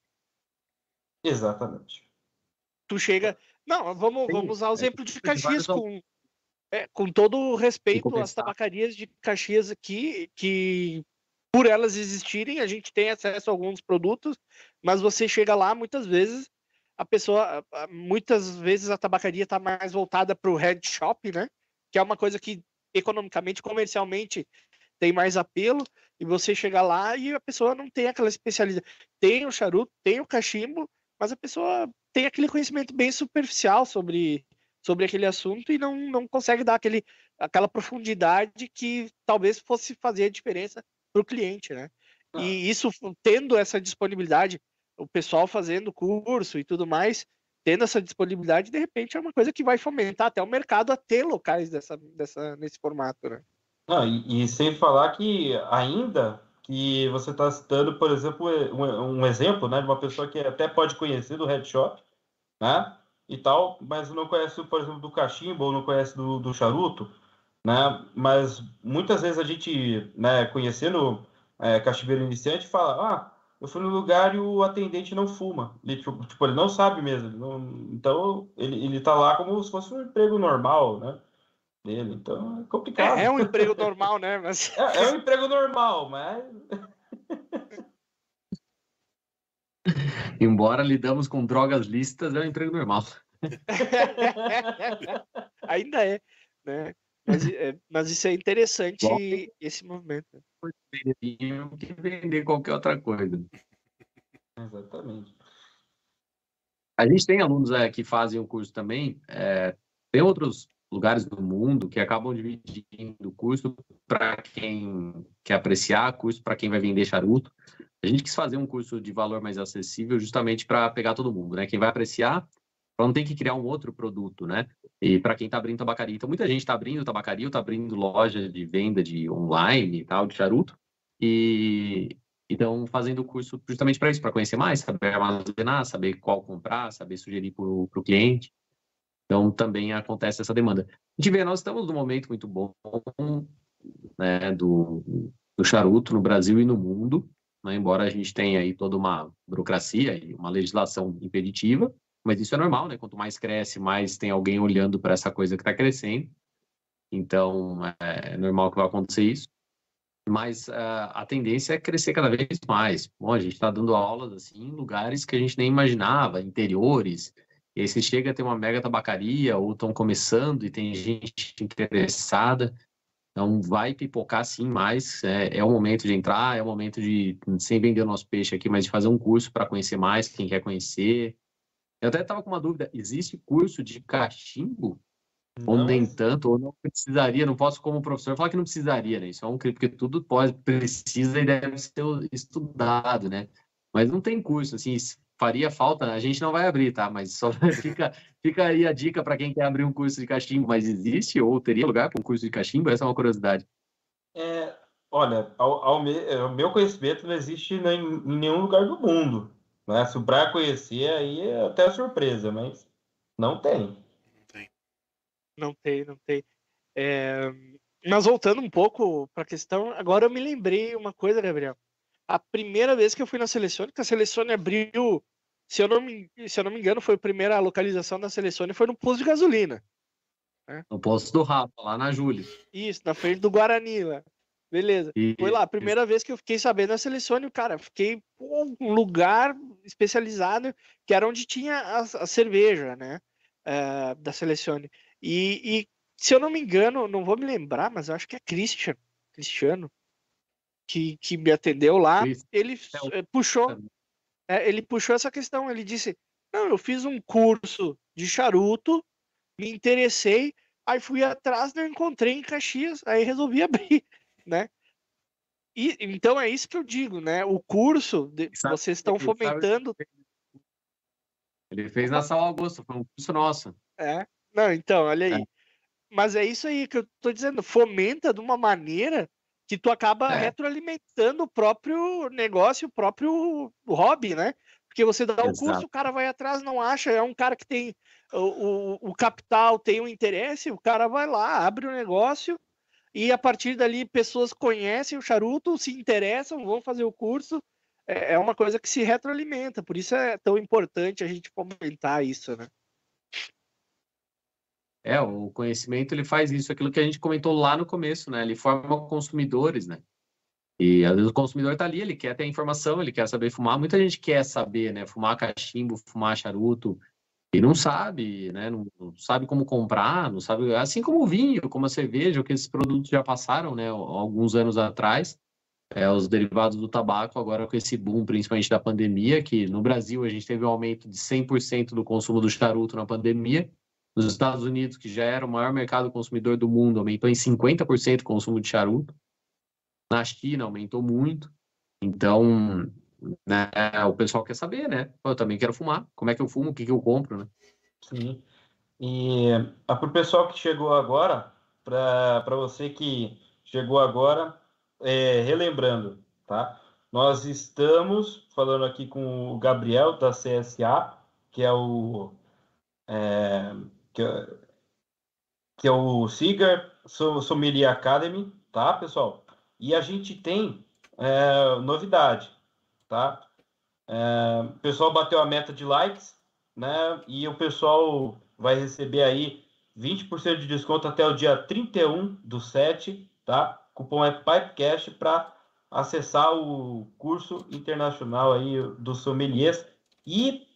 Exatamente. Tu chega. Não, vamos, Sim, vamos usar o é, exemplo de Caxias com, é, com todo o respeito às tabacarias de Caxias aqui, que por elas existirem, a gente tem acesso a alguns produtos, mas você chega lá, muitas vezes, a pessoa, muitas vezes a tabacaria está mais voltada para o head shop, né? Que é uma coisa que economicamente, comercialmente, tem mais apelo, e você chega lá e a pessoa não tem aquela especialidade. Tem o charuto, tem o cachimbo, mas a pessoa tem aquele conhecimento bem superficial sobre, sobre aquele assunto e não, não consegue dar aquele, aquela profundidade que talvez fosse fazer a diferença para o cliente, né? Ah. E isso, tendo essa disponibilidade, o pessoal fazendo curso e tudo mais, tendo essa disponibilidade, de repente é uma coisa que vai fomentar até o mercado a ter locais dessa, dessa, nesse formato, né? Não, e, e, sem falar que ainda que você está citando, por exemplo, um, um, exemplo né, de uma pessoa que até pode conhecer do headshop, né? E tal, mas não conhece, por exemplo, do cachimbo ou não conhece do, do charuto, né? Mas muitas vezes a gente, né, conhecendo é, cachimbeiro iniciante, fala, ah, eu fui no lugar e o atendente não fuma. Ele, tipo, tipo ele não sabe mesmo. Ele não, então, ele, ele tá lá como se fosse um emprego normal, né? Dele. Então é complicado. É, é um emprego normal, né? Mas... É, é um emprego normal, mas. Embora lidamos com drogas listas, é um emprego normal. Ainda é, né? Mas, é, mas isso é interessante, Bom, esse movimento. Que vender qualquer outra coisa. Exatamente. A gente tem alunos é, que fazem o curso também. É, tem outros lugares do mundo que acabam dividindo curso para quem quer apreciar, curso para quem vai vender charuto. A gente quis fazer um curso de valor mais acessível justamente para pegar todo mundo, né? Quem vai apreciar, não ter que criar um outro produto, né? E para quem está abrindo tabacaria. Então, muita gente está abrindo tabacaria, está abrindo loja de venda de online e tal, de charuto. E então, fazendo o curso justamente para isso, para conhecer mais, saber armazenar, saber qual comprar, saber sugerir para o cliente. Então, também acontece essa demanda. A gente vê, nós estamos num momento muito bom né, do, do charuto no Brasil e no mundo, né, embora a gente tenha aí toda uma burocracia e uma legislação impeditiva, mas isso é normal, né? Quanto mais cresce, mais tem alguém olhando para essa coisa que está crescendo. Então, é normal que vai acontecer isso. Mas uh, a tendência é crescer cada vez mais. Bom, a gente está dando aulas assim, em lugares que a gente nem imaginava, interiores, e aí você chega a ter uma mega tabacaria, ou estão começando e tem gente interessada. Então vai pipocar sim mais. É, é o momento de entrar, é o momento de, sem vender o nosso peixe aqui, mas de fazer um curso para conhecer mais, quem quer conhecer. Eu até estava com uma dúvida: existe curso de cachimbo? Não. Ou nem tanto, ou não precisaria, não posso, como professor, falar que não precisaria, né? Isso é um crime, porque tudo pode, precisa e deve ser estudado, né? Mas não tem curso, assim, faria falta, a gente não vai abrir, tá? Mas só fica, fica aí a dica para quem quer abrir um curso de cachimbo, mas existe ou teria lugar para um curso de cachimbo? Essa é uma curiosidade. É, olha, ao, ao, me, ao, meu conhecimento não existe em, em nenhum lugar do mundo. Né? Se para conhecer, aí é até surpresa, mas não tem. Não tem. Não tem, não tem. É... Mas voltando um pouco para a questão, agora eu me lembrei uma coisa, Gabriel a primeira vez que eu fui na Selecione, que a Selecione abriu, se eu não me, se eu não me engano, foi a primeira localização da Selecione, foi no posto de gasolina. Né? No posto do Rafa, lá na Júlia. Isso, na frente do Guarani lá. Beleza. E... Foi lá, a primeira vez que eu fiquei sabendo da Selecione, cara, fiquei um lugar especializado, que era onde tinha a, a cerveja, né? Uh, da Selecione. E, e se eu não me engano, não vou me lembrar, mas eu acho que é Christian, Cristiano, que, que me atendeu lá. Ele é puxou, é, ele puxou essa questão. Ele disse: Não, eu fiz um curso de charuto, me interessei, aí fui atrás, não encontrei em Caxias, aí resolvi abrir, né? E, então é isso que eu digo, né? O curso, de, vocês estão fomentando. Ele fez na Sala Augusto, foi um curso nosso. É, não, então, olha aí. É. Mas é isso aí que eu tô dizendo, fomenta de uma maneira que tu acaba é. retroalimentando o próprio negócio, o próprio hobby, né? Porque você dá o curso, o cara vai atrás, não acha, é um cara que tem o, o, o capital, tem o um interesse, o cara vai lá, abre o um negócio e a partir dali pessoas conhecem o charuto, se interessam, vão fazer o curso. É, é uma coisa que se retroalimenta, por isso é tão importante a gente fomentar isso, né? É, o conhecimento ele faz isso, aquilo que a gente comentou lá no começo, né? Ele forma consumidores, né? E às vezes o consumidor tá ali, ele quer ter informação, ele quer saber fumar. Muita gente quer saber, né? Fumar cachimbo, fumar charuto, e não sabe, né? Não, não, sabe como comprar, não sabe. Assim como o vinho, como a cerveja, que esses produtos já passaram, né? Alguns anos atrás, é, os derivados do tabaco, agora com esse boom, principalmente da pandemia, que no Brasil a gente teve um aumento de 100% do consumo do charuto na pandemia. Nos Estados Unidos, que já era o maior mercado consumidor do mundo, aumentou em 50% o consumo de charuto. Na China, aumentou muito. Então, né, o pessoal quer saber, né? Eu também quero fumar. Como é que eu fumo? O que, que eu compro, né? Sim. E ah, para o pessoal que chegou agora, para você que chegou agora, é, relembrando, tá? Nós estamos falando aqui com o Gabriel da CSA, que é o é, que, é, que é o Cigar Sommelier Academy, tá, pessoal? E a gente tem é, novidade, tá? É, o pessoal bateu a meta de likes, né? E o pessoal vai receber aí 20% de desconto até o dia 31 do 7, tá? O cupom é PIPECAST para acessar o curso internacional aí do sommeliers e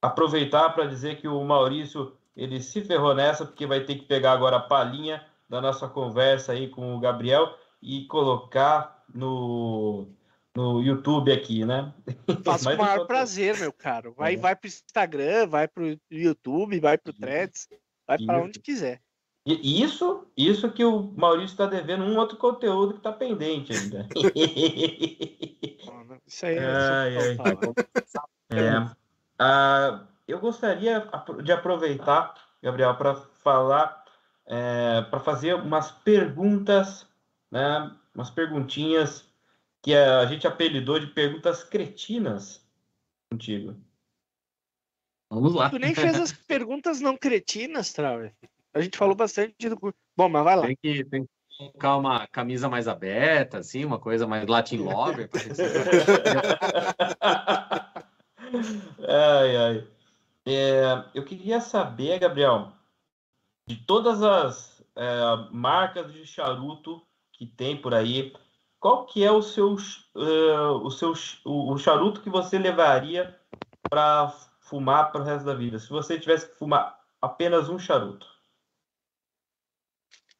aproveitar para dizer que o Maurício ele se ferrou nessa, porque vai ter que pegar agora a palhinha da nossa conversa aí com o Gabriel e colocar no, no YouTube aqui, né? Faço com o maior prazer, meu caro. Vai, é. vai para o Instagram, vai para o YouTube, vai para o Threads, vai para onde quiser. E isso, isso que o Maurício está devendo um outro conteúdo que está pendente ainda. isso aí é. Ai, ai. é. Ah, eu gostaria de aproveitar, Gabriel, para falar, é, para fazer umas perguntas, né, umas perguntinhas que a gente apelidou de perguntas cretinas contigo. Vamos lá. Tu nem fez as perguntas não cretinas, Trauer. A gente falou bastante do. Bom, mas vai lá. Tem que, tem que colocar uma camisa mais aberta, assim, uma coisa mais Latin Lover. ai, ai. É, eu queria saber, Gabriel, de todas as é, marcas de charuto que tem por aí, qual que é o seu, uh, o seu o, o charuto que você levaria para fumar para o resto da vida? Se você tivesse que fumar apenas um charuto.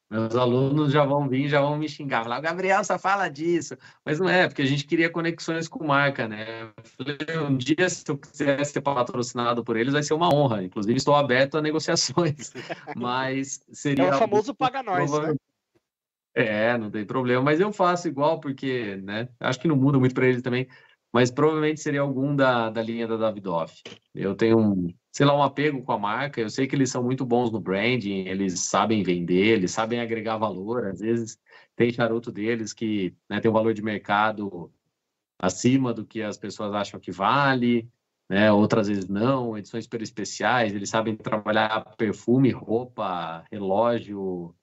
Meus alunos já vão vir, já vão me xingar, falar, Gabriel, só fala disso. Mas não é, porque a gente queria conexões com marca, né? Falei, um dia, se eu quiser ser patrocinado por eles, vai ser uma honra. Inclusive, estou aberto a negociações. Mas seria. É o famoso paga nós, né? É, não tem problema, mas eu faço igual, porque, né? Acho que não muda muito para eles também mas provavelmente seria algum da, da linha da Davidoff. Eu tenho um, sei lá, um apego com a marca, eu sei que eles são muito bons no branding, eles sabem vender, eles sabem agregar valor, às vezes tem charuto deles que né, tem um valor de mercado acima do que as pessoas acham que vale, né, outras vezes não, edições super especiais, eles sabem trabalhar perfume, roupa, relógio,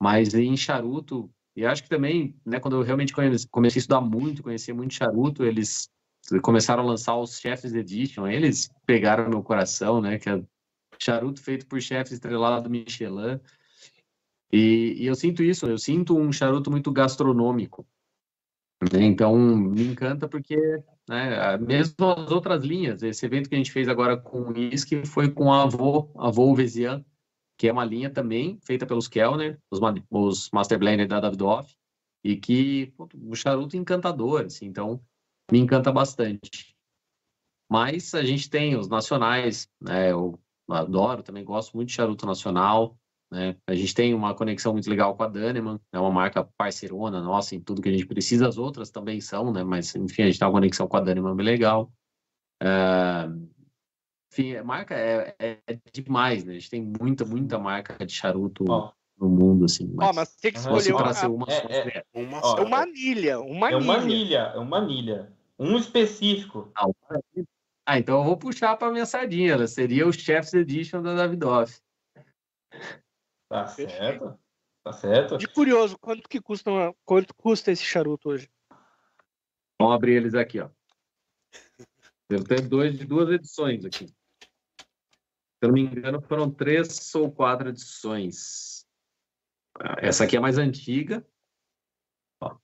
mas em charuto e acho que também, né, quando eu realmente comecei a estudar muito, conhecer muito charuto, eles começaram a lançar os Chefs Edition, eles pegaram meu coração, né, que é charuto feito por chefes estrelado do Michelin. E, e, eu sinto isso, eu sinto um charuto muito gastronômico. Né? Então, me encanta porque, né, mesmo as outras linhas, esse evento que a gente fez agora com o whisky foi com a Avô, a Avô Vezian, que é uma linha também feita pelos Kellner, os, os Master Blender da Davidoff, e que pô, um charuto encantador, assim, então me encanta bastante. Mas a gente tem os nacionais, né? Eu adoro, também gosto muito de charuto nacional. Né? A gente tem uma conexão muito legal com a Daneman, é uma marca parceirona nossa em tudo que a gente precisa. As outras também são, né? Mas enfim, a gente tem uma conexão com a Daneman bem legal. Uh, enfim, a marca é, é, é, demais, né? A gente tem muita, muita marca de charuto oh. no mundo, assim. Mas, oh, mas tem que escolher uma, ser uma, é, é, uma, oh, uma anilha, uma é uma anilha, é uma anilha. Um específico. Ah, ah, então eu vou puxar para minha sardinha. Ela seria o Chef's Edition da Davidoff. Tá certo. Tá certo. De curioso, quanto que custa, uma... quanto custa esse charuto hoje? Vamos abrir eles aqui, ó. Deve ter dois de duas edições aqui. Se eu não me engano, foram três ou quatro edições. Essa aqui é a mais antiga. Ó,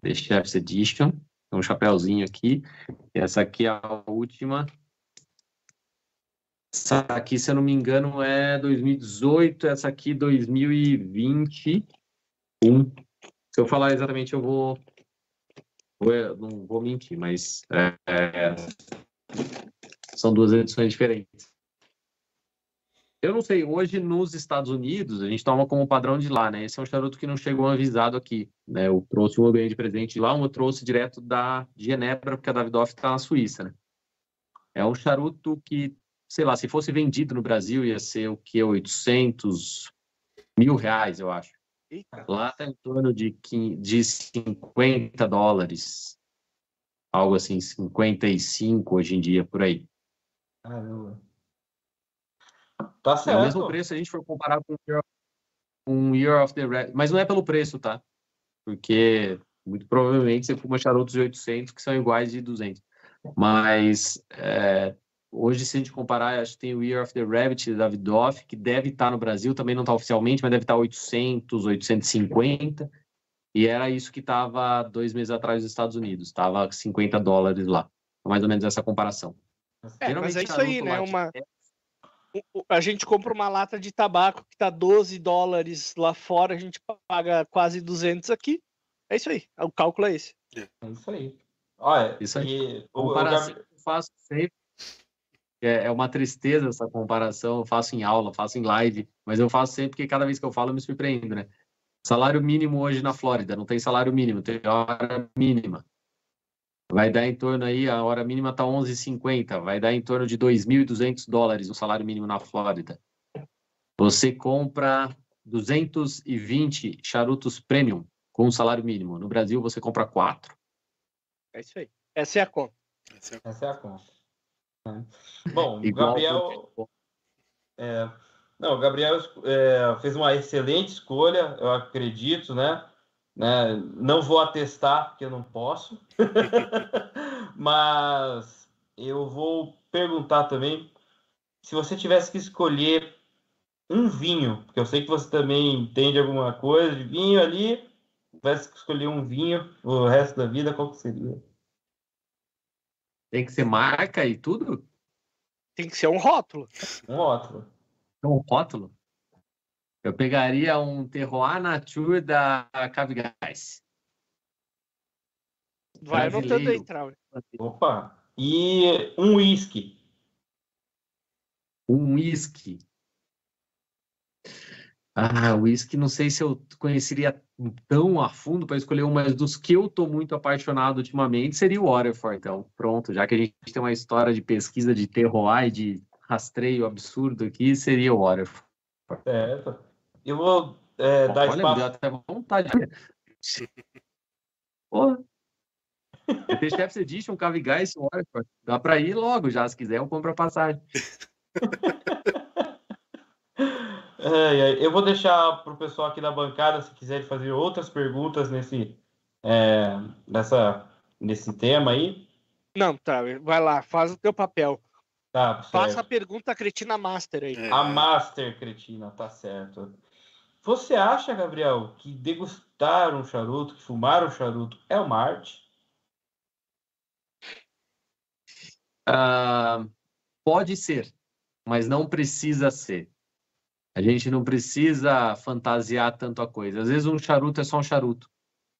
The Chef's Edition. Um chapéuzinho aqui. Essa aqui é a última. Essa aqui, se eu não me engano, é 2018, essa aqui 2021. Se eu falar exatamente, eu vou. vou não vou mentir, mas é, é, são duas edições diferentes. Eu não sei, hoje nos Estados Unidos, a gente toma como padrão de lá, né? Esse é um charuto que não chegou avisado aqui, né? Eu trouxe um ganhei de presente de lá, um eu trouxe direto da Genebra, porque a Davidoff está na Suíça, né? É um charuto que sei lá, se fosse vendido no Brasil, ia ser o que? 800 mil reais, eu acho. Eita. Lá está em torno de, de 50 dólares. Algo assim, 55 hoje em dia, por aí. Caramba. Tá certo. É o mesmo preço se a gente for comparar com um Year of the Red. Mas não é pelo preço, tá? Porque muito provavelmente você fuma charutos de 800 que são iguais de 200. Mas é, Hoje, se a gente comparar, acho que tem o Year of the Rabbit da Davidoff, que deve estar no Brasil, também não está oficialmente, mas deve estar 800, 850. E era isso que estava dois meses atrás nos Estados Unidos. Estava 50 dólares lá. Mais ou menos essa comparação. É, mas é isso aí, né? Uma... A gente compra uma lata de tabaco que está 12 dólares lá fora, a gente paga quase 200 aqui. É isso aí. O cálculo é esse. É isso aí. Olha, isso aí. E... Comparação o, eu faço sempre é, é uma tristeza essa comparação. Eu faço em aula, faço em live, mas eu faço sempre porque cada vez que eu falo eu me surpreendo, né? Salário mínimo hoje na Flórida, não tem salário mínimo, tem hora mínima. Vai dar em torno aí, a hora mínima está 11,50, vai dar em torno de 2.200 dólares o salário mínimo na Flórida. Você compra 220 charutos premium com o salário mínimo. No Brasil, você compra quatro. É isso aí. Essa é a conta. Essa é a conta. Bom, o Gabriel. É, não, o Gabriel é, fez uma excelente escolha, eu acredito, né? Né? Não vou atestar, porque eu não posso. Mas eu vou perguntar também se você tivesse que escolher um vinho, porque eu sei que você também entende alguma coisa de vinho ali, tivesse que escolher um vinho o resto da vida, qual que seria? Tem que ser marca e tudo? Tem que ser um rótulo. Um rótulo. Um rótulo? Eu pegaria um Terroir Nature da Cavigás. Vai anotando aí, Trau. Opa! E um whisky. Um whisky. Ah, whisky, não sei se eu conheceria tão a fundo para escolher um, mas dos que eu estou muito apaixonado ultimamente seria o Waterford. Então, pronto, já que a gente tem uma história de pesquisa de terroir e de rastreio absurdo aqui, seria o Waterford. Certo. Eu vou é, dar Olha, espaço... Olha, até vontade. Porra. Tem Chef's Edition, Cavigás, Waterford. Dá para ir logo já, se quiser eu compro a passagem. É, eu vou deixar para o pessoal aqui da bancada, se quiserem fazer outras perguntas nesse, é, nessa, nesse tema aí. Não, tá, vai lá, faz o teu papel. Tá, Faça a pergunta cretina master aí. A master cretina, tá certo. Você acha, Gabriel, que degustar um charuto, que fumar um charuto é uma arte? Uh, pode ser, mas não precisa ser. A gente não precisa fantasiar tanto a coisa. Às vezes um charuto é só um charuto.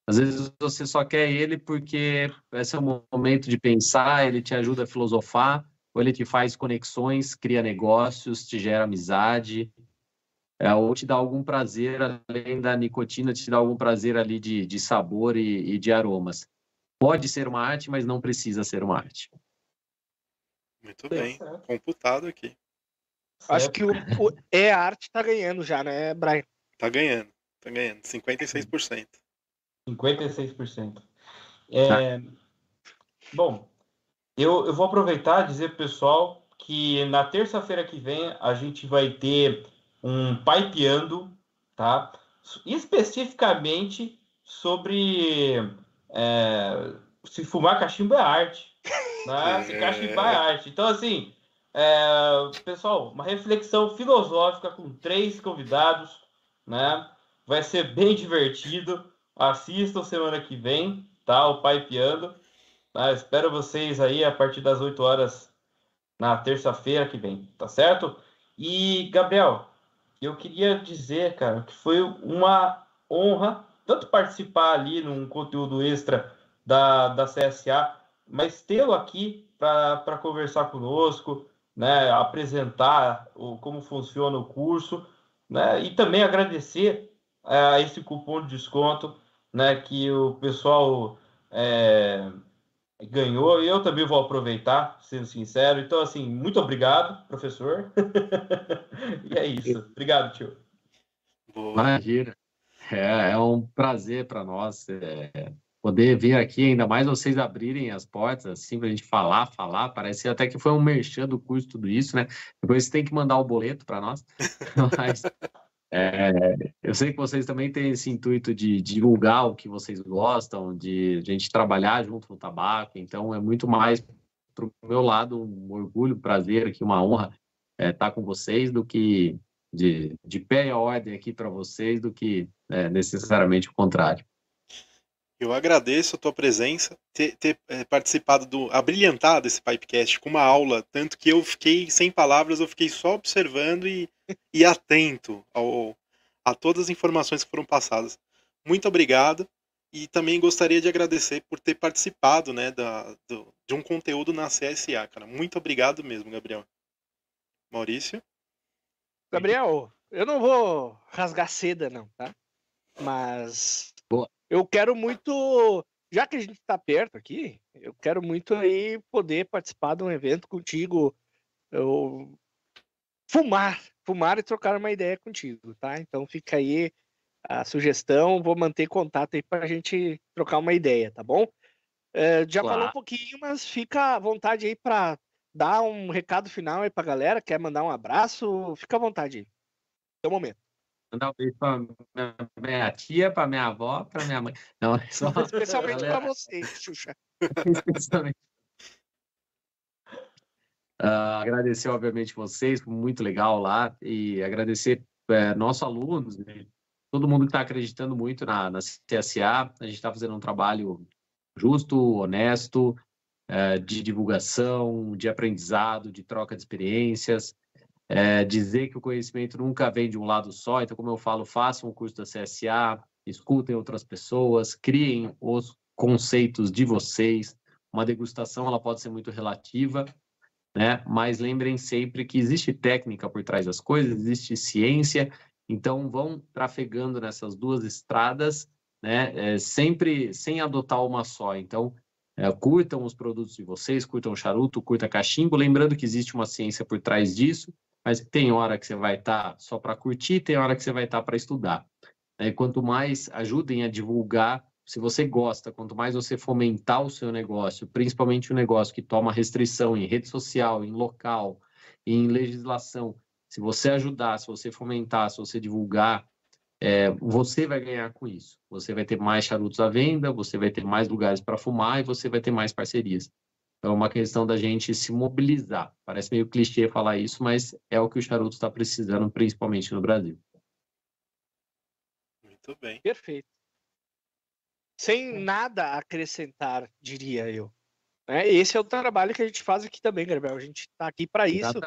Às vezes você só quer ele porque esse é o momento de pensar, ele te ajuda a filosofar, ou ele te faz conexões, cria negócios, te gera amizade, é, ou te dá algum prazer, além da nicotina, te dá algum prazer ali de, de sabor e, e de aromas. Pode ser uma arte, mas não precisa ser uma arte. Muito bem, computado aqui. Acho que o, o é arte tá ganhando já, né, Brian? Tá ganhando, tá ganhando, 56%. 56%. É, bom, eu, eu vou aproveitar e dizer para o pessoal que na terça-feira que vem a gente vai ter um Pipeando, tá? Especificamente sobre é, se fumar cachimbo é arte, né? Se cachimbar é arte. Então, assim, é, pessoal, uma reflexão filosófica com três convidados, né? Vai ser bem divertido. Assistam semana que vem, tá? O Pai Piando. Tá? Espero vocês aí a partir das 8 horas na terça-feira que vem, tá certo? E, Gabriel, eu queria dizer, cara, que foi uma honra tanto participar ali num conteúdo extra da, da CSA, mas tê-lo aqui para conversar conosco, né, apresentar o, como funciona o curso, né, e também agradecer a esse cupom de desconto né, que o pessoal é, ganhou, e eu também vou aproveitar, sendo sincero. Então, assim, muito obrigado, professor. e é isso. Obrigado, tio. Imagina. É, é um prazer para nós é, poder vir aqui, ainda mais vocês abrirem as portas, assim, para a gente falar, falar. Parece até que foi um merchan do curso, tudo isso, né? Depois você tem que mandar o boleto para nós. Mas é, eu sei que vocês também têm esse intuito de, divulgar o que vocês gostam, de, de a gente trabalhar junto no tabaco, então é muito mais para o meu lado um orgulho, um prazer, aqui, uma honra é, estar com vocês do que de, de pé e ordem aqui para vocês do que é, necessariamente o contrário. Eu agradeço a tua presença, ter, ter é, participado do, abrilhantado esse Pipecast com uma aula, tanto que eu fiquei sem palavras, eu fiquei só observando e, e atento ao, a todas as informações que foram passadas. Muito obrigado e também gostaria de agradecer por ter participado né, da, do, de um conteúdo na CSA, cara. Muito obrigado mesmo, Gabriel. Maurício? Gabriel, eu não vou rasgar seda, não, tá? Mas Boa eu quero muito, já que a gente está perto aqui, eu quero muito aí poder participar de um evento contigo, eu fumar, fumar e trocar uma ideia contigo, tá? Então fica aí a sugestão, vou manter contato aí para a gente trocar uma ideia, tá bom? É, já claro. falou um pouquinho, mas fica à vontade aí para dar um recado final aí para a galera, quer mandar um abraço, fica à vontade aí. É o momento. Mandar um beijo para minha, minha tia, para minha avó, para minha mãe. Não, é só... Especialmente para você, Xuxa. Especialmente. Uh, agradecer, obviamente, vocês, muito legal lá, e agradecer é, nossos alunos, né? todo mundo que está acreditando muito na, na CSA. A gente está fazendo um trabalho justo, honesto, é, de divulgação, de aprendizado, de troca de experiências é, dizer que o conhecimento nunca vem de um lado só. Então, como eu falo, façam o curso da CSA, escutem outras pessoas, criem os conceitos de vocês. Uma degustação ela pode ser muito relativa, né? Mas lembrem sempre que existe técnica por trás das coisas, existe ciência. Então, vão trafegando nessas duas estradas, né? É, sempre sem adotar uma só. Então, é, curtam os produtos de vocês, curtam o charuto, curta cachimbo, lembrando que existe uma ciência por trás disso mas tem hora que você vai estar tá só para curtir, tem hora que você vai estar tá para estudar. E quanto mais ajudem a divulgar, se você gosta, quanto mais você fomentar o seu negócio, principalmente o negócio que toma restrição em rede social, em local, em legislação, se você ajudar, se você fomentar, se você divulgar, é, você vai ganhar com isso. Você vai ter mais charutos à venda, você vai ter mais lugares para fumar e você vai ter mais parcerias. Então, é uma questão da gente se mobilizar. Parece meio clichê falar isso, mas é o que o charuto está precisando, principalmente no Brasil. Muito bem. Perfeito. Sem nada a acrescentar, diria eu. É, esse é o trabalho que a gente faz aqui também, Gabriel. A gente está aqui para isso.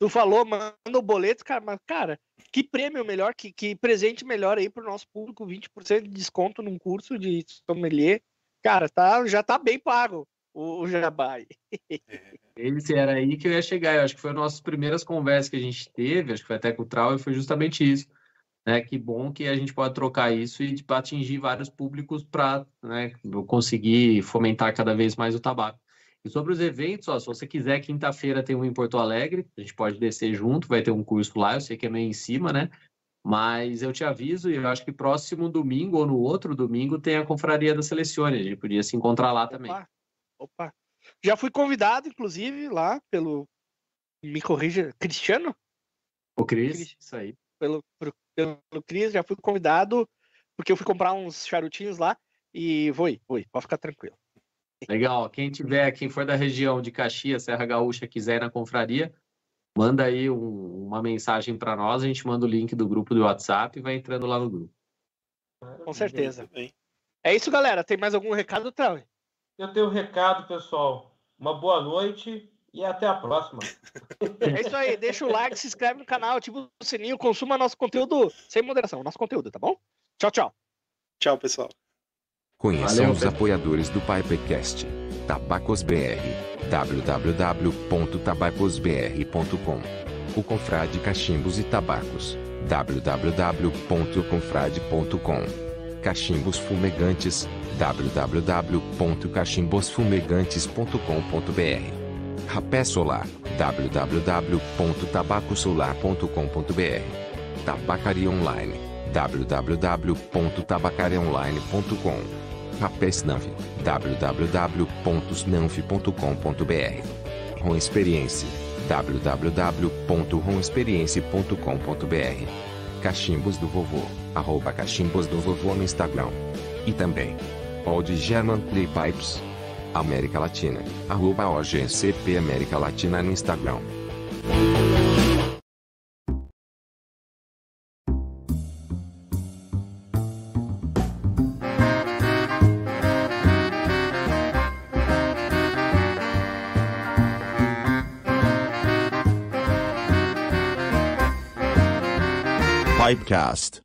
Tu falou, manda o boleto, cara, mas, cara, que prêmio melhor, que, que presente melhor aí pro nosso público, 20% de desconto num curso de sommelier. Cara, tá, já tá bem pago o, o jabá. Esse era aí que eu ia chegar. Eu acho que foi uma das primeiras conversas que a gente teve, acho que foi até com o Trau, e foi justamente isso. Né, que bom que a gente pode trocar isso e tipo, atingir vários públicos para né, conseguir fomentar cada vez mais o tabaco. E sobre os eventos, ó, se você quiser, quinta-feira tem um em Porto Alegre, a gente pode descer junto, vai ter um curso lá, eu sei que é meio em cima, né? Mas eu te aviso, e eu acho que próximo domingo ou no outro domingo tem a Confraria da Selecione, a gente podia se encontrar lá também. Opa, opa. Já fui convidado, inclusive, lá pelo. Me corrija, Cristiano? O Cris, isso aí. Pelo, pelo, pelo Cris, já fui convidado, porque eu fui comprar uns charutinhos lá e vou ir, vou ir, pode ficar tranquilo. Legal. Quem tiver, quem for da região de Caxias, Serra Gaúcha, quiser ir na confraria, manda aí um, uma mensagem para nós, a gente manda o link do grupo do WhatsApp e vai entrando lá no grupo. Com certeza. É isso, galera. Tem mais algum recado, Trau? Eu tenho um recado, pessoal. Uma boa noite e até a próxima. É isso aí. Deixa o like, se inscreve no canal, ativa o sininho, consuma nosso conteúdo sem moderação, nosso conteúdo, tá bom? Tchau, tchau. Tchau, pessoal. Conheçam os Pedro. apoiadores do Pipecast. Tabacos BR. www.tabacosbr.com O Confrade Cachimbos e Tabacos. www.confrade.com Cachimbos Fumegantes. www.cachimbosfumegantes.com.br Rapé Solar. www.tabacosolar.com.br Tabacaria Online. www.tabacariaonline.com Rapé Snanf. www.snanf.com.br Ron Experience. Cachimbos do Vovô. Arroba Cachimbos do Vovô no Instagram. E também. Old German Clay Pipes. América Latina. Arroba OGCP América Latina no Instagram. Pipecast.